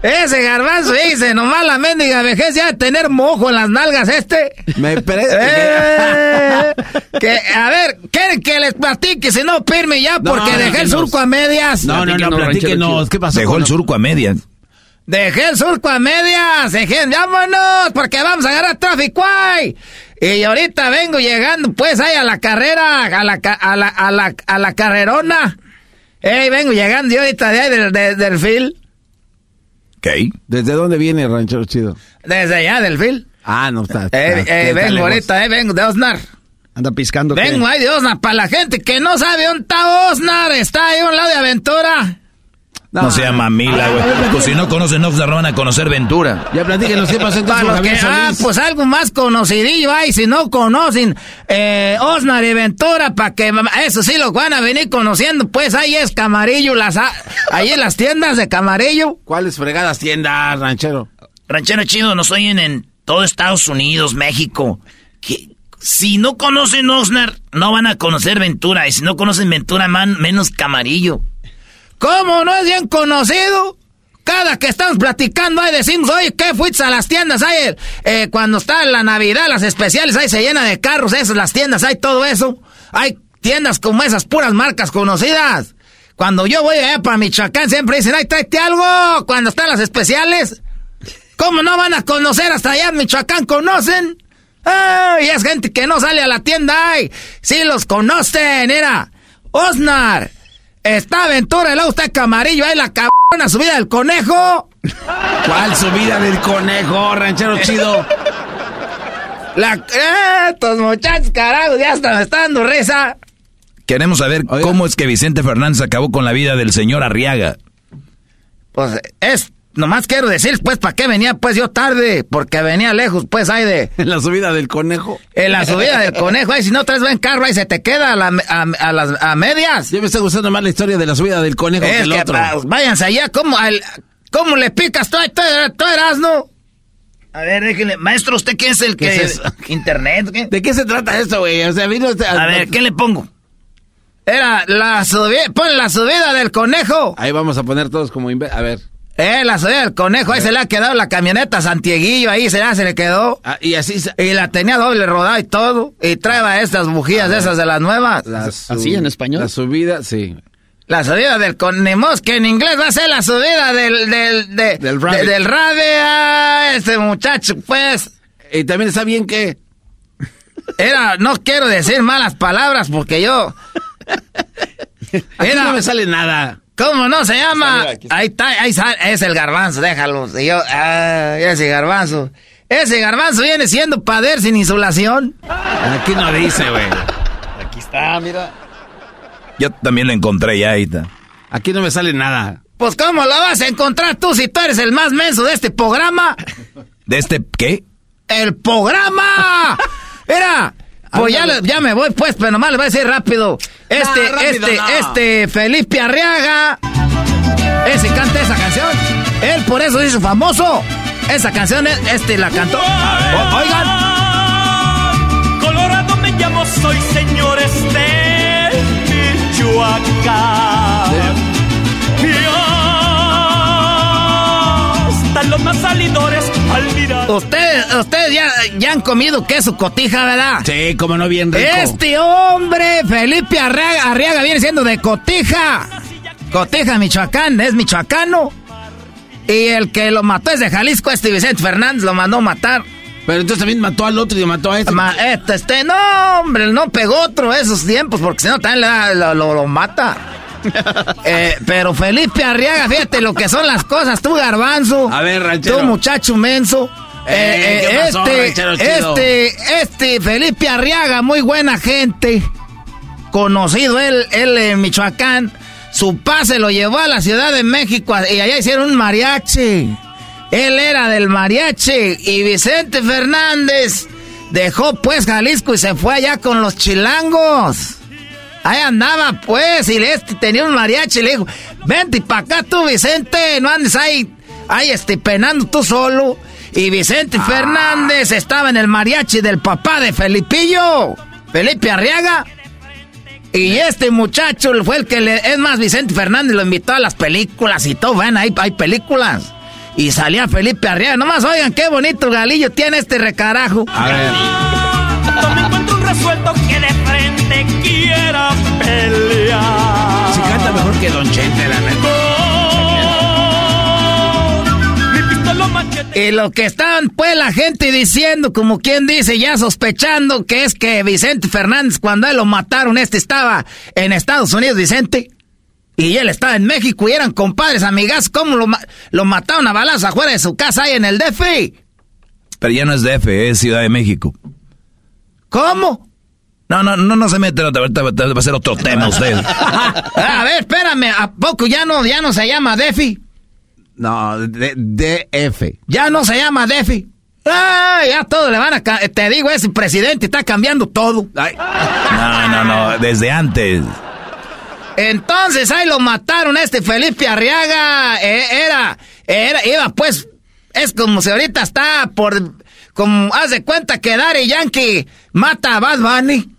Ese garbanzo dice, nomás la mendiga vejez ya de tener mojo en las nalgas este. Me parece Eh, que, a ver, ¿quieren que les platique? Si no, pirme ya, No, porque dejé el surco a medias. No, no, no, platíquenos. ¿Qué pasó? Dejó con el surco a medias. Dejé el surco a medias. Dejé, vámonos, porque vamos a agarrar tráfico ahí. Y ahorita vengo llegando, pues, ahí a la carrera, a la, ca- a la, a la, a la carrerona. Ey, vengo llegando yo ahorita de ahí del, de- del fil. ¿Qué? ¿Desde dónde viene Ranchero Chido? Desde allá del fil. Ah, no está. Eh, está- eh, está vengo lejos. ahorita, eh, vengo de Osnar. Anda piscando. ¿qué? Vengo ahí de Osnar. Para la gente que no sabe dónde está Osnar, está ahí a un lado de Aventura. No, sea mamila, güey. Pues si no conocen Oxnard, van a conocer Ventura. Ya platíquenos qué pasó entonces con los que, ah, pues algo más conocidillo hay, si no conocen eh, Osnar y Ventura, para que eso sí lo van a venir conociendo, pues ahí es Camarillo, las, ah, ahí en las tiendas de Camarillo. ¿Cuáles fregadas tiendas, Ranchero? Ranchero chido, nos oyen en todo Estados Unidos, México. Que si no conocen Oxnard, no van a conocer Ventura. Y si no conocen Ventura, man, menos Camarillo. ¿Cómo no es bien conocido? Cada que estamos platicando ahí decimos, oye, ¿qué fuiste a las tiendas? Ahí, eh, cuando está la Navidad, las especiales, ahí se llena de carros, esas, las tiendas, hay todo eso. Hay tiendas como esas, puras marcas conocidas. Cuando yo voy allá para Michoacán, siempre dicen, ay, tráete algo. Cuando están las especiales. ¿Cómo no van a conocer hasta allá Michoacán? ¿Conocen? Ay, es gente que no sale a la tienda, ay. Sí los conocen, era Osnar. Está Aventura, luego está Camarillo, ahí la cabrona subida del conejo. ¿Cuál subida del conejo, Ranchero Chido? La, eh, estos muchachos, carajo, ya hasta me está dando risa. Queremos saber cómo es que Vicente Fernández acabó con la vida del señor Arriaga. Pues es, nomás quiero decir, pues, ¿para qué venía pues yo tarde? Porque venía lejos, pues, ahí de... En la subida del conejo. En la subida del conejo, ahí si no traes buen carro, ahí se te queda a, la- a- a las a medias. Ya me está gustando más la historia de la subida del conejo que el que, otro. pa- váyanse allá, ¿cómo, al- cómo le picas tú, tú, tú eras, no? A ver, déjenle. Maestro, ¿usted qué es el ¿Qué que... es eso? ¿Internet? ¿qué? ¿De qué se trata esto, güey? O sea, vino usted A ver, ¿qué le pongo? Era la subida, pon la subida del conejo. Ahí vamos a poner todos como... A ver. Eh, la subida del conejo, ahí se le ha quedado la camioneta Santieguillo, ahí se, la- se le quedó. Ah, y así... se- Y la tenía doble rodada y todo. Y traeba estas bujías de esas de las nuevas. La ¿Así en español? La subida, sí. La subida del conejo, que en inglés va a ser la subida del... Del, de- Del rabbit. de- del rabbit, ah, este muchacho, pues... Y también está bien que... Era, no quiero decir malas palabras porque yo... Aquí Era- no me sale nada. ¿Cómo no se llama? Aquí está. Ahí está, ahí sale, es el garbanzo, déjalo. Y yo, ah, ese garbanzo. Ese garbanzo viene siendo pader sin insulación. Aquí no dice, güey. Aquí está, mira. Yo también lo encontré ya, ahí está. Aquí no me sale nada. Pues ¿cómo lo vas a encontrar tú si tú eres el más menso de este programa? ¿De este qué? ¡El programa! Mira, pues ya, le- ya me voy pues, pero nomás le voy a decir rápido. Este, No, rápido este, no. este Felipe Arriaga. Ese canta esa canción. Él por eso hizo famoso. Esa canción, este la cantó. O- oigan. Colorado me llamo, soy señores de Michoacán. Hasta los más salidores al mirar. Ustedes, ustedes ya, ya han comido queso cotija, ¿verdad? Sí, como no bien rico. Este hombre, Felipe Arriaga, Arriaga viene siendo de Cotija. Cotija, Michoacán, es michoacano. Y el que lo mató es de Jalisco, este Vicente Fernández lo mandó matar. Pero entonces también mató al otro y mató a este. Ma- este, este, no, hombre, no pegó otro esos tiempos, porque si no también lo, lo- lo mata. Eh, pero Felipe Arriaga, fíjate lo que son las cosas, tú garbanzo. A ver, ranchero. Tú muchacho menso. Eh, ¿qué pasó, este, este, este Felipe Arriaga, muy buena gente. Conocido él, él en Michoacán. Su pase lo llevó a la Ciudad de México y allá hicieron un mariachi. Él era del mariachi y Vicente Fernández dejó pues Jalisco y se fue allá con los chilangos. Ahí andaba pues y este tenía un mariachi y le dijo, vente para acá tú Vicente, no andes ahí, ahí este, penando tú solo. Y Vicente Fernández estaba en el mariachi del papá de Felipillo, Felipe Arriaga. Y este muchacho fue el que le... Es más, Vicente Fernández lo invitó a las películas y todo. Ven, hay, hay películas. Y salía Felipe Arriaga. Nomás oigan qué bonito galillo tiene este recarajo. A ver. Resuelto que de frente quiera pelear. Si canta mejor que Don Chente, la neta. Mi pistola machete. Y lo que estaban pues la gente diciendo, como quien dice, ya sospechando que es que Vicente Fernández, cuando a él lo mataron, este estaba en Estados Unidos, Vicente. Y él estaba en México y eran compadres, amigas. ¿Cómo lo, ma- lo mataron a balazos afuera de su casa ahí en el DF? Pero ya no es DF, es Ciudad de México. ¿Cómo? No, no, no, no se mete, ahorita ahorita va a ser otro tema usted. a ver, espérame, ¿a poco ya no, ya no se llama DEFI? No, de- DF. Ya no se llama DEFI. Ah, ya todo le van a... Te digo, ese presidente está cambiando todo. No, no, no, desde antes. Entonces ahí lo mataron a este Felipe Arriaga. eh, era, era, iba pues, es como si ahorita está por, como, haz de cuenta que Daddy Yankee mata a Bad Bunny.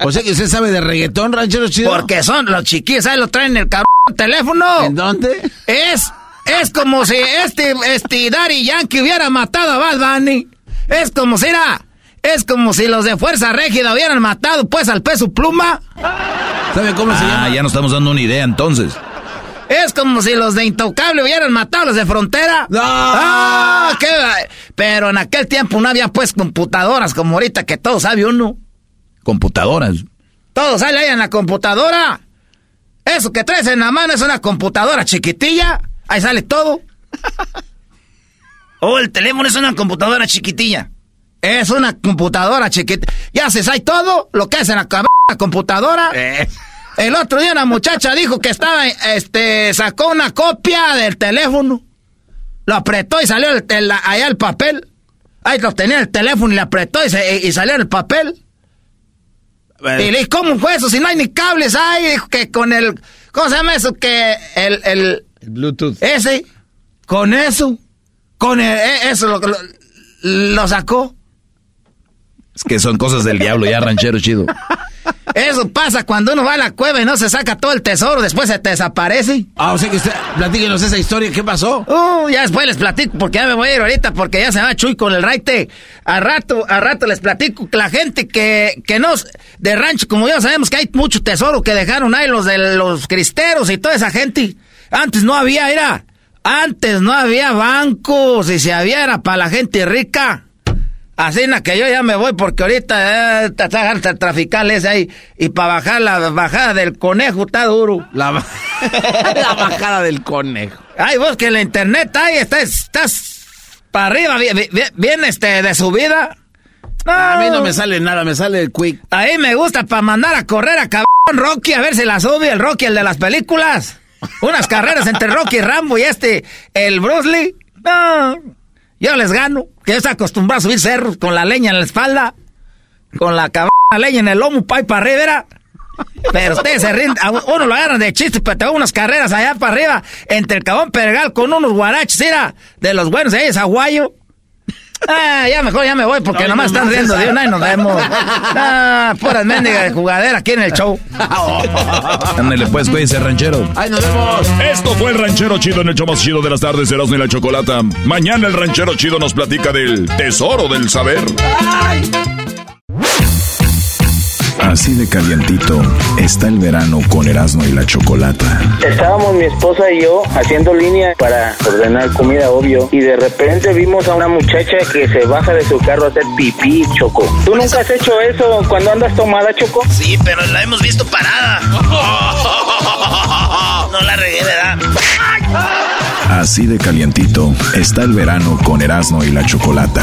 O sea que usted sabe de reggaetón, ranchero chido. Porque son los chiquillos, ahí lo traen en el cabrón teléfono. ¿En dónde? Es, es como si este, este Daddy Yankee hubiera matado a Bad Bunny. Es como si era, es como si los de Fuerza Régida hubieran matado pues al peso pluma. ¿Sabe cómo se Ah, llama? ya nos estamos dando una idea entonces. Es como si los de Intocable hubieran matado a los de Frontera. ¡No! ¡Ah! qué Pero en aquel tiempo no había pues computadoras como ahorita que todo sabe uno. Computadoras. Todo sale ahí en la computadora. Eso que traes en la mano es una computadora chiquitilla. Ahí sale todo. Oh, el teléfono es una computadora chiquitilla. Es una computadora chiquita. Ya se sabe todo lo que es en la cab- computadora. El otro día una muchacha dijo que estaba, este, sacó una copia del teléfono. Lo apretó y salió el, el- allá el papel. Ahí lo tenía el teléfono y le apretó y, se- y salió el papel. Y le dije, ¿cómo fue eso? Si no hay ni cables ahí. Dijo que con el, ¿cómo se llama eso? Que el, el, Bluetooth. ese, con eso, con el, e- eso lo, lo, lo sacó. Es que son cosas del diablo, ya ranchero chido. Eso pasa cuando uno va a la cueva y no se saca todo el tesoro, después se te desaparece. Ah, o sea que usted, platíquenos esa historia, ¿qué pasó? Uh, ya después les platico porque ya me voy a ir ahorita porque ya se va Chuy con el raite. A rato, a rato les platico que la gente que, que no, de rancho, como ya sabemos que hay mucho tesoro que dejaron ahí los de los cristeros y toda esa gente. Antes no había, era, antes no había bancos y si había era para la gente rica. Así en la que yo ya me voy porque ahorita eh, trafical ese ahí y para bajar la bajada del conejo está duro. La, ba- la bajada del conejo. Ay, vos que la internet ahí estás, estás para arriba, bien, bien, bien, este, de subida. A mí no me sale nada, me sale el quick. Ahí me gusta para mandar a correr a cabrón Rocky a ver si la sube el Rocky, el de las películas. Unas carreras entre Rocky Rambo y este, el Bruce Lee. No, yo les gano. Que estoy acostumbrado a subir cerros con la leña en la espalda, con la cabrón leña en el lomo, pa' y para arriba. Pero ustedes se rinden, uno lo agarran de chiste, pero te van unas carreras allá para arriba, entre el cabón Pergal con unos guaraches, era, de los buenos, ahí es aguayo. Ah, ya mejor ya me voy porque nomás están riendo de una y nos vemos. Ah, puras mendigas de jugadera aquí en el show. Ándale pues, cuídense, ranchero. ¡Ay, nos vemos! Esto fue el ranchero chido en el show más chido de las tardes, Erasmo y la Chocolata. Mañana el ranchero chido nos platica del tesoro del saber. Así de calientito está el verano con Erasmo y la Chocolata. Estábamos mi esposa y yo haciendo línea para ordenar comida, obvio, y de repente vimos a una muchacha que se baja de su carro a hacer pipí, Choco. ¿Tú nunca has hecho eso cuando andas tomada, Choco? Sí, pero la hemos visto parada. No la regué, ¿verdad? Así de calientito está el verano con Erasmo y la Chocolata.